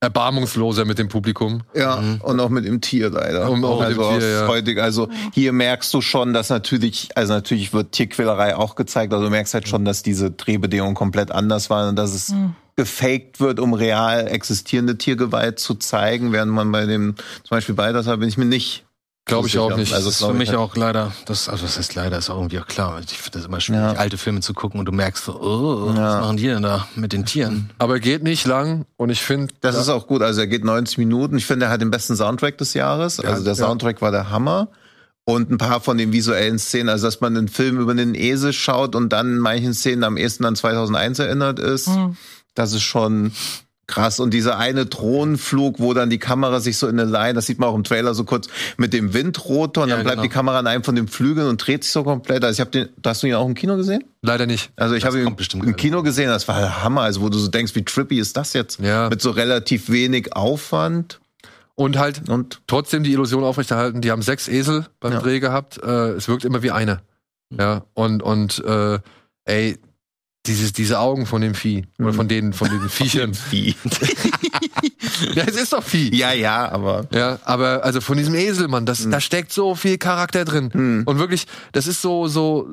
erbarmungsloser mit dem Publikum. Ja, Mhm. und auch mit dem Tier leider. Und auch mit also dem Tier, aus ja. heutig, also hier merkst du schon, dass natürlich, also natürlich wird Tierquälerei auch gezeigt, also du merkst halt schon, dass diese Drehbedingungen komplett anders waren und dass es gefaked wird, um real existierende Tiergewalt zu zeigen, während man bei dem, zum Beispiel bei das bin ich mir nicht. Glaube ich auch nicht. Also das ist für mich halt- auch leider, das, also das heißt leider, ist auch irgendwie auch klar. Ich finde das immer schwierig, Ja. alte Filme zu gucken und du merkst so, oh, Ja. was machen die denn da mit den Tieren? Aber geht nicht lang und ich finde, Das ist auch gut. Also er geht 90 Minuten. Ich finde, er hat den besten Soundtrack des Jahres. Also der ja. Soundtrack war der Hammer. Und ein paar von den visuellen Szenen, also dass man einen Film über einen Esel schaut und dann in manchen Szenen am ehesten an 2001 erinnert ist, Hm. das ist schon krass. Und dieser eine Drohnenflug, wo dann die Kamera sich so in eine Line, das sieht man auch im Trailer so kurz, mit dem Windrotor und Ja, dann bleibt genau. die Kamera an einem von den Flügeln und dreht sich so komplett. Also ich habe den, hast du ihn auch im Kino gesehen? leider nicht. Also ich habe ihn im geil. Kino gesehen, das war der Hammer. Also wo du so denkst, wie trippy ist das jetzt? Ja. Mit so relativ wenig Aufwand Und halt und trotzdem die Illusion aufrechterhalten, die haben sechs Esel beim Ja. Dreh gehabt. Äh, es wirkt immer wie eine. Ja, und, und äh, ey, dieses, diese Augen von dem Vieh. Oder Mhm. von den, von den Viechern. wie. ja, es ist doch Vieh. ja, ja, aber Ja, aber also von diesem Esel, Mann, das, da steckt so viel Charakter drin. Hm. Und wirklich, das ist so, so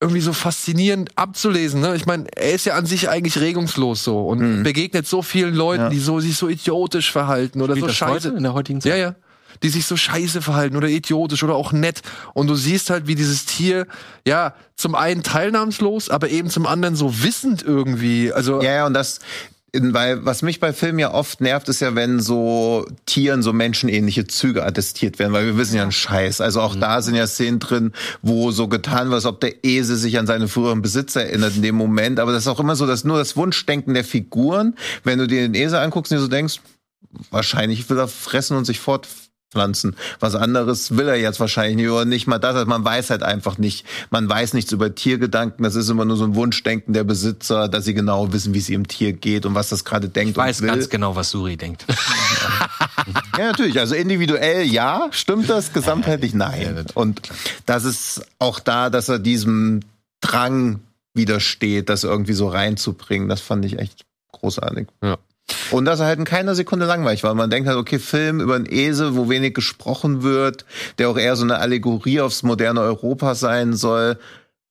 irgendwie so faszinierend abzulesen. Ne? Ich meine, er ist ja an sich eigentlich regungslos so und Hm. begegnet so vielen Leuten, Ja. die so sich so idiotisch verhalten oder Spielt so scheiße. in der heutigen Zeit? Ja, ja. Die sich so scheiße verhalten oder idiotisch oder auch nett. Und du siehst halt, wie dieses Tier, ja, zum einen teilnahmslos, aber eben zum anderen so wissend irgendwie. Also, ja, ja, und das weil was mich bei Filmen ja oft nervt, ist ja, wenn so Tieren so menschenähnliche Züge attestiert werden, weil wir wissen ja einen Scheiß. Also auch da sind ja Szenen drin, wo so getan wird, als ob der Esel sich an seine früheren Besitzer erinnert in dem Moment. Aber das ist auch immer so, dass nur das Wunschdenken der Figuren, wenn du dir den Esel anguckst und dir so denkst, wahrscheinlich will er fressen und sich fortpflanzen. Was anderes will er jetzt wahrscheinlich nicht oder nicht mal das. Also man weiß halt einfach nicht. Man weiß nichts über Tiergedanken. Das ist immer nur so ein Wunschdenken der Besitzer, dass sie genau wissen, wie es ihrem Tier geht und was das gerade denkt Ich weiß und will. ganz genau, was Suri denkt. Ja, natürlich. Also individuell ja, stimmt das, gesamtheitlich nein. Und das ist auch da, dass er diesem Drang widersteht, das irgendwie so reinzubringen. Das fand ich echt großartig. Ja. Und dass er halt in keiner Sekunde langweilig war. Man denkt halt, okay, Film über einen Esel, wo wenig gesprochen wird, der auch eher so eine Allegorie aufs moderne Europa sein soll.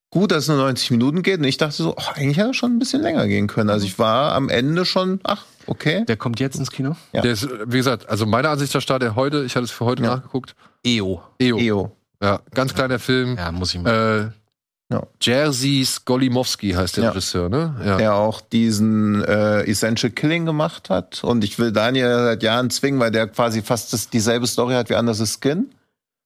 Gut, dass es nur 90 Minuten geht. Und ich dachte so, oh, eigentlich hätte er schon ein bisschen länger gehen können. Also ich war am Ende schon, ach, okay. Der kommt jetzt ins Kino? Ja. der ist, wie gesagt, also meiner Ansicht nach startet er heute, ich hatte es für heute Ja. nachgeguckt. EO. EO. EO. Ja, ganz kleiner Film. Ja, muss ich mal. Äh, Ja. Jerzy Skolimowski heißt der Ja. Regisseur, ne? Ja. der auch diesen äh, Essential Killing gemacht hat. Und ich will Daniel seit Jahren zwingen, weil der quasi fast das, dieselbe Story hat wie Under the Skin,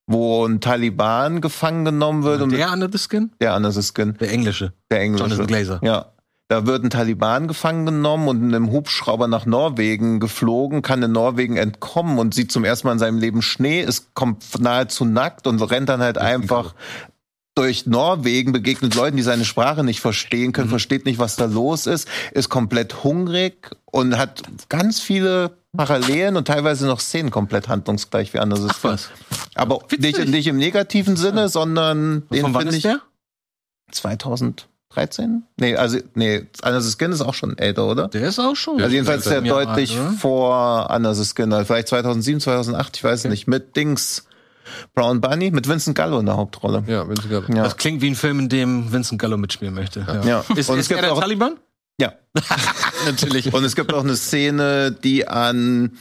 wo ein Taliban gefangen genommen wird und der Under the Skin? der Under the Skin, Der englische. der englische. Jonathan Glazer. Ja. Da wird ein Taliban gefangen genommen und in einem Hubschrauber nach Norwegen geflogen, kann in Norwegen entkommen und sieht zum ersten Mal in seinem Leben Schnee, ist kommt nahezu nackt und rennt dann halt einfach durch Norwegen, begegnet Leuten, die seine Sprache nicht verstehen können, versteht nicht, was da los ist, ist komplett hungrig und hat ganz viele Parallelen und teilweise noch Szenen komplett handlungsgleich wie anders ist. was. Aber Witzig. nicht, nicht im negativen Sinne, sondern den Von wann finde ist ich der? 2013? Nee, also, nee, the Skin ist auch schon älter, oder? Der ist auch schon. Also jedenfalls der deutlich alt, vor the Skin, also vielleicht 2007, 2008, ich weiß nicht, mit Dings Brown Bunny, mit Vincent Gallo in der Hauptrolle. Ja, Sie gerade. Ja. Das klingt wie ein Film, in dem Vincent Gallo mitspielen möchte. Ja. Ja. Ist, Und ist es gibt er der auch- Taliban? Ja. Natürlich. Und es gibt auch eine Szene, die an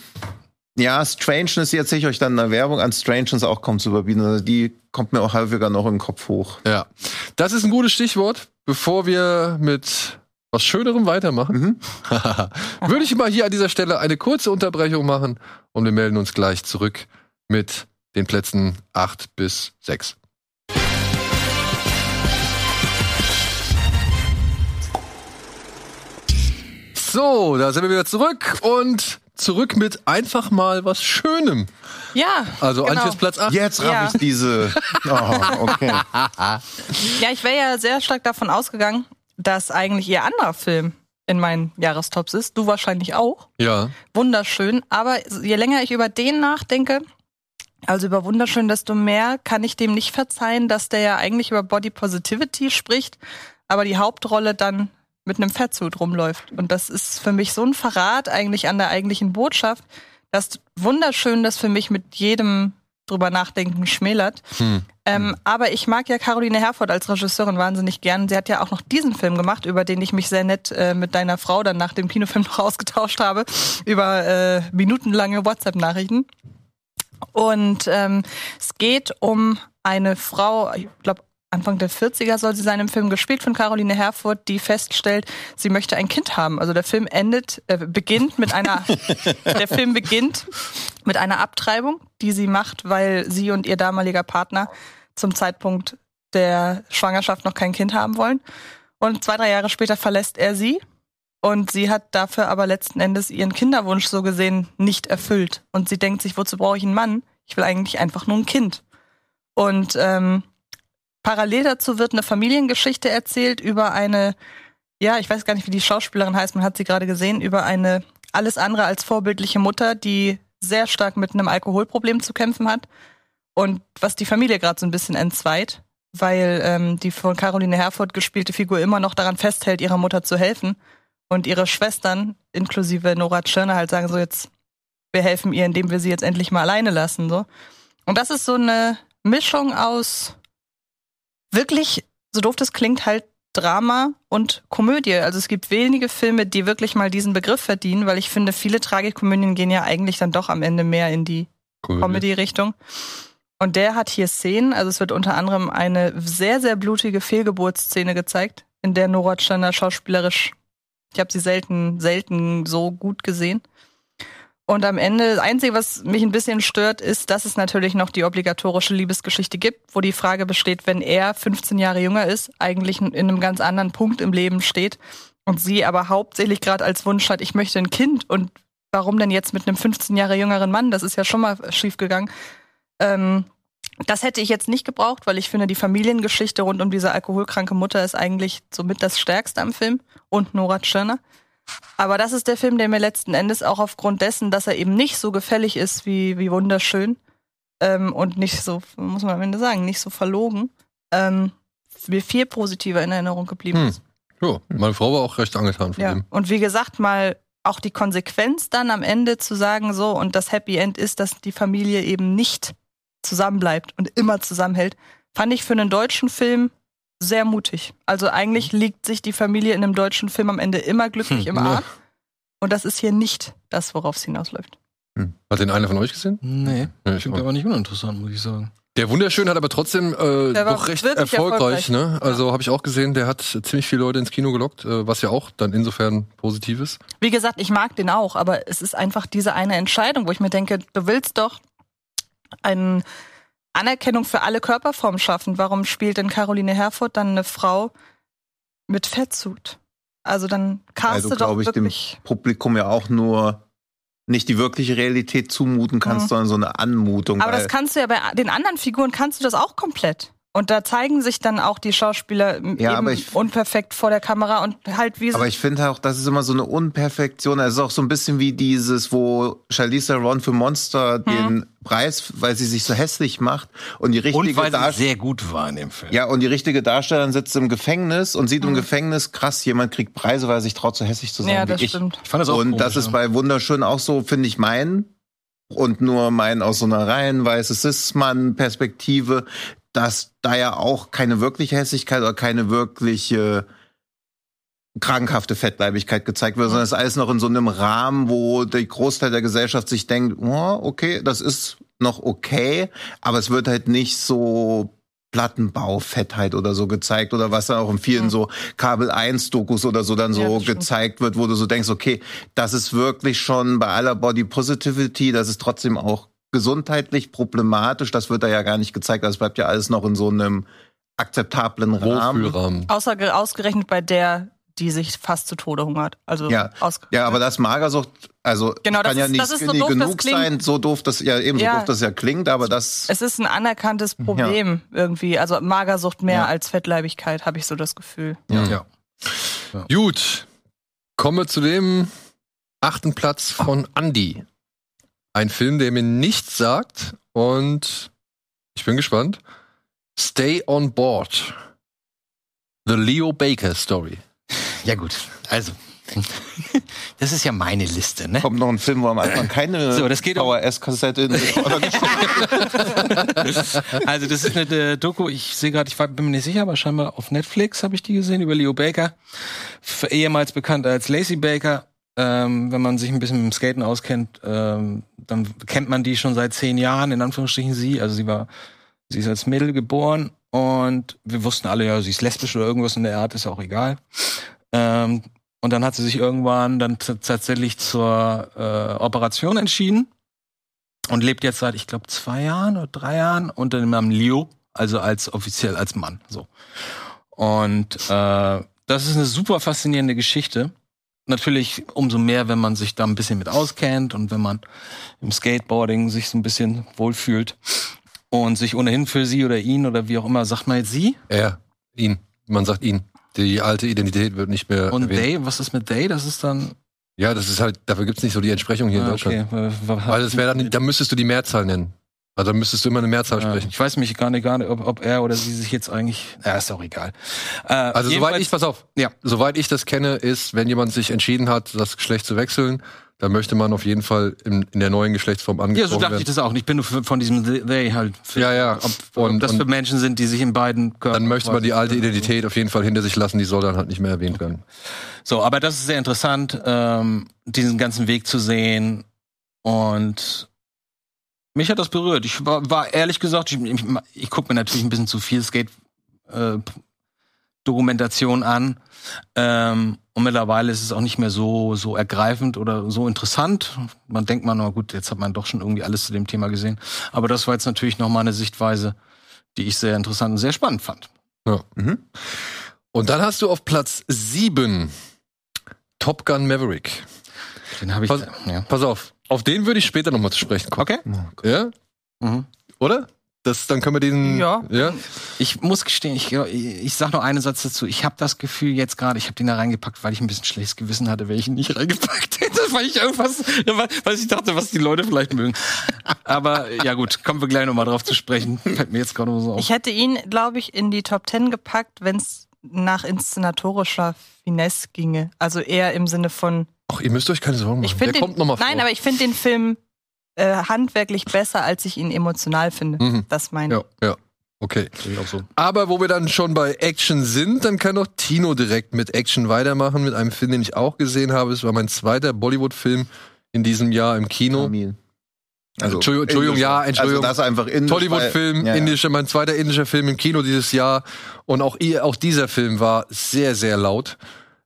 Ja, Strangeness, die erzähle ich euch dann in der Werbung, an Strangeness auch kaum zu überbieten. Also die kommt mir auch häufiger noch im Kopf hoch. Ja. Das ist ein gutes Stichwort. Bevor wir mit was Schönerem weitermachen, Mhm. würde ich mal hier an dieser Stelle eine kurze Unterbrechung machen und wir melden uns gleich zurück mit den Plätzen 8 bis 6. So, da sind wir wieder zurück und zurück mit einfach mal was Schönem. Ja, Also genau. Antjes Platz 8. Jetzt raff Ja. ich diese. Oh, okay. Ja, ich wäre ja sehr stark davon ausgegangen, dass eigentlich ihr anderer Film in meinen Jahrestops ist. Du wahrscheinlich auch. Ja. Wunderschön. Aber je länger ich über den nachdenke, also über Wunderschön, desto mehr kann ich dem nicht verzeihen, dass der ja eigentlich über Body Positivity spricht, aber die Hauptrolle dann mit einem Fettsuit rumläuft. Und das ist für mich so ein Verrat eigentlich an der eigentlichen Botschaft, dass Wunderschön das für mich mit jedem drüber nachdenken schmälert. Hm. Ähm, aber ich mag ja Caroline Herford als Regisseurin wahnsinnig gern. Sie hat ja auch noch diesen Film gemacht, über den ich mich sehr nett äh, mit deiner Frau dann nach dem Kinofilm noch ausgetauscht habe, über äh, minutenlange WhatsApp-Nachrichten. Und ähm, es geht um eine Frau, ich glaube Anfang der 40er soll sie sein im Film, gespielt von Caroline Herfurth, die feststellt, sie möchte ein Kind haben. Also der Film endet, äh, beginnt mit einer, der Film beginnt mit einer Abtreibung, die sie macht, weil sie und ihr damaliger Partner zum Zeitpunkt der Schwangerschaft noch kein Kind haben wollen. Und zwei, drei Jahre später verlässt er sie. Und sie hat dafür aber letzten Endes ihren Kinderwunsch so gesehen nicht erfüllt. Und sie denkt sich, wozu brauche ich einen Mann? Ich will eigentlich einfach nur ein Kind. Und ähm, parallel dazu wird eine Familiengeschichte erzählt über eine, ja, ich weiß gar nicht, wie die Schauspielerin heißt, man hat sie gerade gesehen, über eine alles andere als vorbildliche Mutter, die sehr stark mit einem Alkoholproblem zu kämpfen hat. Und was die Familie gerade so ein bisschen entzweit, weil ähm, die von Caroline Herford gespielte Figur immer noch daran festhält, ihrer Mutter zu helfen. Und ihre Schwestern, inklusive Nora Tschirner, halt sagen so jetzt, wir helfen ihr, indem wir sie jetzt endlich mal alleine lassen. So. Und das ist so eine Mischung aus wirklich, so doof das klingt, halt Drama und Komödie. Also es gibt wenige Filme, die wirklich mal diesen Begriff verdienen, weil ich finde, viele Tragikomödien gehen ja eigentlich dann doch am Ende mehr in die. Comedy-Richtung. Und der hat hier Szenen, also es wird unter anderem eine sehr, sehr blutige Fehlgeburtsszene gezeigt, in der Nora Tschirner schauspielerisch, ich habe sie selten, selten so gut gesehen. Und am Ende, das Einzige, was mich ein bisschen stört, ist, dass es natürlich noch die obligatorische Liebesgeschichte gibt, wo die Frage besteht, wenn er 15 Jahre jünger ist, eigentlich in einem ganz anderen Punkt im Leben steht und sie aber hauptsächlich gerade als Wunsch hat, ich möchte ein Kind und warum denn jetzt mit einem 15 Jahre jüngeren Mann? Das ist ja schon mal schief gegangen. Ähm, das hätte ich jetzt nicht gebraucht, weil ich finde, die Familiengeschichte rund um diese alkoholkranke Mutter ist eigentlich somit das Stärkste am Film und Nora Tschirner. Aber das ist der Film, der mir letzten Endes auch aufgrund dessen, dass er eben nicht so gefällig ist wie, wie wunderschön ähm, und nicht so, muss man am Ende sagen, nicht so verlogen, ähm, mir viel positiver in Erinnerung geblieben Hm. ist. Ja, meine Frau war auch recht angetan von Ja. dem. Und wie gesagt, mal auch die Konsequenz dann am Ende zu sagen, so, und das Happy End ist, dass die Familie eben nicht zusammenbleibt und immer zusammenhält, fand ich für einen deutschen Film sehr mutig. Also eigentlich liegt sich die Familie in einem deutschen Film am Ende immer glücklich im ja. Arm. Und das ist hier nicht das, worauf es hinausläuft. Hat den einer von euch gesehen? Nee, Ja, ich klingt aber nicht uninteressant, muss ich sagen. Der Wunderschön hat aber trotzdem äh, Der war doch recht erfolgreich, erfolgreich. ne? Also habe ich auch gesehen, der hat ziemlich viele Leute ins Kino gelockt, äh, was ja auch dann insofern positiv ist. Wie gesagt, ich mag den auch, aber es ist einfach diese eine Entscheidung, wo ich mir denke, du willst doch eine Anerkennung für alle Körperformen schaffen. Warum spielt denn Caroline Herfurth dann eine Frau mit Fettsuit? Also dann caste Also doch glaube ich dem wirklich. Publikum ja auch nur nicht die wirkliche Realität zumuten kannst, Mhm. sondern so eine Anmutung. Aber das kannst du ja bei den anderen Figuren kannst du das auch komplett. Und da zeigen sich dann auch die Schauspieler Ja, eben aber ich- unperfekt vor der Kamera und halt wie Aber sie. ich finde auch, das ist immer so eine Unperfektion. Es ist auch so ein bisschen wie dieses, wo Charlize Theron für Monster den Preis, weil sie sich so hässlich macht und die Und richtige weil sie Darstellerin. sehr gut war in dem Film. Ja, und die richtige Darstellerin sitzt im Gefängnis und Mhm. sieht im Gefängnis, krass, jemand kriegt Preise, weil er sich traut, so hässlich zu sein ja, wie das ich. stimmt. Ich fand das auch Und komisch, das ist ja. bei Wunderschön auch so, finde ich, mein und nur mein aus so einer rein weiße Cis-Mann-Perspektive, dass da ja auch keine wirkliche Hässlichkeit oder keine wirkliche krankhafte Fettleibigkeit gezeigt wird, sondern es ist alles noch in so einem Rahmen, wo der Großteil der Gesellschaft sich denkt, oh, okay, das ist noch okay, aber es wird halt nicht so Plattenbaufettheit oder so gezeigt oder was dann auch in vielen Mhm. so Kabel 1 Dokus oder so dann so Ja, gezeigt wird, wo du so denkst, okay, das ist wirklich schon bei aller Body Positivity, das ist trotzdem auch gesundheitlich problematisch, das wird da ja gar nicht gezeigt, das bleibt ja alles noch in so einem akzeptablen Rahmen. Außer ge- ausgerechnet bei der, die sich fast zu Tode hungert. Also Ja. Ja, aber das Magersucht, also Genau, das kann ja ist- nicht das ist so skinny doof, genug sein, so doof das ja eben so Ja. doof das ja klingt, aber das es ist ein anerkanntes Problem irgendwie. Also Magersucht mehr Ja. als Fettleibigkeit, habe ich so das Gefühl. Ja. Gut. Kommen wir zu dem achten Platz von Andy. Ein Film, der mir nichts sagt und ich bin gespannt. Stay on Board. The Leo Baker Story. Ja, gut. Also. Das ist ja meine Liste, ne? kommt noch ein Film, wo am Anfang keine So, das geht VHS-Kassette in Also, das ist eine Doku, ich sehe gerade, ich bin mir nicht sicher, aber scheinbar auf Netflix habe ich die gesehen, über Leo Baker. Ehemals bekannt als Lacey Baker. Ähm, wenn man sich ein bisschen mit dem Skaten auskennt, ähm, dann kennt man die schon seit zehn Jahren, in Anführungsstrichen sie. Also sie war, sie ist als Mädel geboren und wir wussten alle, ja, sie ist lesbisch oder irgendwas in der Art, ist auch egal. Ähm, und dann hat sie sich irgendwann dann tatsächlich zur äh, Operation entschieden und lebt jetzt seit, ich glaube, zwei Jahren oder drei Jahren unter dem Namen Leo, also als offiziell als Mann. So. Und äh, das ist eine super faszinierende Geschichte. Natürlich umso mehr, wenn man sich da ein bisschen mit auskennt und wenn man im Skateboarding sich so ein bisschen wohlfühlt und sich ohnehin für sie oder ihn oder wie auch immer, sagt man jetzt sie? Er, ihn. Man sagt ihn. Die alte Identität wird nicht mehr Und erwähnt. they, was ist mit they? Das ist dann. Ja, das ist halt, dafür gibt's nicht so die Entsprechung hier in Ah, Deutschland. okay. Weil das wäre dann, da müsstest du die Mehrzahl nennen. Also da müsstest du immer eine Mehrzahl Ja, sprechen. ich weiß mich gar nicht, gar nicht ob, ob er oder sie sich jetzt eigentlich. Ja, ist auch egal. Äh, Also soweit ich, pass auf, Ja. soweit ich das kenne, ist, wenn jemand sich entschieden hat, das Geschlecht zu wechseln, dann möchte man auf jeden Fall in, in der neuen Geschlechtsform Ja, angesprochen so dachte werden. ich das auch. Ich bin nur von diesem They halt. Für, Ja, ja. Ob, ob Und- das für Menschen sind, die sich in beiden Körpern. Dann möchte man die alte Identität auf jeden Fall hinter sich lassen, die soll dann halt nicht mehr erwähnt werden. So, aber das ist sehr interessant, ähm, diesen ganzen Weg zu sehen. Und mich hat das berührt. Ich war, war ehrlich gesagt, ich, ich, ich gucke mir natürlich ein bisschen zu viel Skate-Dokumentation an. Ähm, und mittlerweile ist es auch nicht mehr so, so ergreifend oder so interessant. Man denkt man, na gut, jetzt hat man doch schon irgendwie alles zu dem Thema gesehen. Aber das war jetzt natürlich nochmal eine Sichtweise, die ich sehr interessant und sehr spannend fand. Mhm. Und dann hast du auf Platz sieben Top Gun Maverick. Den habe ich. Was- Ja. Pass auf, auf den würde ich später nochmal zu sprechen kommen. Okay. Ja? Mhm. Oder? Das, dann können wir den. Ja. ja? Ich muss gestehen, ich, ich sag noch einen Satz dazu. Ich habe das Gefühl jetzt gerade, ich habe den da reingepackt, weil ich ein bisschen schlechtes Gewissen hatte, wenn ich ihn nicht reingepackt hätte, weil ich irgendwas, weil ich dachte, was die Leute vielleicht mögen. Aber ja gut, kommen wir gleich nochmal drauf zu sprechen. Fällt mir jetzt gerade so auf. Ich hätte ihn, glaube ich, in die Top Ten gepackt, wenn es nach inszenatorischer Finesse ginge. Also eher im Sinne von. Ach, ihr müsst euch keine Sorgen machen. Ich Der finde kommt nochmal vor. Nein, aber ich finde den Film äh, handwerklich besser, als ich ihn emotional finde. Mhm. Das meine ich. Ja, ja. Okay. So. Aber wo wir dann schon bei Action sind, dann kann doch Tino direkt mit Action weitermachen, mit einem Film, den ich auch gesehen habe. Es war mein zweiter Bollywood-Film in diesem Jahr im Kino. Tamil. Entschuldigung, Entschuldigung, ja, Entschuldigung. Also das einfach indisch, Tollywood-Film, weil- ja, ja. indischer, mein zweiter indischer Film im Kino dieses Jahr. Und auch, ihr, auch dieser Film war sehr, sehr laut.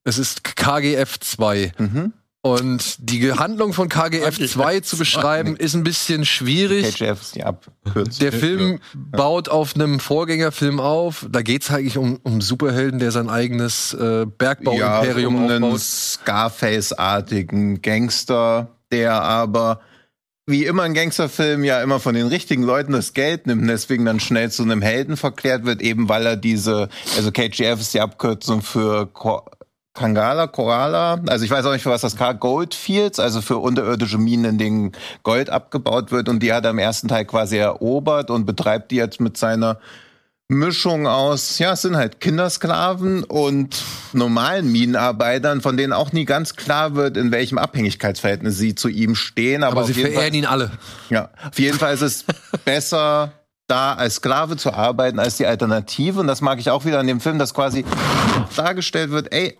Es ist KGF 2. Mhm. Und die Handlung von KGF 2 zu beschreiben, ist ein bisschen schwierig. KGF ist die Abkürzung. Der Film baut auf einem Vorgängerfilm auf. Da geht's eigentlich um, um Superhelden, der sein eigenes äh, Bergbau-Imperium um einen aufbaut. Scarface-artigen Gangster, der aber wie immer ein Gangsterfilm ja immer von den richtigen Leuten das Geld nimmt, und deswegen dann schnell zu einem Helden verklärt wird, eben weil er diese, also KGF ist die Abkürzung für Kangala, Korala, also ich weiß auch nicht, für was das K, Goldfields, also für unterirdische Minen, in denen Gold abgebaut wird und die hat er im ersten Teil quasi erobert und betreibt die jetzt mit seiner Mischung aus, ja, es sind halt Kindersklaven und normalen Minenarbeitern, von denen auch nie ganz klar wird, in welchem Abhängigkeitsverhältnis sie zu ihm stehen. Aber, Aber sie jeden Fall, verehren ihn alle. ja, auf jeden Fall ist es besser, da als Sklave zu arbeiten, als die Alternative. Und das mag ich auch wieder an dem Film, dass quasi dargestellt wird, ey,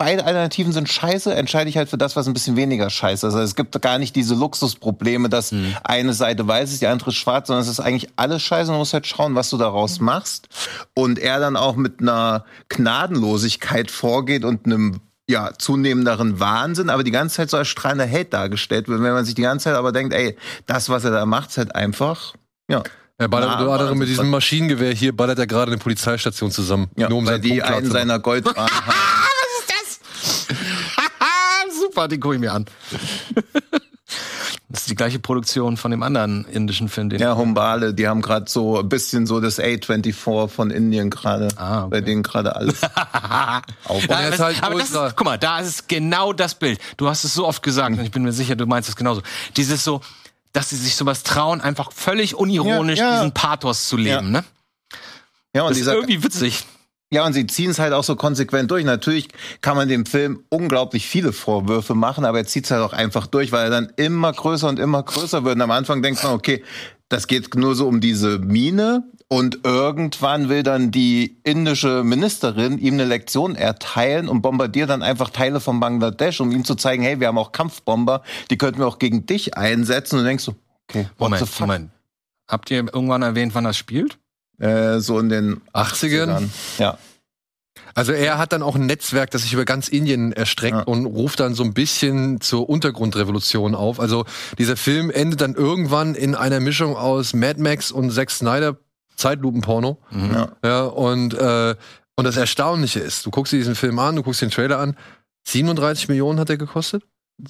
beide Alternativen sind scheiße, entscheide ich halt für das, was ein bisschen weniger scheiße ist. Also es gibt gar nicht diese Luxusprobleme, dass Hm. eine Seite weiß ist, die andere ist schwarz, sondern es ist eigentlich alles scheiße und du musst halt schauen, was du daraus machst. Und er dann auch mit einer Gnadenlosigkeit vorgeht und einem ja, zunehmenderen Wahnsinn, aber die ganze Zeit so als strahlender Held dargestellt wird. Wenn man sich die ganze Zeit aber denkt, ey, das, was er da macht, ist halt einfach, ja. Er ballert Na, unter anderem mit diesem Maschinengewehr hier, ballert er gerade eine Polizeistation zusammen. ja nur um weil die Punkt einen zu machen. seiner Goldbahn haben. Super, den gucke ich mir an. Das ist die gleiche Produktion von dem anderen indischen Film, den Ja, Humbale, die haben gerade so ein bisschen so das A24 von Indien gerade, Ah, okay. bei denen gerade alles auf. ist das, halt aber das ist, guck mal, da ist es genau das Bild. Du hast es so oft gesagt und ich bin mir sicher, du meinst es genauso. Dieses so, dass sie sich sowas trauen, einfach völlig unironisch Ja, ja. diesen Pathos zu leben, Ja. ne? Ja, und Das ist dieser, irgendwie witzig. Ja, und sie ziehen es halt auch so konsequent durch. Natürlich kann man dem Film unglaublich viele Vorwürfe machen, aber er zieht es halt auch einfach durch, weil er dann immer größer und immer größer wird. Und am Anfang denkt man, okay, das geht nur so um diese Mine. Und irgendwann will dann die indische Ministerin ihm eine Lektion erteilen und bombardiert dann einfach Teile von Bangladesch, um ihm zu zeigen, hey, wir haben auch Kampfbomber, die könnten wir auch gegen dich einsetzen. Und du denkst so, okay, what the Moment, fuck? Moment. Habt ihr irgendwann erwähnt, wann das spielt? Äh, so in den 80ern. Ja. Also er hat dann auch ein Netzwerk, das sich über ganz Indien erstreckt Ja. und ruft dann so ein bisschen zur Untergrundrevolution auf. Also dieser Film endet dann irgendwann in einer Mischung aus Mad Max und Zack Snyder Zeitlupenporno. Ja. Ja, und, äh, und das Erstaunliche ist, du guckst dir diesen Film an, du guckst den Trailer an, 37 Millionen hat er gekostet?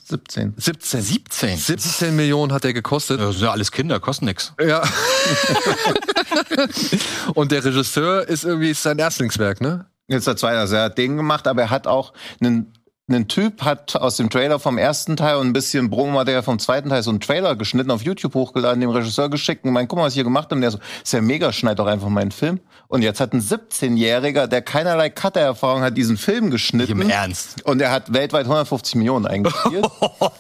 17. 17. 17. 17 Millionen hat er gekostet. Das sind ja alles Kinder, kosten nix. Ja. und der Regisseur ist irgendwie sein Erstlingswerk, ne? Jetzt der zweite, also er hat den gemacht, aber er hat auch einen, einen Typ hat aus dem Trailer vom ersten Teil und ein bisschen Promomaterial vom zweiten Teil so einen Trailer geschnitten, auf YouTube hochgeladen, dem Regisseur geschickt und meint, guck mal, was ich hier gemacht habe. Und der so, ist ja mega, schneid doch einfach meinen Film. Und jetzt hat ein 17-Jähriger, der keinerlei Cutter-Erfahrung hat, diesen Film Nicht geschnitten. im Ernst. Und er hat weltweit 150 Millionen eingespielt.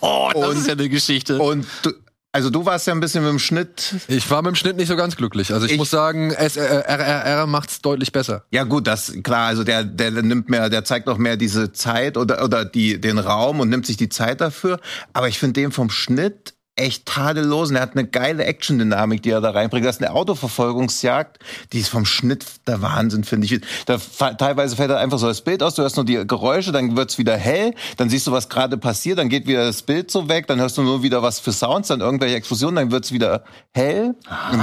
Oh, das Und- ist ja eine Geschichte. und du, also du warst ja ein bisschen mit dem Schnitt Ich war mit dem Schnitt nicht so ganz glücklich. Also ich, Ich- muss sagen, es, äh, RRR macht's deutlich besser. Ja gut, das klar, also der der nimmt mehr, der zeigt noch mehr diese Zeit oder oder die den Raum und nimmt sich die Zeit dafür, aber ich finde den vom Schnitt echt tadellos und er hat eine geile Action-Dynamik, die er da reinbringt. Das ist eine Autoverfolgungsjagd, die ist vom Schnitt der Wahnsinn, finde ich. Da teilweise fällt da einfach so das Bild aus, du hörst nur die Geräusche, dann wird's wieder hell, dann siehst du, was gerade passiert, dann geht wieder das Bild so weg, dann hörst du nur wieder was für Sounds, dann irgendwelche Explosionen, dann wird's wieder hell.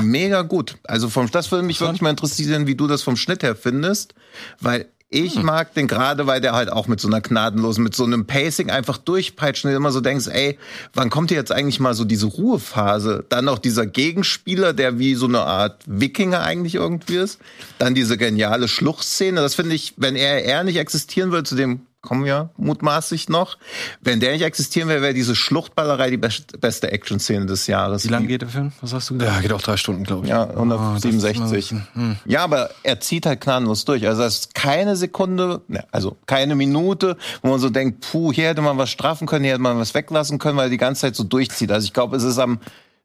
Mega gut. Also vom das würde mich wirklich mal interessieren, wie du das vom Schnitt her findest, weil ich mag den gerade, weil der halt auch mit so einer gnadenlosen, mit so einem Pacing einfach durchpeitscht und du immer so denkst, ey, wann kommt hier jetzt eigentlich mal so diese Ruhephase? Dann noch dieser Gegenspieler, der wie so eine Art Wikinger eigentlich irgendwie ist. Dann diese geniale Schluchtszene. Das finde ich, wenn er, er nicht existieren würde, zu dem kommen wir mutmaßlich noch. Wenn der nicht existieren wäre, wäre diese Schluchtballerei die best, beste Action-Szene des Jahres. Wie lange geht der Film? Was hast du gesagt? Ja, geht auch drei Stunden, glaube ich. Ja, Oh, das ist 167. mal- hm. Ja, aber er zieht halt gnadenlos durch. Also das ist keine Sekunde, ne, also keine Minute, wo man so denkt, puh, hier hätte man was strafen können, hier hätte man was weglassen können, weil er die ganze Zeit so durchzieht. Also ich glaube, es ist am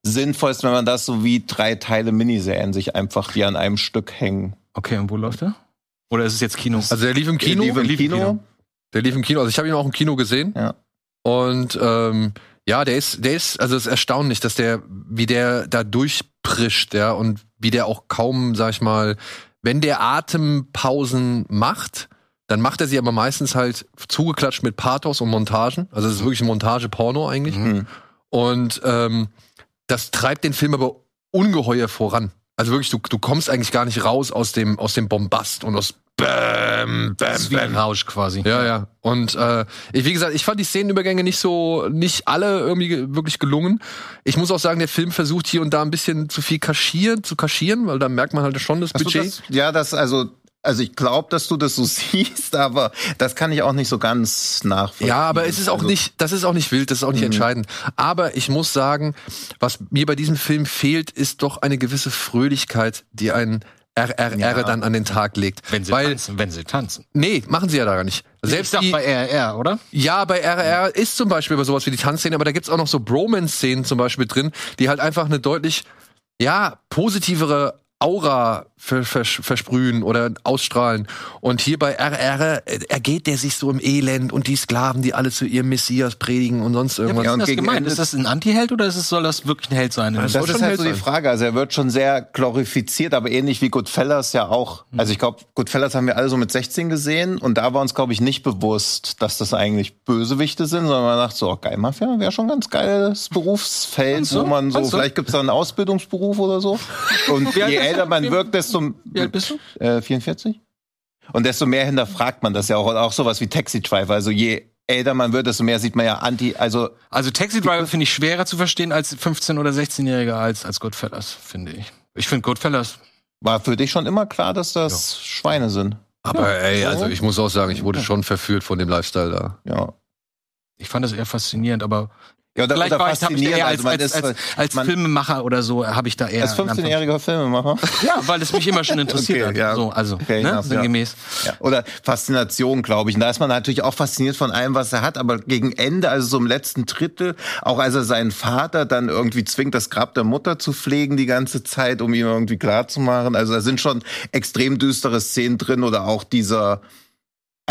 sinnvollsten, wenn man das so wie drei Teile Miniserien sich einfach die an einem Stück hängen. Okay, und wo läuft er? Oder ist es jetzt Kino? Also der lief im Kino. Lief im lief im Kino. Kino. Der lief im Kino. Also ich habe ihn auch im Kino gesehen. Ja. Und ähm, ja, der ist, der ist, also es ist erstaunlich, dass der, wie der da durchprischt, ja, und wie der auch kaum, sag ich mal, wenn der Atempausen macht, dann macht er sie aber meistens halt zugeklatscht mit Pathos und Montagen. Also es ist wirklich ein Montage-Porno eigentlich. Mhm. Und ähm, das treibt den Film aber ungeheuer voran. Also wirklich, du, du kommst eigentlich gar nicht raus aus dem, aus dem Bombast und aus Bäm, Bäm, Bäm. Rausch quasi. Ja, ja. Und äh, ich, wie gesagt, ich fand die Szenenübergänge nicht so, nicht alle irgendwie ge- wirklich gelungen. Ich muss auch sagen, der Film versucht hier und da ein bisschen zu viel kaschieren, zu kaschieren, weil da merkt man halt schon das Hast Budget. das, ja, das, also, also ich glaube, dass du das so siehst, aber das kann ich auch nicht so ganz nachvollziehen. Ja, aber es ist auch Also, nicht, das ist auch nicht wild, das ist auch nicht entscheidend. Aber ich muss sagen, was mir bei diesem Film fehlt, ist doch eine gewisse Fröhlichkeit, die ein RRR Ja. dann an den Tag legt. Wenn sie Weil, tanzen, wenn sie tanzen. nee, machen sie ja da gar nicht. Selbst ich die, bei RR, oder? Ja, bei RR ist zum Beispiel bei sowas wie die Tanzszene, aber da gibt's auch noch so Bromance-Szenen zum Beispiel drin, die halt einfach eine deutlich, ja, positivere Aura vers vers versprühen oder ausstrahlen. Und hier bei RR äh, ergeht der sich so im Elend und die Sklaven, die alle zu ihrem Messias predigen und sonst Ja, irgendwas. was Ja, ist und das gegen gemeint? Ist das ein Anti-Held oder ist es, soll das wirklich ein Held sein? Das Das ist halt so die. Frage. Also er wird schon sehr glorifiziert, aber ähnlich wie Goodfellas ja auch. Also ich glaube, Goodfellas haben wir alle so mit 16 gesehen und da war uns, glaube ich, nicht bewusst, dass das eigentlich Bösewichte sind, sondern man dachte so, oh, geil, Mafia wäre schon ein ganz geiles Berufsfeld, wo man so, vielleicht gibt es da einen Ausbildungsberuf oder so. Und je älter man wirkt, desto Wie alt bist du? äh, 44? Und desto mehr hinterfragt man das ja auch. Und auch sowas wie Taxi Driver. Also je älter man wird, desto mehr sieht man ja anti, also Also Taxi Driver finde ich schwerer zu verstehen als 15- oder 16-Jähriger als, als Goodfellas, finde ich. Ich finde Goodfellas, war für dich schon immer klar, dass das Schweine sind. Aber ey, so. also ich muss auch sagen, ich wurde schon verführt von dem Lifestyle da. Ja. ich fand das eher faszinierend, aber Ja, oder, vielleicht oder war ich, hab ich eher als, also als, ist, als, als man- Filmemacher oder so, habe ich da eher. als 15-jähriger Filmemacher. Ja, weil es mich immer schon interessiert Okay, hat. ja. So, also, Okay, ne, enough, ja. sinngemäß. Ja. Oder Faszination, glaube ich. Und da ist man natürlich auch fasziniert von allem, was er hat. Aber gegen Ende, also so im letzten Drittel, auch als er seinen Vater dann irgendwie zwingt, das Grab der Mutter zu pflegen die ganze Zeit, um ihm irgendwie klarzumachen. Also da sind schon extrem düstere Szenen drin oder auch dieser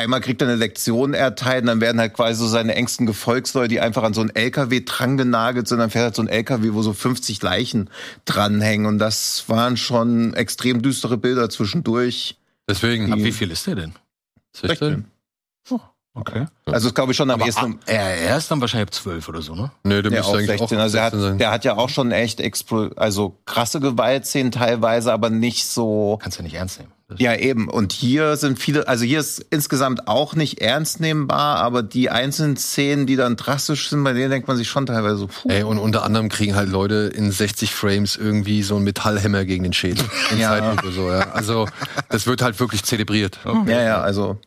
Einmal kriegt er eine Lektion erteilt und dann werden halt quasi so seine engsten Gefolgsleute, die einfach an so einen LKW dran genagelt sind. Dann fährt halt so ein LKW, wo so 50 Leichen dranhängen. Und das waren schon extrem düstere Bilder zwischendurch. Deswegen. Ab wie viel ist der denn? 16? Okay. Also das glaube ich schon am Aber ehesten. ab, er, er ist dann wahrscheinlich ab 12 oder so, ne? Nee, der Ja, müsste auch eigentlich 16. auch Also der hat, 16 sein. der hat ja auch schon echt also krasse Gewaltszenen teilweise, aber nicht so. Kannst ja nicht ernst nehmen. Ja, eben. Und hier sind viele, also hier ist insgesamt auch nicht ernst nehmbar, aber die einzelnen Szenen, die dann drastisch sind, bei denen denkt man sich schon teilweise so, puh. Ey, und unter anderem kriegen halt Leute in 60 Frames irgendwie so einen Metallhämmer gegen den Schädel. In Ja. Zeitlupe so, ja. Also, das wird halt wirklich zelebriert. Ja, ja, also.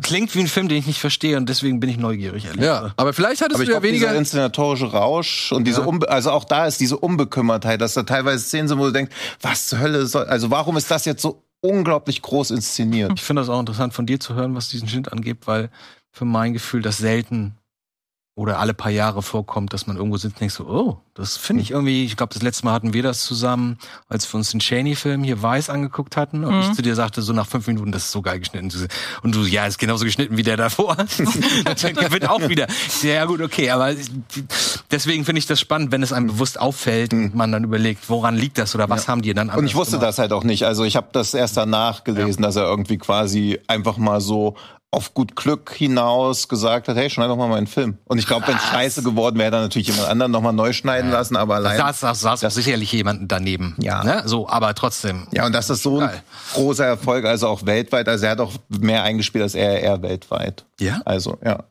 Klingt wie ein Film, den ich nicht verstehe und deswegen bin ich neugierig. ehrlich Ja, aber vielleicht hattest Aber ich du ja glaube, dieser weniger. inszenatorische Rausch und diese, Ja. Unbe also auch da ist diese Unbekümmertheit, dass da teilweise Szenen sind, wo du denkst, was zur Hölle soll, also warum ist das jetzt so unglaublich groß inszeniert? Ich finde das auch interessant von dir zu hören, was diesen Schnitt angeht, weil für mein Gefühl das selten oder alle paar Jahre vorkommt, dass man irgendwo sitzt und denkt so, oh, das finde ich irgendwie, ich glaube, das letzte Mal hatten wir das zusammen, als wir uns den Cheney-Film hier Weiß angeguckt hatten und Mhm. ich zu dir sagte, so nach fünf Minuten, das ist so geil geschnitten. Und du, ja, ist genauso geschnitten wie der davor. der wird auch wieder. Ja, gut, okay, aber deswegen finde ich das spannend, wenn es einem bewusst auffällt und man dann überlegt, woran liegt das oder was haben die dann Und ich wusste gemacht? das halt auch nicht. Also ich habe das erst danach gelesen, dass er irgendwie quasi einfach mal so auf gut Glück hinaus gesagt hat, hey, schneid doch mal meinen Film. Und ich glaube, wenn es scheiße geworden wäre, dann natürlich jemand anderen nochmal neu schneiden lassen, aber Da allein. saß, saß, saß auch sicherlich jemanden daneben. Ja. Ne? So, aber trotzdem. Ja, und das ist so ein Geil. großer Erfolg, also auch weltweit. Also er hat auch mehr eingespielt als er, er weltweit. Ja? Also, ja.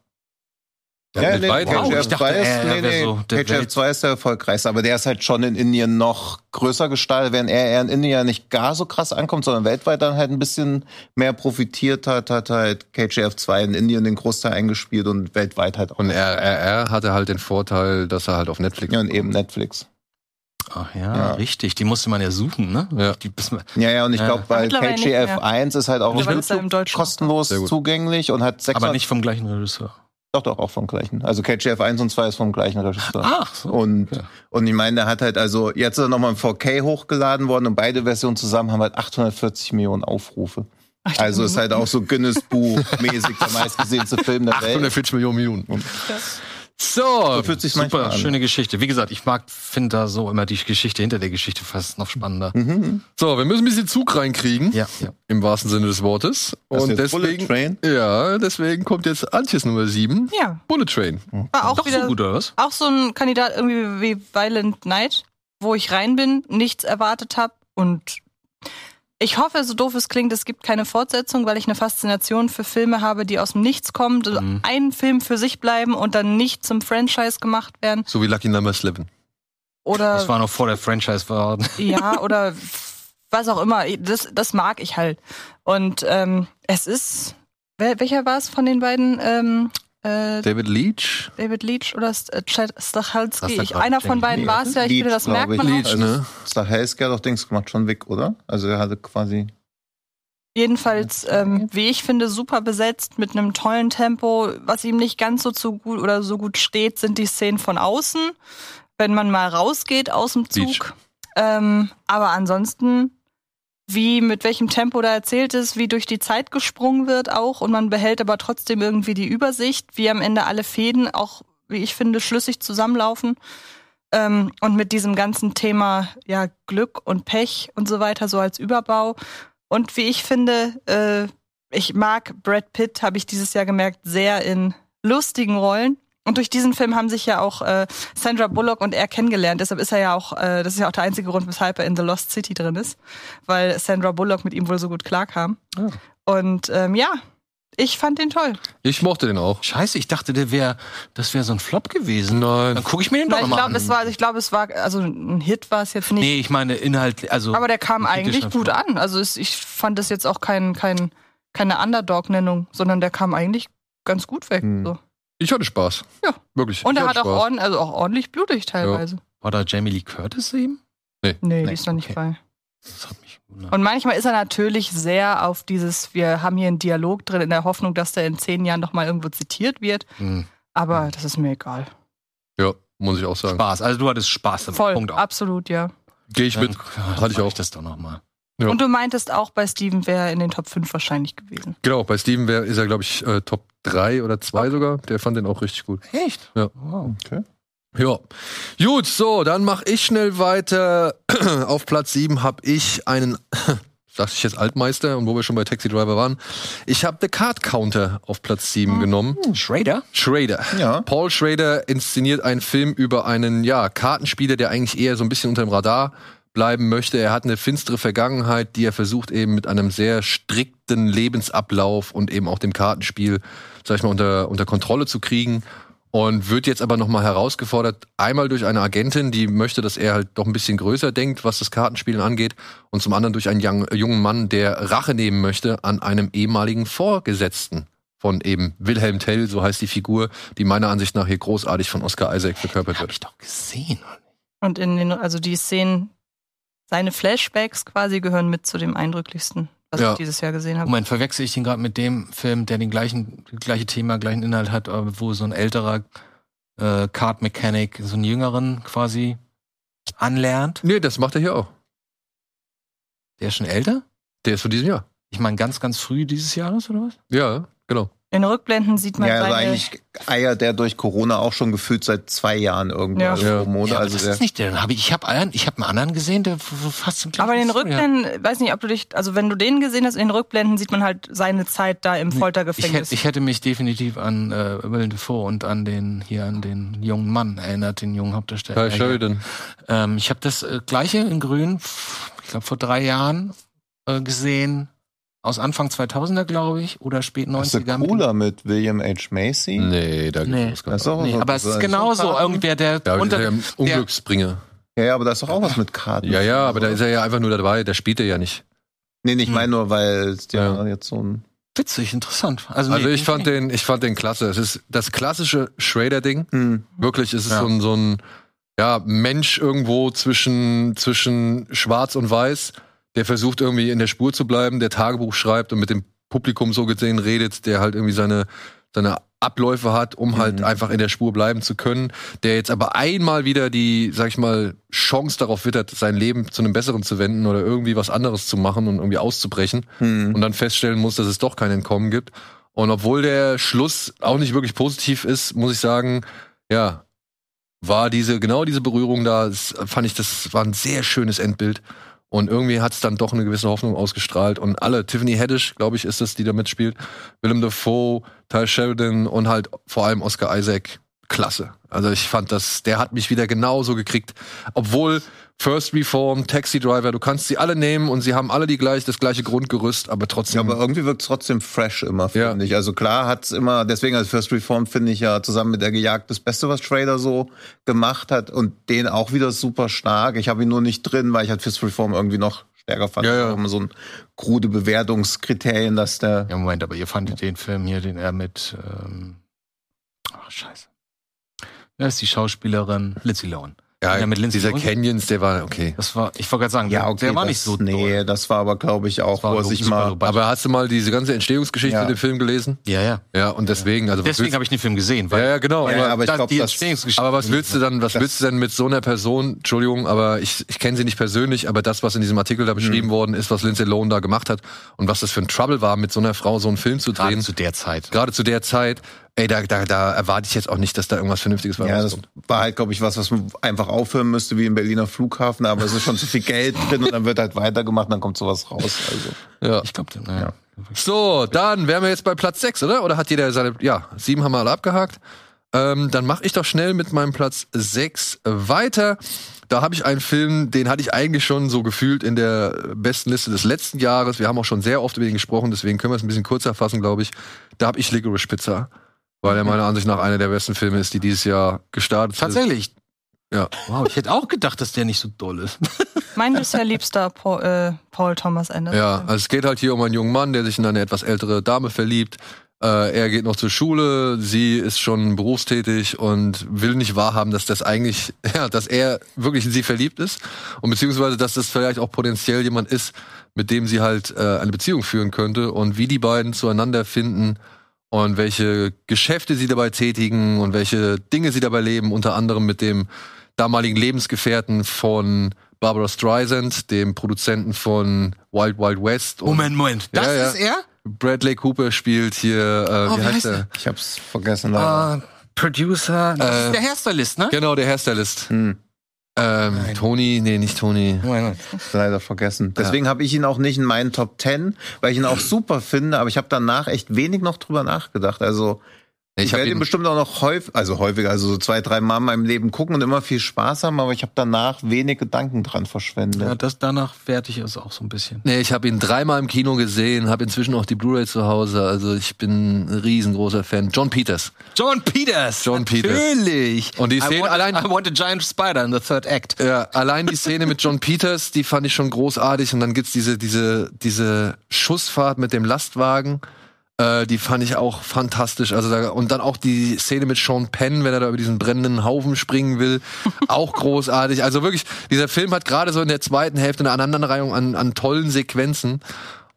Ja, weltweit? Wow, KGF ich dachte, 2 ist, nee, nee, so der KGF Welt- 2 ist der erfolgreichste, aber der ist halt schon in Indien noch größer gestaltet, während er eher in Indien ja nicht gar so krass ankommt, sondern weltweit dann halt ein bisschen mehr profitiert hat, hat halt KGF 2 in Indien den Großteil eingespielt und weltweit halt auch. Und RRR hatte halt den Vorteil, dass er halt auf Netflix ja, und eben Netflix. Ach ja, Ja. richtig. Die musste man ja suchen, ne? Ja. Die, man, Ja, ja, und ich glaube, nicht KGF mehr. 1 ist halt auch kostenlos zugänglich und hat 600, aber nicht vom gleichen Regisseur. Doch, doch, auch vom gleichen. Also KGF 1 und 2 ist vom gleichen Regisseur. Ach, so. Und, Okay. und ich meine, der hat halt also, jetzt ist er nochmal in 4K hochgeladen worden und beide Versionen zusammen haben halt 840 Millionen Aufrufe. Also ist halt auch so Guinness Buch mäßig der meistgesehenste Film der Welt. 840 Millionen Minuten. So, So fühlt sich Super, an. schöne Geschichte. Wie gesagt, ich mag, finde da so immer die Geschichte hinter der Geschichte fast noch spannender. Mhm. so, wir müssen ein bisschen Zug reinkriegen. Ja, ja. Im wahrsten Sinne des Wortes. Das ist Und jetzt Bullet deswegen, Train? ja, deswegen kommt jetzt Antjes Nummer 7. Ja, Bullet Train. war auch Doch wieder so gut, oder was? auch so ein Kandidat irgendwie wie Violent Night, wo ich rein bin, nichts erwartet habe und ich hoffe, so doof es klingt, es gibt keine Fortsetzung, weil ich eine Faszination für Filme habe, die aus dem Nichts kommen, die Mhm. einen Film für sich bleiben und dann nicht zum Franchise gemacht werden. So wie Lucky Number 11. Oder Das war noch vor der Franchise war. ja, oder was auch immer. Das, das mag ich halt. Und ähm, es ist. Welcher war es von den beiden? Ähm, äh, David Leach. David Leach oder äh, Chad Stachelski? Ich, Stachelski, einer von beiden war es ja. Ich Leach, finde, das merkt ich. man auch. Leach, ne? Stahelski hat doch Dings gemacht, schon Wick, oder? Also er hatte quasi. Jedenfalls, ähm, wie ich finde, super besetzt mit einem tollen Tempo. Was ihm nicht ganz so zu gut oder so gut steht, sind die Szenen von außen, wenn man mal rausgeht aus dem. Zug. Ähm, aber ansonsten wie mit welchem Tempo da erzählt ist, wie durch die Zeit gesprungen wird auch und man behält aber trotzdem irgendwie die Übersicht, wie am Ende alle Fäden auch, wie ich finde, schlüssig zusammenlaufen. Ähm, und mit diesem ganzen Thema ja Glück und Pech und so weiter so als Überbau. Und wie ich finde, äh, ich mag Brad Pitt, habe ich dieses Jahr gemerkt, sehr in lustigen Rollen. Und durch diesen Film haben sich ja auch äh, Sandra Bullock und er kennengelernt. Deshalb ist er ja auch, äh, das ist ja auch der einzige Grund, weshalb er in The Lost City drin ist, weil Sandra Bullock mit ihm wohl so gut klarkam. Oh. Und ähm, ja, ich fand den toll. Ich mochte den auch. Scheiße, ich dachte, der wäre, das wäre so ein Flop gewesen. Nein. Dann gucke ich mir den doch Weil ich mal glaube, an. es war, ich glaube, es war, also ein Hit war es jetzt nicht. nee, ich meine Inhalt, also. aber der kam eigentlich gut Flop. an. Also es, ich fand das jetzt auch kein, kein, keine Underdog-Nennung, sondern der kam eigentlich ganz gut weg. Hm. So. Ich hatte Spaß. Ja. Wirklich. Und ich er hat auch, ordn, also auch ordentlich blutig teilweise. War da Jamie Lee Curtis eben? Nee, Nee, die ist noch nicht okay. bei. Das hat mich gewundert. Und manchmal ist er natürlich sehr auf dieses, wir haben hier einen Dialog drin, in der Hoffnung, dass der in zehn Jahren noch mal irgendwo zitiert wird. Hm. Aber das ist mir egal. Ja, muss ich auch sagen. Spaß. Also du hattest Spaß. Voll, Punkt. absolut, ja. Gehe ich mit. Dann, Hatte ich auch. das doch noch mal. Ja. Und du meintest auch, bei Steven wäre er in den Top 5 wahrscheinlich gewesen. Genau, bei Steven wär, ist er, glaube ich, äh, Top 3 oder 2 Okay. sogar. Der fand den auch richtig gut. Echt? Ja. Wow. Ja. Gut, so, dann mache ich schnell weiter. Auf Platz 7 habe ich einen, sag ich jetzt Altmeister, und wo wir schon bei Taxi Driver waren. Ich habe The Card Counter auf Platz 7 genommen. Schrader? Schrader. Ja. Paul Schrader inszeniert einen Film über einen ja, Kartenspieler, der eigentlich eher so ein bisschen unter dem Radar bleiben möchte. Er hat eine finstere Vergangenheit, die er versucht eben mit einem sehr strikten Lebensablauf und eben auch dem Kartenspiel, sag ich mal, unter, unter Kontrolle zu kriegen. Und wird jetzt aber nochmal herausgefordert, einmal durch eine Agentin, die möchte, dass er halt doch ein bisschen größer denkt, was das Kartenspielen angeht, und zum anderen durch einen young, jungen Mann, der Rache nehmen möchte an einem ehemaligen Vorgesetzten von eben Wilhelm Tell, so heißt die Figur, die meiner Ansicht nach hier großartig von Oscar Isaac verkörpert Hab wird. ich doch gesehen. Und in den, also die Szenen, seine Flashbacks quasi gehören mit zu dem eindrücklichsten, was Ja. ich dieses Jahr gesehen habe. Moment, verwechsel ich den gerade mit dem Film, der den gleichen, gleiche Thema, gleichen Inhalt hat, aber wo so ein älterer äh, Card Mechanic so einen jüngeren quasi anlernt? Nee, das macht er hier auch. Der ist schon älter? Der ist von diesem Jahr. Ich meine ganz, ganz früh dieses Jahres oder was? Ja, genau. In Rückblenden sieht man Ja, also seine, eigentlich eiert der durch Corona auch schon gefühlt seit zwei Jahren irgendwo. Ja. Also Ja. pro Monat. Ja, also das der, ist nicht der. Hab ich ich habe ich hab einen anderen gesehen, der fast im aber in den. Rückblenden, weiß nicht, ob du dich, also wenn du den gesehen hast, in den Rückblenden sieht man halt seine Zeit da im Ich Foltergefängnis. hätte, ich hätte mich definitiv an äh, Willem Dafoe und an den hier an den jungen Mann erinnert, den jungen Hauptdarsteller. Kai Sheridan. Ähm, ich habe das äh, gleiche in Grün, ich glaube vor drei Jahren äh, gesehen, aus Anfang 2000er glaube ich oder spät ist der 90er. mit dem- cooler mit William H. Macy? Nee, da Nee. gibt's Das ist auch Nee, so- aber es ist so- genauso irgendwer, der Ja, unter, der ist ja ein Unglücksbringer. Ja, ja, aber da ist doch auch was mit Karten. Ja, ja, aber da ist er ja einfach nur dabei, der spielt er ja nicht. Nee, nee, ich Hm. meine nur, weil es ja, Ja. jetzt so ein. witzig, interessant. Also, Also nee, ich fand den, ich fand den klasse. Es ist das klassische Schrader-Ding. Hm. Wirklich, es ist Ja. so ein, so ein ja, Mensch irgendwo zwischen, zwischen Schwarz und Weiß, der versucht irgendwie in der Spur zu bleiben, der Tagebuch schreibt und mit dem Publikum so gesehen redet, der halt irgendwie seine, seine Abläufe hat, um halt Mhm. einfach in der Spur bleiben zu können, der jetzt aber einmal wieder die, sag ich mal, Chance darauf wittert, sein Leben zu einem Besseren zu wenden oder irgendwie was anderes zu machen und irgendwie auszubrechen Hm. und dann feststellen muss, dass es doch kein Entkommen gibt. Und obwohl der Schluss auch nicht wirklich positiv ist, muss ich sagen, ja, war diese, genau diese Berührung da, fand ich, das war ein sehr schönes Endbild. Und irgendwie hat es dann doch eine gewisse Hoffnung ausgestrahlt. Und alle, Tiffany Haddish, glaube ich, ist das, die da mitspielt, Willem Dafoe, Ty Sheridan und halt vor allem Oscar Isaac, klasse. Also ich fand das, der hat mich wieder genauso gekriegt. Obwohl First Reform, Taxi Driver, du kannst sie alle nehmen und sie haben alle die gleich, das gleiche Grundgerüst, aber Ja, trotzdem. aber irgendwie wirkt es trotzdem fresh immer, finde Ja. ich. Also klar hat's immer, deswegen als First Reform finde ich ja zusammen mit der Gejagd das Beste, was Trader so gemacht hat und den auch wieder super stark. Ich habe ihn nur nicht drin, weil ich halt First Reform irgendwie noch stärker fand. Ja, ja. Immer so ein krude Bewertungskriterien, dass der Ja, Moment, aber ihr fandet den Film hier, den er mit, ähm, ach, scheiße. Wer ist die Schauspielerin? Lindsay Lohan. Ja, Ja, mit Lindsay dieser Lohan. Canyons, der war okay. Das war, ich wollte gerade sagen, Ja, der, okay. der war das, nicht so Nee, doll. das war aber, glaube ich, auch, wo er sich mal. Aber hast du mal diese ganze Entstehungsgeschichte Ja. in dem Film gelesen? Ja, ja. Ja, und deswegen, also Deswegen habe ich den Film gesehen. ja, ja, genau. Ja, aber, aber ich glaub, die das- Entstehungsgeschichte. aber was willst du dann, was willst du denn mit so einer Person, Entschuldigung, aber ich, ich kenne sie nicht persönlich, aber das, was in diesem Artikel da beschrieben Mhm. worden ist, was Lindsay Lohan da gemacht hat und was das für ein Trouble war, mit so einer Frau so einen Film zu Gerade drehen, zu der Zeit. gerade zu der Zeit, ey, da, da, da erwarte ich jetzt auch nicht, dass da irgendwas Vernünftiges bei Ja, das war halt, glaube ich, was, was man einfach aufhören müsste, wie im Berliner Flughafen, aber es ist schon zu viel Geld drin und dann wird halt weitergemacht und dann kommt sowas raus. Also. Ja. Ich glaube, naja. So, dann wären wir jetzt bei Platz 6, oder? Oder hat jeder seine, ja, sieben haben wir alle abgehakt. Ähm, dann mache ich doch schnell mit meinem Platz 6 weiter. Da habe ich einen Film, den hatte ich eigentlich schon so gefühlt in der besten Liste des letzten Jahres. Wir haben auch schon sehr oft über ihn gesprochen, deswegen können wir es ein bisschen kürzer fassen, glaube ich. Da habe ich Licorice Pizza, weil er meiner Ansicht nach einer der besten Filme ist, die dieses Jahr gestartet sind. Tatsächlich. Ja. Wow, ich hätte auch gedacht, dass der nicht so doll ist. Mein bisher liebster Paul, äh, Paul Thomas Anderson. Ja, also es geht halt hier um einen jungen Mann, der sich in eine etwas ältere Dame verliebt. Äh, er geht noch zur Schule, sie ist schon berufstätig und will nicht wahrhaben, dass das eigentlich, ja, dass er wirklich in sie verliebt ist und beziehungsweise, dass das vielleicht auch potenziell jemand ist, mit dem sie halt äh, eine Beziehung führen könnte und wie die beiden zueinander finden und welche Geschäfte sie dabei tätigen und welche Dinge sie dabei leben, unter anderem mit dem damaligen Lebensgefährten von Barbara Streisand, dem Produzenten von Wild Wild West. Und Moment, Moment. Das Ja, ja. ist er? Bradley Cooper spielt hier, äh, Oh, wie wie heißt heißt er? Ich hab's vergessen. leider. Äh, Producer. Das Äh, ist der Hairstylist, ne? Genau, der Hairstylist. Hm. Ähm, Nein. Tony, nee, nicht Tony. Moment. leider vergessen. Deswegen habe ich ihn auch nicht in meinen Top 10, weil ich ihn auch super finde, aber ich habe danach echt wenig noch drüber nachgedacht. Also ich, werde ihn bestimmt auch noch häufig, also häufiger, also so zwei, drei Mal in meinem Leben gucken und immer viel Spaß haben, aber ich habe danach wenig Gedanken dran verschwendet. Ja, das, danach ich es auch so ein bisschen. nee, ich habe ihn dreimal im Kino gesehen, habe inzwischen auch die Blu-ray zu Hause. Also ich bin ein riesengroßer Fan. John Peters. John Peters. John Peters. Natürlich. Und die I Szene want, allein- I want a giant spider in the third act. Ja, allein die Szene mit John Peters, die fand ich schon großartig. Und dann gibt's diese, diese, diese Schussfahrt mit dem Lastwagen. Äh, die fand ich auch fantastisch. Also da, und dann auch die Szene mit Sean Penn, wenn er da über diesen brennenden Haufen springen will, auch großartig. Also wirklich, dieser Film hat gerade so in der zweiten Hälfte eine Aneinanderreihung an, an tollen Sequenzen.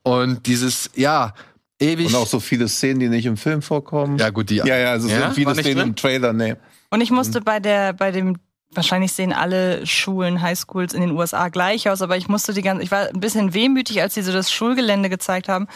Und dieses, ja, ewig. Und auch so viele Szenen, die nicht im Film vorkommen. ja, gut, die. ja, ja also Ja? so viele Szenen drin? im Trailer, nee. Und ich musste bei der, bei dem, wahrscheinlich sehen alle Schulen, Highschools in den USA gleich aus, aber ich musste die ganze, ich war ein bisschen wehmütig, als sie so das Schulgelände gezeigt haben.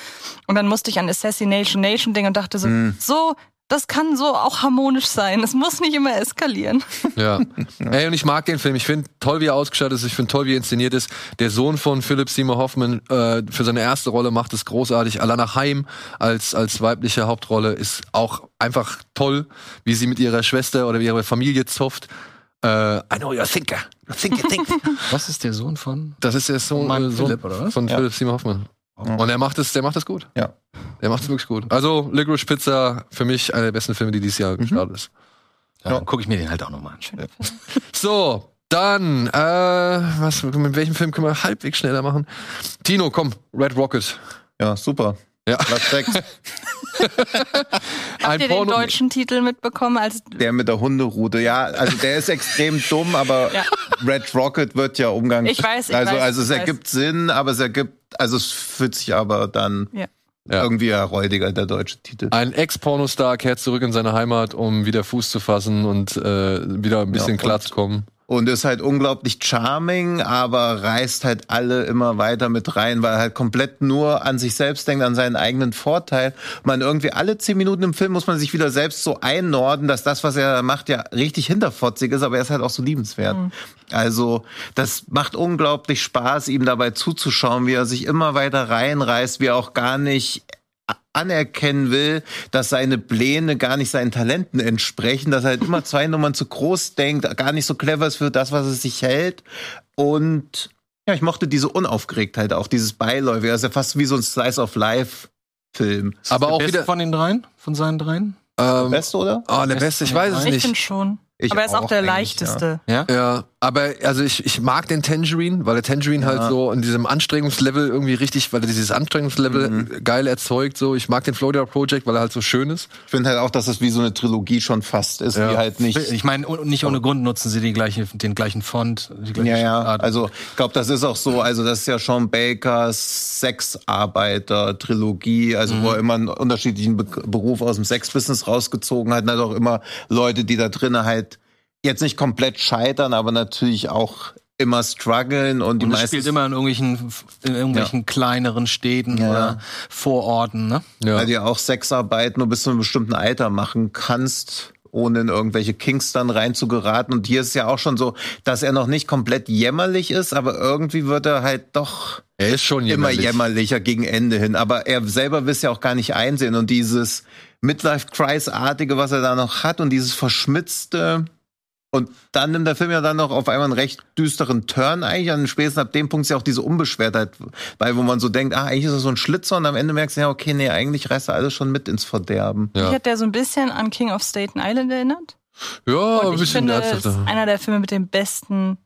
Und dann musste ich an Assassination Nation denken und dachte so, so, das kann so auch harmonisch sein. Es muss nicht immer eskalieren. Ja. Ey, und ich mag den Film. Ich finde toll, wie er ausgestattet ist. Ich finde toll, wie er inszeniert ist. Der Sohn von Philip Seymour Hoffman äh, für seine erste Rolle macht es großartig. Alana Haim als, als weibliche Hauptrolle ist auch einfach toll, wie sie mit ihrer Schwester oder ihrer Familie zofft. Äh, I know you're a thinker. You think, you think. Was ist der Sohn von? Das ist der Sohn, Mann äh, Sohn Philipp, oder was? von Ja. Philip Seymour Hoffman. Und er macht es, der macht es gut. Ja. Der macht es wirklich gut. Also Licorice Pizza für mich einer der besten Filme, die dieses Jahr Mhm. gestartet ist. Ja, dann gucke ich mir den halt auch nochmal an. Film. So, dann, äh, was, mit welchem Film können wir halbwegs schneller machen? Tino, komm, Red Rocket. Ja, super. Ja. Platz 6. Habt ihr den deutschen Titel mitbekommen als Der mit der Hunderoute. Ja, also der ist extrem dumm, aber Ja. Red Rocket wird ja Umgang. Ich weiß, ich also, weiß, also es ich weiß. ergibt Sinn, aber es ergibt, also es fühlt sich aber dann Ja. Ja. irgendwie räudiger, der deutsche Titel. Ein Ex-Pornostar kehrt zurück in seine Heimat, um wieder Fuß zu fassen und äh, wieder ein bisschen Ja, und- klarzukommen. Und ist halt unglaublich charming, aber reißt halt alle immer weiter mit rein, weil er halt komplett nur an sich selbst denkt, an seinen eigenen Vorteil. Man irgendwie alle zehn Minuten im Film muss man sich wieder selbst so einnorden, dass das, was er macht, ja richtig hinterfotzig ist, aber er ist halt auch so liebenswert. Also, das macht unglaublich Spaß, ihm dabei zuzuschauen, wie er sich immer weiter reinreißt, wie er auch gar nicht anerkennen will, dass seine Pläne gar nicht seinen Talenten entsprechen, dass er halt immer zwei Nummern zu groß denkt, gar nicht so clever ist für das, was er sich hält. Und ja, ich mochte diese Unaufgeregtheit auch, dieses Beiläufige. Das ist ja fast wie so ein Slice of Life Film. Aber der auch Beste wieder. von den dreien? Von seinen dreien? Ähm, Beste, oder? oh, der Beste, ich weiß es Ich nicht. finde schon. Ich Aber er ist auch der eigentlich, leichteste. Ja, aber also ich, ich mag den Tangerine, weil der Tangerine halt Ja. so in diesem Anstrengungslevel irgendwie richtig, weil er dieses Anstrengungslevel Mhm. geil erzeugt. So, ich mag den Florida Project, weil er halt so schön ist. Ich finde halt auch, dass es wie so eine Trilogie schon fast ist, Ja. die halt nicht. Ich meine, und nicht ohne Grund nutzen sie die gleiche, den gleichen Font. Die gleiche Ja, ja. Schriftart. Also ich glaube, das ist auch so. Also das ist ja Sean Bakers Sexarbeiter-Trilogie, also wo er immer einen unterschiedlichen Be Beruf aus dem Sexbusiness rausgezogen hat. Und hat auch immer Leute, die da drinnen halt jetzt nicht komplett scheitern, aber natürlich auch immer strugglen und die und meisten spielt immer in irgendwelchen, in irgendwelchen kleineren Städten Ja. oder Vororten, ne? Ja. weil du ja auch Sexarbeit nur bis zu einem bestimmten Alter machen kannst, ohne in irgendwelche Kinks dann reinzugeraten. Und hier ist es ja auch schon so, dass er noch nicht komplett jämmerlich ist, aber irgendwie wird er halt doch Er ist schon immer jämmerlich. jämmerlicher gegen Ende hin. Aber er selber will es ja auch gar nicht einsehen. Und dieses Midlife-Crisis-artige, was er da noch hat und dieses verschmitzte. Und dann nimmt der Film ja dann noch auf einmal einen recht düsteren Turn eigentlich. An spätestens ab dem Punkt ist ja auch diese Unbeschwertheit bei, wo man so denkt, ah, eigentlich ist es so ein Schlitzer und am Ende merkst du ja, okay, nee, eigentlich reißt er alles schon mit ins Verderben. Ja. Mich hat der so ein bisschen an King of Staten Island erinnert. Ja, ein Und ich bisschen finde, es ist einer der Filme mit dem besten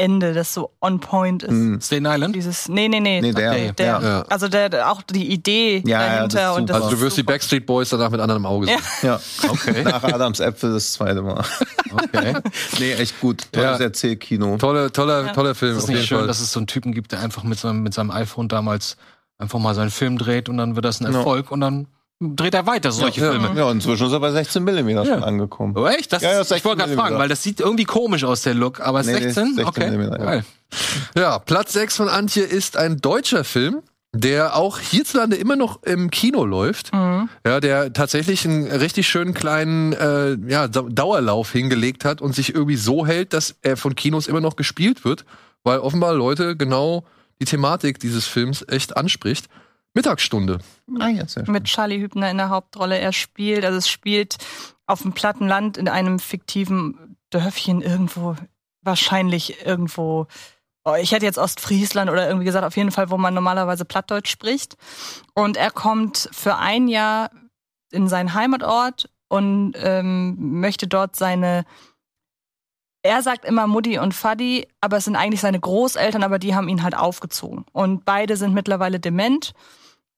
Ende, das so on point ist. Mhm. Staten Island? Dieses, nee, nee, nee. Nee, der, Okay, der, ja. Ja. Also der, der, auch die Idee Ja, ja, dahinter das ist und das. Also du wirst die super. Backstreet Boys danach mit anderem Auge sehen. Ja. Ja, Okay. nach Adams Äpfel das zweite Mal. okay. nee, echt gut. Tolles Ja. Erzählkino. Tolle, toller, Ja. toller Film, Ist nicht jeden schön, Fall. dass es so einen Typen gibt, der einfach mit seinem, mit seinem iPhone damals einfach mal seinen Film dreht und dann wird das ein Ja. Erfolg und dann dreht er weiter solche Ja. Filme. Ja, inzwischen ist er bei 16 Millimeter schon angekommen. Oh, echt? Das Ja, ja, ist, ich wollte 16 gerade fragen, weil das sieht irgendwie komisch aus, der Look, aber Nee, nee, 16? 16 okay. Millimeter, ja. Geil. Ja, Platz 6 von Antje ist ein deutscher Film, der auch hierzulande immer noch im Kino läuft. Mhm. Ja, der tatsächlich einen richtig schönen kleinen äh, ja, Dau- Dauerlauf hingelegt hat und sich irgendwie so hält, dass er von Kinos immer noch gespielt wird, weil offenbar Leute genau die Thematik dieses Films echt anspricht. Mittagsstunde. Ah, ja, sehr schön. mit Charlie Hübner in der Hauptrolle. Er spielt, also es spielt auf dem platten Land in einem fiktiven Dörfchen irgendwo, wahrscheinlich irgendwo. Oh, ich hätte jetzt Ostfriesland oder irgendwie gesagt, auf jeden Fall, wo man normalerweise Plattdeutsch spricht. Und er kommt für ein Jahr in seinen Heimatort und ähm, möchte dort seine er sagt immer Mutti und Faddy, aber es sind eigentlich seine Großeltern, aber die haben ihn halt aufgezogen. Und beide sind mittlerweile dement.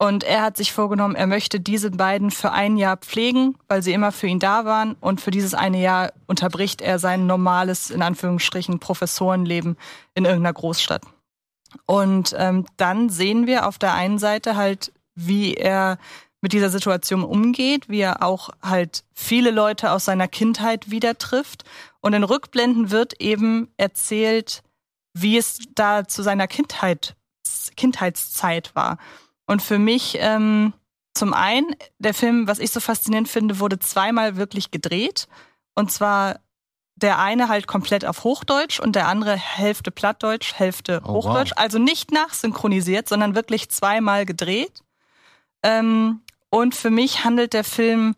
Und er hat sich vorgenommen, er möchte diese beiden für ein Jahr pflegen, weil sie immer für ihn da waren. Und für dieses eine Jahr unterbricht er sein normales, in Anführungsstrichen, Professorenleben in irgendeiner Großstadt. Und ähm, dann sehen wir auf der einen Seite halt, wie er mit dieser Situation umgeht, wie er auch halt viele Leute aus seiner Kindheit wieder trifft. Und in Rückblenden wird eben erzählt, wie es da zu seiner Kindheit, Kindheitszeit war. Und für mich, ähm, zum einen, der Film, was ich so faszinierend finde, wurde zweimal wirklich gedreht. Und zwar der eine halt komplett auf Hochdeutsch und der andere Hälfte Plattdeutsch, Hälfte Oh, Hochdeutsch. Also nicht nachsynchronisiert, sondern wirklich zweimal gedreht. Ähm, und für mich handelt der Film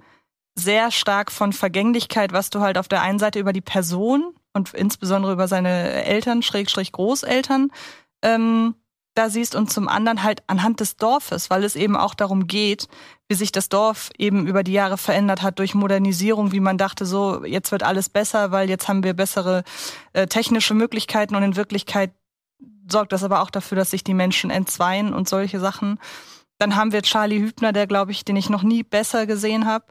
sehr stark von Vergänglichkeit, was du halt auf der einen Seite über die Person und insbesondere über seine Eltern, Schrägstrich Großeltern, ähm, da siehst und zum anderen halt anhand des Dorfes, weil es eben auch darum geht, wie sich das Dorf eben über die Jahre verändert hat durch Modernisierung, wie man dachte, so jetzt wird alles besser, weil jetzt haben wir bessere äh, technische Möglichkeiten und in Wirklichkeit sorgt das aber auch dafür, dass sich die Menschen entzweien und solche Sachen. Dann haben wir Charlie Hübner, der glaube ich, den ich noch nie besser gesehen habe.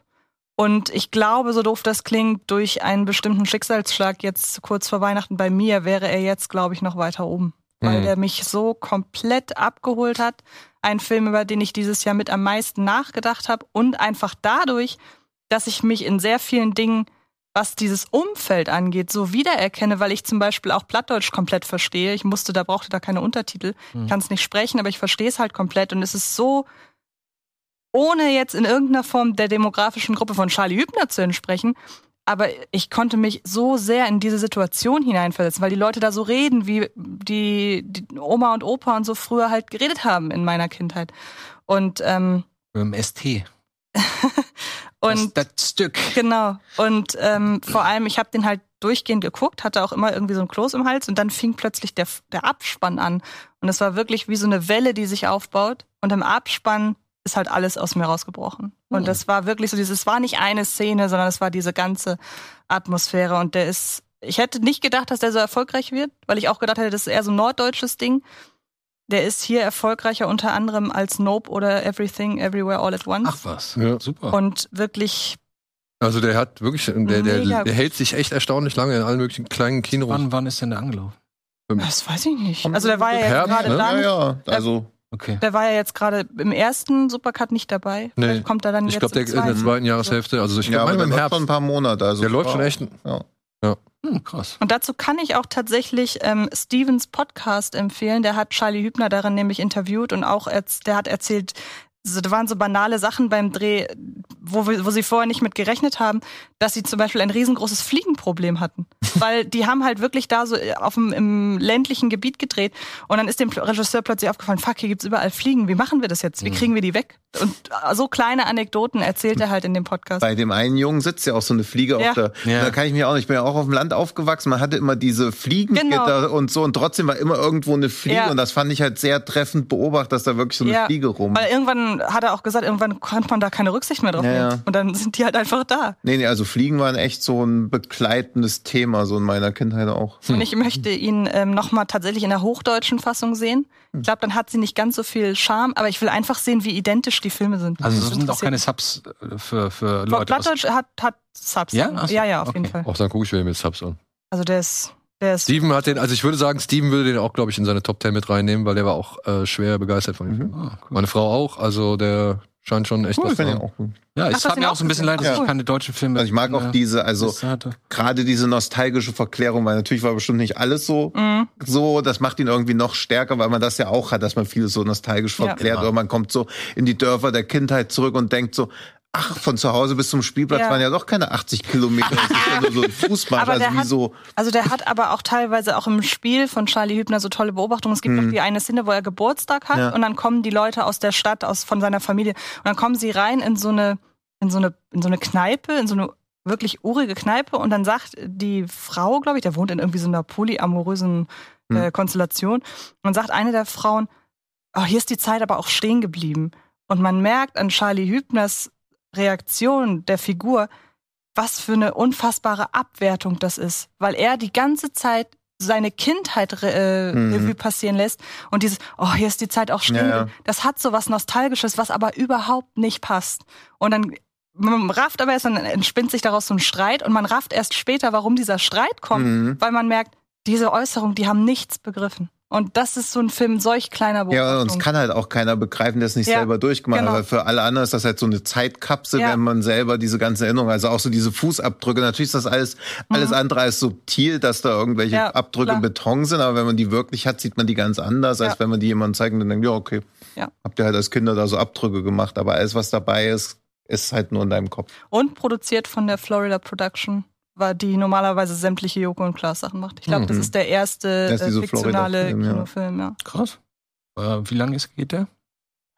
Und ich glaube, so doof das klingt, durch einen bestimmten Schicksalsschlag jetzt kurz vor Weihnachten bei mir wäre er jetzt, glaube ich, noch weiter oben. Weil Mhm. der mich so komplett abgeholt hat. Ein Film, über den ich dieses Jahr mit am meisten nachgedacht habe. Und einfach dadurch, dass ich mich in sehr vielen Dingen, was dieses Umfeld angeht, so wiedererkenne, weil ich zum Beispiel auch Plattdeutsch komplett verstehe. Ich musste, da brauchte da keine Untertitel. Mhm. Kann es nicht sprechen, aber ich verstehe es halt komplett. Und es ist so ohne jetzt in irgendeiner Form der demografischen Gruppe von Charlie Hübner zu entsprechen, aber ich konnte mich so sehr in diese Situation hineinversetzen, weil die Leute da so reden, wie die, die Oma und Opa und so früher halt geredet haben in meiner Kindheit. Und, ähm, Im ST. und das, das Stück. Genau. Und ähm, vor allem, ich habe den halt durchgehend geguckt, hatte auch immer irgendwie so ein Kloß im Hals und dann fing plötzlich der, der Abspann an. Und es war wirklich wie so eine Welle, die sich aufbaut. Und im Abspann ist halt alles aus mir rausgebrochen. Und Hm. das war wirklich so dieses, es war nicht eine Szene, sondern es war diese ganze Atmosphäre. Und der ist, ich hätte nicht gedacht, dass der so erfolgreich wird, weil ich auch gedacht hätte, das ist eher so ein norddeutsches Ding. Der ist hier erfolgreicher unter anderem als Nope oder Everything Everywhere All at Once. Ach was. Ja. Super. Und wirklich, Also der hat wirklich, der, der, der hält sich echt erstaunlich lange in allen möglichen kleinen Kinos. wann, wann ist denn der angelaufen? das weiß ich nicht. Also der war ja jetzt Herbst, gerade ne? dann, Ja, ja, also Okay. der war ja jetzt gerade im ersten Supercut nicht dabei. Nee. Vielleicht kommt er dann Ich jetzt glaube, der im in der zweiten. zweiten Jahreshälfte, also ich ja, glaube, aber der im läuft Herbst. schon ein paar Monate. Also Der läuft schon echt. Ja. Hm, krass. Und dazu kann ich auch tatsächlich ähm, Stevens Podcast empfehlen. Der hat Charlie Hübner darin nämlich interviewt und auch der hat erzählt, so, da waren so banale Sachen beim Dreh, wo, wo sie vorher nicht mit gerechnet haben, dass sie zum Beispiel ein riesengroßes Fliegenproblem hatten. Weil die haben halt wirklich da so auf dem, im ländlichen Gebiet gedreht und dann ist dem Regisseur plötzlich aufgefallen, fuck, hier gibt's überall Fliegen, wie machen wir das jetzt? Wie kriegen wir die weg? Und äh, so kleine Anekdoten erzählt er halt in dem Podcast. Bei dem einen Jungen sitzt ja auch so eine Fliege Ja. auf der. Ja. Da kann ich mich auch nicht. Ich bin ja auch auf dem Land aufgewachsen. Man hatte immer diese Fliegengitter Genau. und so und trotzdem war immer irgendwo eine Fliege Ja. und das fand ich halt sehr treffend beobachtet, dass da wirklich so eine Ja, Fliege rum. Weil irgendwann hat er auch gesagt, irgendwann konnte man da keine Rücksicht mehr drauf Ja, nehmen. Und dann sind die halt einfach da. Nee, nee, also Fliegen waren echt so ein begleitendes Thema, so in meiner Kindheit auch. Und ich möchte ihn ähm, nochmal tatsächlich in der hochdeutschen Fassung sehen. Ich glaube, dann hat sie nicht ganz so viel Charme, aber ich will einfach sehen, wie identisch die Filme sind. Also Das es sind auch keine. Subs äh, für, für Leute. Plattdeutsch hat, hat Subs. Ja? Ach so, ja, ja, auf okay. jeden Fall. Auch dann gucke ich mir mit Subs an. Also der ist, der ist Steven hat den, also ich würde sagen, Steven würde den auch, glaube ich, in seine Top 10 mit reinnehmen, weil der war auch äh, schwer begeistert von dem Film. Ah, cool. Meine Frau auch, also der scheint schon echt Cool, was zu gut. Ja, es hast mir auch so ein bisschen leid, dass gesehen. ich keine deutschen Filme Also ich mag auch diese, also gerade diese nostalgische Verklärung, weil natürlich war bestimmt nicht alles so, Mhm. so, das macht ihn irgendwie noch stärker, weil man das ja auch hat, dass man vieles so nostalgisch Ja. verklärt. Ja. Oder man kommt so in die Dörfer der Kindheit zurück und denkt so, ach, von zu Hause bis zum Spielplatz Ja. waren ja doch keine 80 Kilometer, das ist ja nur so ein Fußmarsch, Aber also hat- so, Also der hat aber auch teilweise auch im Spiel von Charlie Hübner so tolle Beobachtungen. Es gibt auch die eine Szene, wo er Geburtstag hat Ja. und dann kommen die Leute aus der Stadt, aus von seiner Familie und dann kommen sie rein in so eine in so eine in so eine Kneipe, in so eine wirklich urige Kneipe und dann sagt die Frau, glaube ich, der wohnt in irgendwie so einer polyamorösen äh, Konstellation und sagt eine der Frauen, oh, hier ist die Zeit aber auch stehen geblieben und man merkt an Charlie Hübners Reaktion der Figur, was für eine unfassbare Abwertung das ist, weil er die ganze Zeit seine Kindheit äh, Mhm. Revue passieren lässt und dieses, oh, hier ist die Zeit auch stehen. Ja, ja. Das hat so was Nostalgisches, was aber überhaupt nicht passt. Und dann man rafft aber erst, dann entspinnt sich daraus so ein Streit und man rafft erst später, warum dieser Streit kommt, Mhm. weil man merkt, diese Äußerung, die haben nichts begriffen. Und das ist so ein Film solch kleiner ja, Beobachtung. und es kann halt auch keiner begreifen, der es nicht Ja, selber durchgemacht hat, genau. weil für alle anderen ist das halt so eine Zeitkapsel, Ja. wenn man selber diese ganzen Erinnerungen, also auch so diese Fußabdrücke, natürlich ist das alles, alles andere als subtil, dass da irgendwelche Mhm. Ja, Abdrücke klar. im Beton sind, aber wenn man die wirklich hat, sieht man die ganz anders, als Ja. wenn man die jemandem zeigt und dann denkt, ja, okay, Ja. habt ihr halt als Kinder da so Abdrücke gemacht, aber alles, was dabei ist, ist halt nur in deinem Kopf. Und produziert von der Florida Production, war die normalerweise sämtliche Joko und Klaas Sachen macht. Ich glaube, das Mhm. ist der erste Das ist äh, fiktionale Florida-Film, ja. Kinofilm, ja. Krass. Äh, wie lange ist, geht der?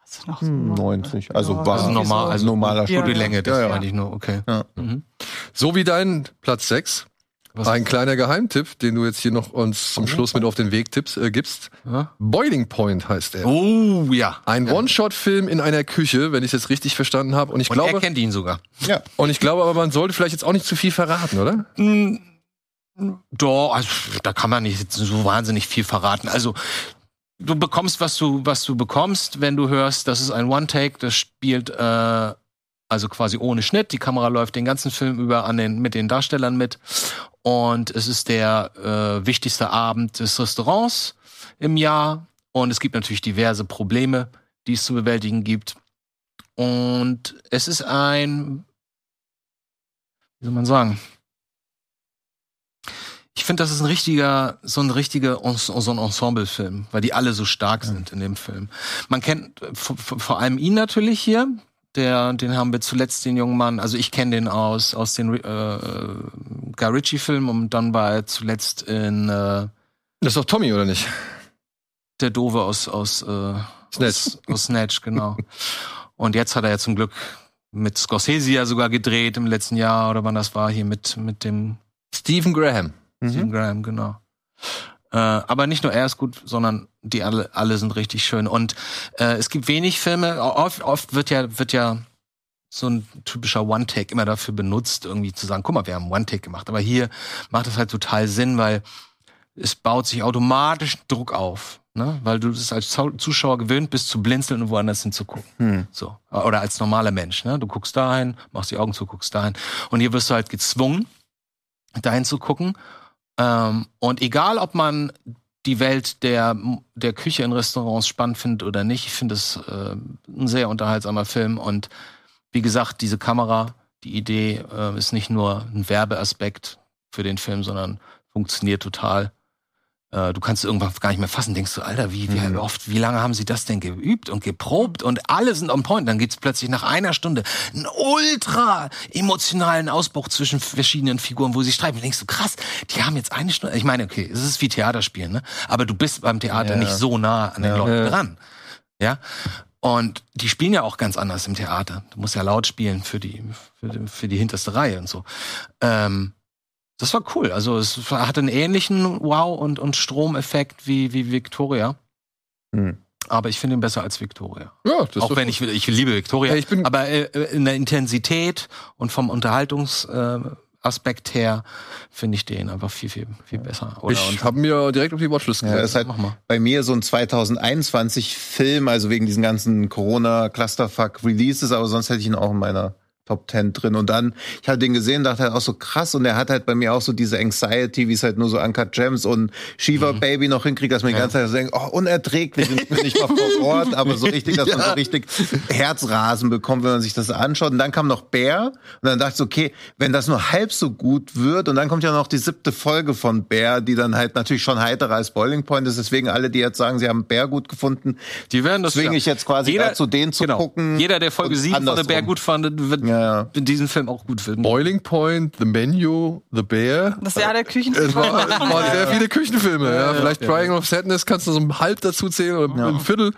Das ist noch so Hm, 90. Also Ja, war Also normal, so. also normaler Ja, Gute ja. Länge, das Ja, ja. meine ich nur, okay. Ja. Mhm. So wie dein Platz 6. Was Ein kleiner Geheimtipp, den du jetzt hier noch uns zum Schluss mit auf den Weg tippst, äh, gibst. Ja? Boiling Point heißt er. Oh, ja. Ein One-Shot-Film in einer Küche, wenn ich es jetzt richtig verstanden habe. Und ich Und er glaube, kennt ihn sogar. Ja. und ich glaube, aber man sollte vielleicht jetzt auch nicht zu viel verraten, oder? Mm, Doch, also, da kann man nicht so wahnsinnig viel verraten. Also, du bekommst, was du, was du bekommst, wenn du hörst, das ist ein One-Take, das spielt äh, also quasi ohne Schnitt. Die Kamera läuft den ganzen Film über an den, mit den Darstellern mit. Und es ist der äh, wichtigste Abend des Restaurants im Jahr. Und es gibt natürlich diverse Probleme, die es zu bewältigen gibt. Und es ist ein, wie soll man sagen? Ich finde, das ist ein richtiger, so ein richtiger, so ein Ensemble-Film, weil die alle so stark sind in dem Film. Man kennt vor allem ihn natürlich hier. Der, den haben wir zuletzt den jungen Mann, also ich kenne den aus aus den äh, Guy Ritchie-Filmen und dann war er zuletzt in äh, Das ist doch Tommy, oder nicht? der Dove aus aus äh, Snatch. Aus, aus Snatch, genau. Und jetzt hat er ja zum Glück mit Scorsese ja sogar gedreht im letzten Jahr oder wann das war hier mit mit dem Stephen Graham. Stephen Graham, genau. Äh, aber nicht nur er ist gut, sondern die alle, alle sind richtig schön. Und äh, es gibt wenig Filme, oft, oft wird ja, wird ja so ein typischer One-Take immer dafür benutzt, irgendwie zu sagen, guck mal, wir haben One-Take gemacht. Aber hier macht das halt total Sinn, weil es baut sich automatisch Druck auf. Ne? Weil du es als Zuschauer gewöhnt bist, zu blinzeln und woanders hinzugucken. Hm. So. Oder als normaler Mensch. Ne? Du guckst dahin, machst die Augen zu, guckst dahin. Und hier wirst du halt gezwungen, dahin zu gucken. Ähm, und egal, ob man die Welt der, der Küche in Restaurants spannend findet oder nicht, ich finde es äh, ein sehr unterhaltsamer Film. Und wie gesagt, diese Kamera, die Idee äh, ist nicht nur ein Werbeaspekt für den Film, sondern funktioniert total. Äh, du kannst irgendwann gar nicht mehr fassen, denkst du, Alter, wie, wie mhm. oft, wie lange haben sie das denn geübt und geprobt und alle sind on point. Dann gibt's plötzlich nach einer Stunde einen ultra emotionalen Ausbruch zwischen verschiedenen Figuren, wo sie streiten. Und denkst du, krass, die haben jetzt eine Stunde. Ich meine, okay, es ist wie Theaterspielen, ne? Aber du bist beim Theater ja. nicht so nah an den ja. Leuten dran. Ja. Und die spielen ja auch ganz anders im Theater. Du musst ja laut spielen für die, für die, für die hinterste Reihe und so. Ähm, das war cool. Also es hatte einen ähnlichen Wow- und, und Stromeffekt wie, wie Victoria. Hm. Aber ich finde ihn besser als Victoria. Ja, das Auch wenn ich, ich liebe Victoria. Ja, ich bin aber äh, in der Intensität und vom Unterhaltungsaspekt äh, her finde ich den einfach viel, viel, viel besser. Oder ich habe mir direkt auf die Watchlist gesetzt. Ja, ist halt bei mir so ein 2021 Film, also wegen diesen ganzen Corona-Clusterfuck-Releases, aber sonst hätte ich ihn auch in meiner Top 10 drin. Und dann, ich hatte den gesehen, dachte halt auch so krass. Und er hat halt bei mir auch so diese Anxiety, wie es halt nur so Uncut Gems und Shiva mhm. Baby noch hinkriegt, dass man die ganze Zeit so denkt, oh, unerträglich, und bin nicht mal vor Ort, aber so richtig, dass ja. man so richtig Herzrasen bekommt, wenn man sich das anschaut. Und dann kam noch Bear. Und dann dachte ich okay, wenn das nur halb so gut wird, und dann kommt ja noch die siebte Folge von Bear, die dann halt natürlich schon heiterer als Boiling Point ist. Deswegen alle, die jetzt sagen, sie haben Bear gut gefunden, die werden das zwinge ich jetzt quasi jeder, dazu, den zu genau. gucken. Jeder, der Folge 7 von der Bear gut fand, wird ja ja, ja. in diesem Film auch gut finden. Boiling Point, The Menu, The Bear. Das Jahr der Küchenfilme. Es war, es waren sehr viele Küchenfilme. Ja, Vielleicht Triangle of Sadness kannst du so ein halb dazu zählen oder ein Viertel.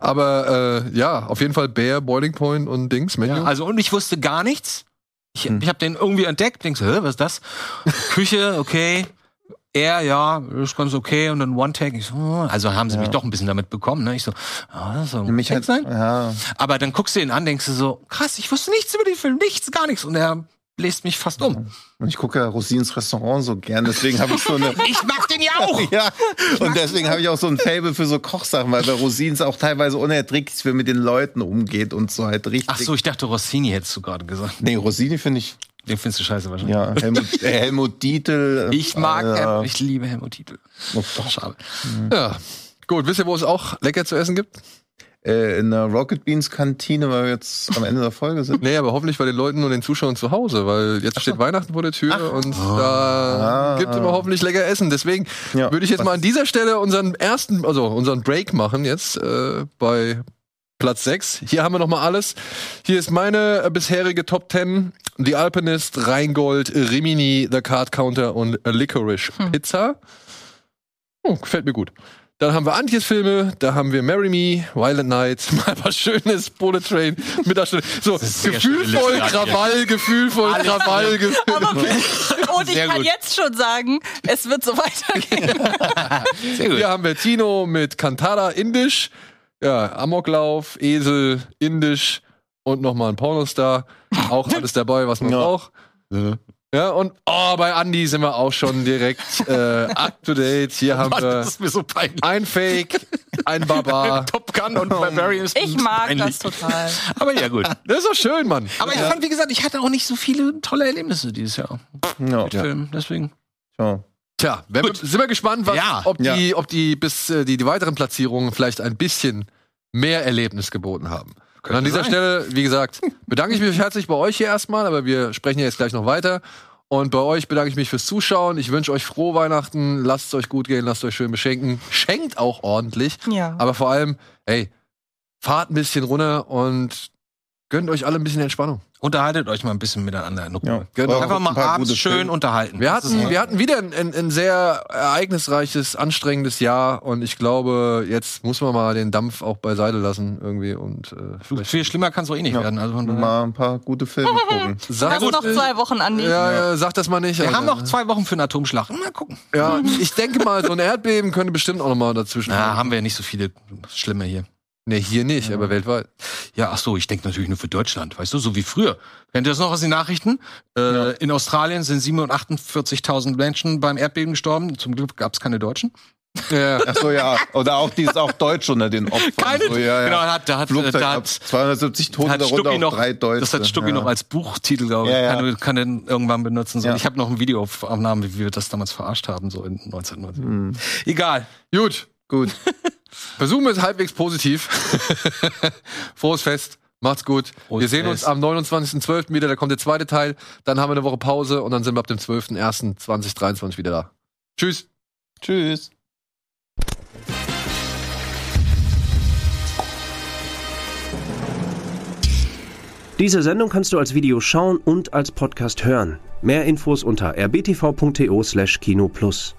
Aber äh, ja, auf jeden Fall Bear, Boiling Point und Dings, Menu. also und ich wusste gar nichts. Ich, hm. ich habe den irgendwie entdeckt, denkst, hä, was ist das? Küche, okay. Er, ja, ist ganz okay. Und dann One-Tag, ich so, oh. also haben sie ja. mich doch ein bisschen damit bekommen. Ne? Ich so, ah, das soll mich halt, sein. Ja. Aber dann guckst du ihn an, denkst du so, krass, ich wusste nichts über den Film, nichts, gar nichts. Und er bläst mich fast um. Und ich gucke ja Rosins Restaurant so gern, deswegen habe ich so eine. ich mag den ja auch! ja, und deswegen habe ich auch so ein Fable für so Kochsachen, weil bei Rosins auch teilweise unerträglich, wie mit den Leuten umgeht und so halt richtig. Ach so, ich dachte Rossini hättest du gerade gesagt. Nee, Rossini finde ich den findest du scheiße wahrscheinlich. Ja, Helmut, äh, Helmut Dietl. Äh, ich mag, äh, ich liebe Helmut Dietl. Oh, schade. Ja, gut. Wisst ihr, wo es auch lecker zu essen gibt? Äh, in der Rocket Beans Kantine, weil wir jetzt am Ende der Folge sind. Nee, aber hoffentlich bei den Leuten und den Zuschauern zu Hause, weil jetzt steht Weihnachten vor der Tür Ach. und oh. da ah. gibt es immer hoffentlich lecker Essen. Deswegen ja. würde ich jetzt mal an dieser Stelle unseren ersten, also unseren Break machen jetzt äh, bei Platz 6. Hier haben wir noch mal alles. Hier ist meine äh, bisherige Top 10. The Alpinist, Rheingold, Rimini, The Card Counter und Licorice hm. Pizza. Oh, gefällt mir gut. Dann haben wir Antjes Filme, da haben wir Marry Me, Violent Night, mal was Schönes, Bullet Train, Mittagstunde. So, gefühlvoll Krawall, gefühlvoll Krawall, gefühlvoll. Und ich Sehr kann gut. jetzt schon sagen, es wird so weitergehen. Sehr gut. Hier haben wir Tino mit Kantara Indisch, ja, Amoklauf, Esel, Indisch und nochmal ein Pornostar. Auch alles dabei, was man ja. braucht. Ja. Ja, und oh, bei Andy sind wir auch schon direkt äh, up to date. Hier haben wir so ein Fake, ein Baba. Top Gun und Barbarian Ich mag peinlich. das total. Aber ja, gut. Das ist doch schön, Mann. Aber ja. ich fand, wie gesagt, ich hatte auch nicht so viele tolle Erlebnisse dieses Jahr. Ja. Mit Film, deswegen. Ja. Tja, wir, sind wir gespannt, was, ja. ob, die, ja. ob die bis äh, die, die weiteren Platzierungen vielleicht ein bisschen mehr Erlebnis geboten haben. Und an dieser sein. Stelle, wie gesagt, bedanke ich mich herzlich bei euch hier erstmal, aber wir sprechen ja jetzt gleich noch weiter. Und bei euch bedanke ich mich fürs Zuschauen. Ich wünsche euch frohe Weihnachten. Lasst es euch gut gehen, lasst euch schön beschenken. Schenkt auch ordentlich. Ja. Aber vor allem, ey, fahrt ein bisschen runter und gönnt euch alle ein bisschen Entspannung. Unterhaltet euch mal ein bisschen miteinander in Ruhe. Ja. Genau. Einfach mal Ein abends schön Filme. unterhalten. Wir hatten, wir hatten wieder ein, ein, ein sehr ereignisreiches, anstrengendes Jahr und ich glaube, jetzt muss man mal den Dampf auch beiseite lassen irgendwie und äh, viel schlimmer kann es doch eh nicht Ja. werden. Also Mal ein paar gute Filme gucken. Sag das noch nicht. zwei Wochen, Andi. Ja, ja, sag das mal nicht. wir Alter. haben noch zwei Wochen für einen Atomschlag. Mal gucken. Ja, ich denke mal, so ein Erdbeben könnte bestimmt auch noch mal dazwischen. Ja, haben wir ja nicht so viele schlimme hier. Nee, hier nicht, aber weltweit. Ja, ach so, ich denke natürlich nur für Deutschland, weißt du, so wie früher. Kennt ihr das noch aus den Nachrichten? Äh, In Australien sind 748.000 Menschen beim Erdbeben gestorben. Zum Glück gab es keine Deutschen. Ja. Ach so, ja. Oder auch die ist auch Deutsch unter den Opfern. Keine? So, ja, ja. Genau, da hat, da hat, Flugzeug da hat 270 Tote, hat darunter Stucki noch, drei Deutsche. das hat Stucki ja. noch als Buchtitel, glaube ich. Ja, ja. Kann, kann den irgendwann benutzen. So. Ja. Ich habe noch ein Videoaufnahme, wie wir das damals verarscht haben, so in 1990. Hm. Egal. Gut, gut. Versuchen wir es halbwegs positiv. Frohes Fest. Macht's gut. Frohes wir sehen Fest. uns am 29.12. wieder. Da kommt der zweite Teil. Dann haben wir eine Woche Pause und dann sind wir ab dem 12.01.2023 wieder da. Tschüss. Tschüss. Diese Sendung kannst du als Video schauen und als Podcast hören. Mehr Infos unter rbtv.to/kinoplus.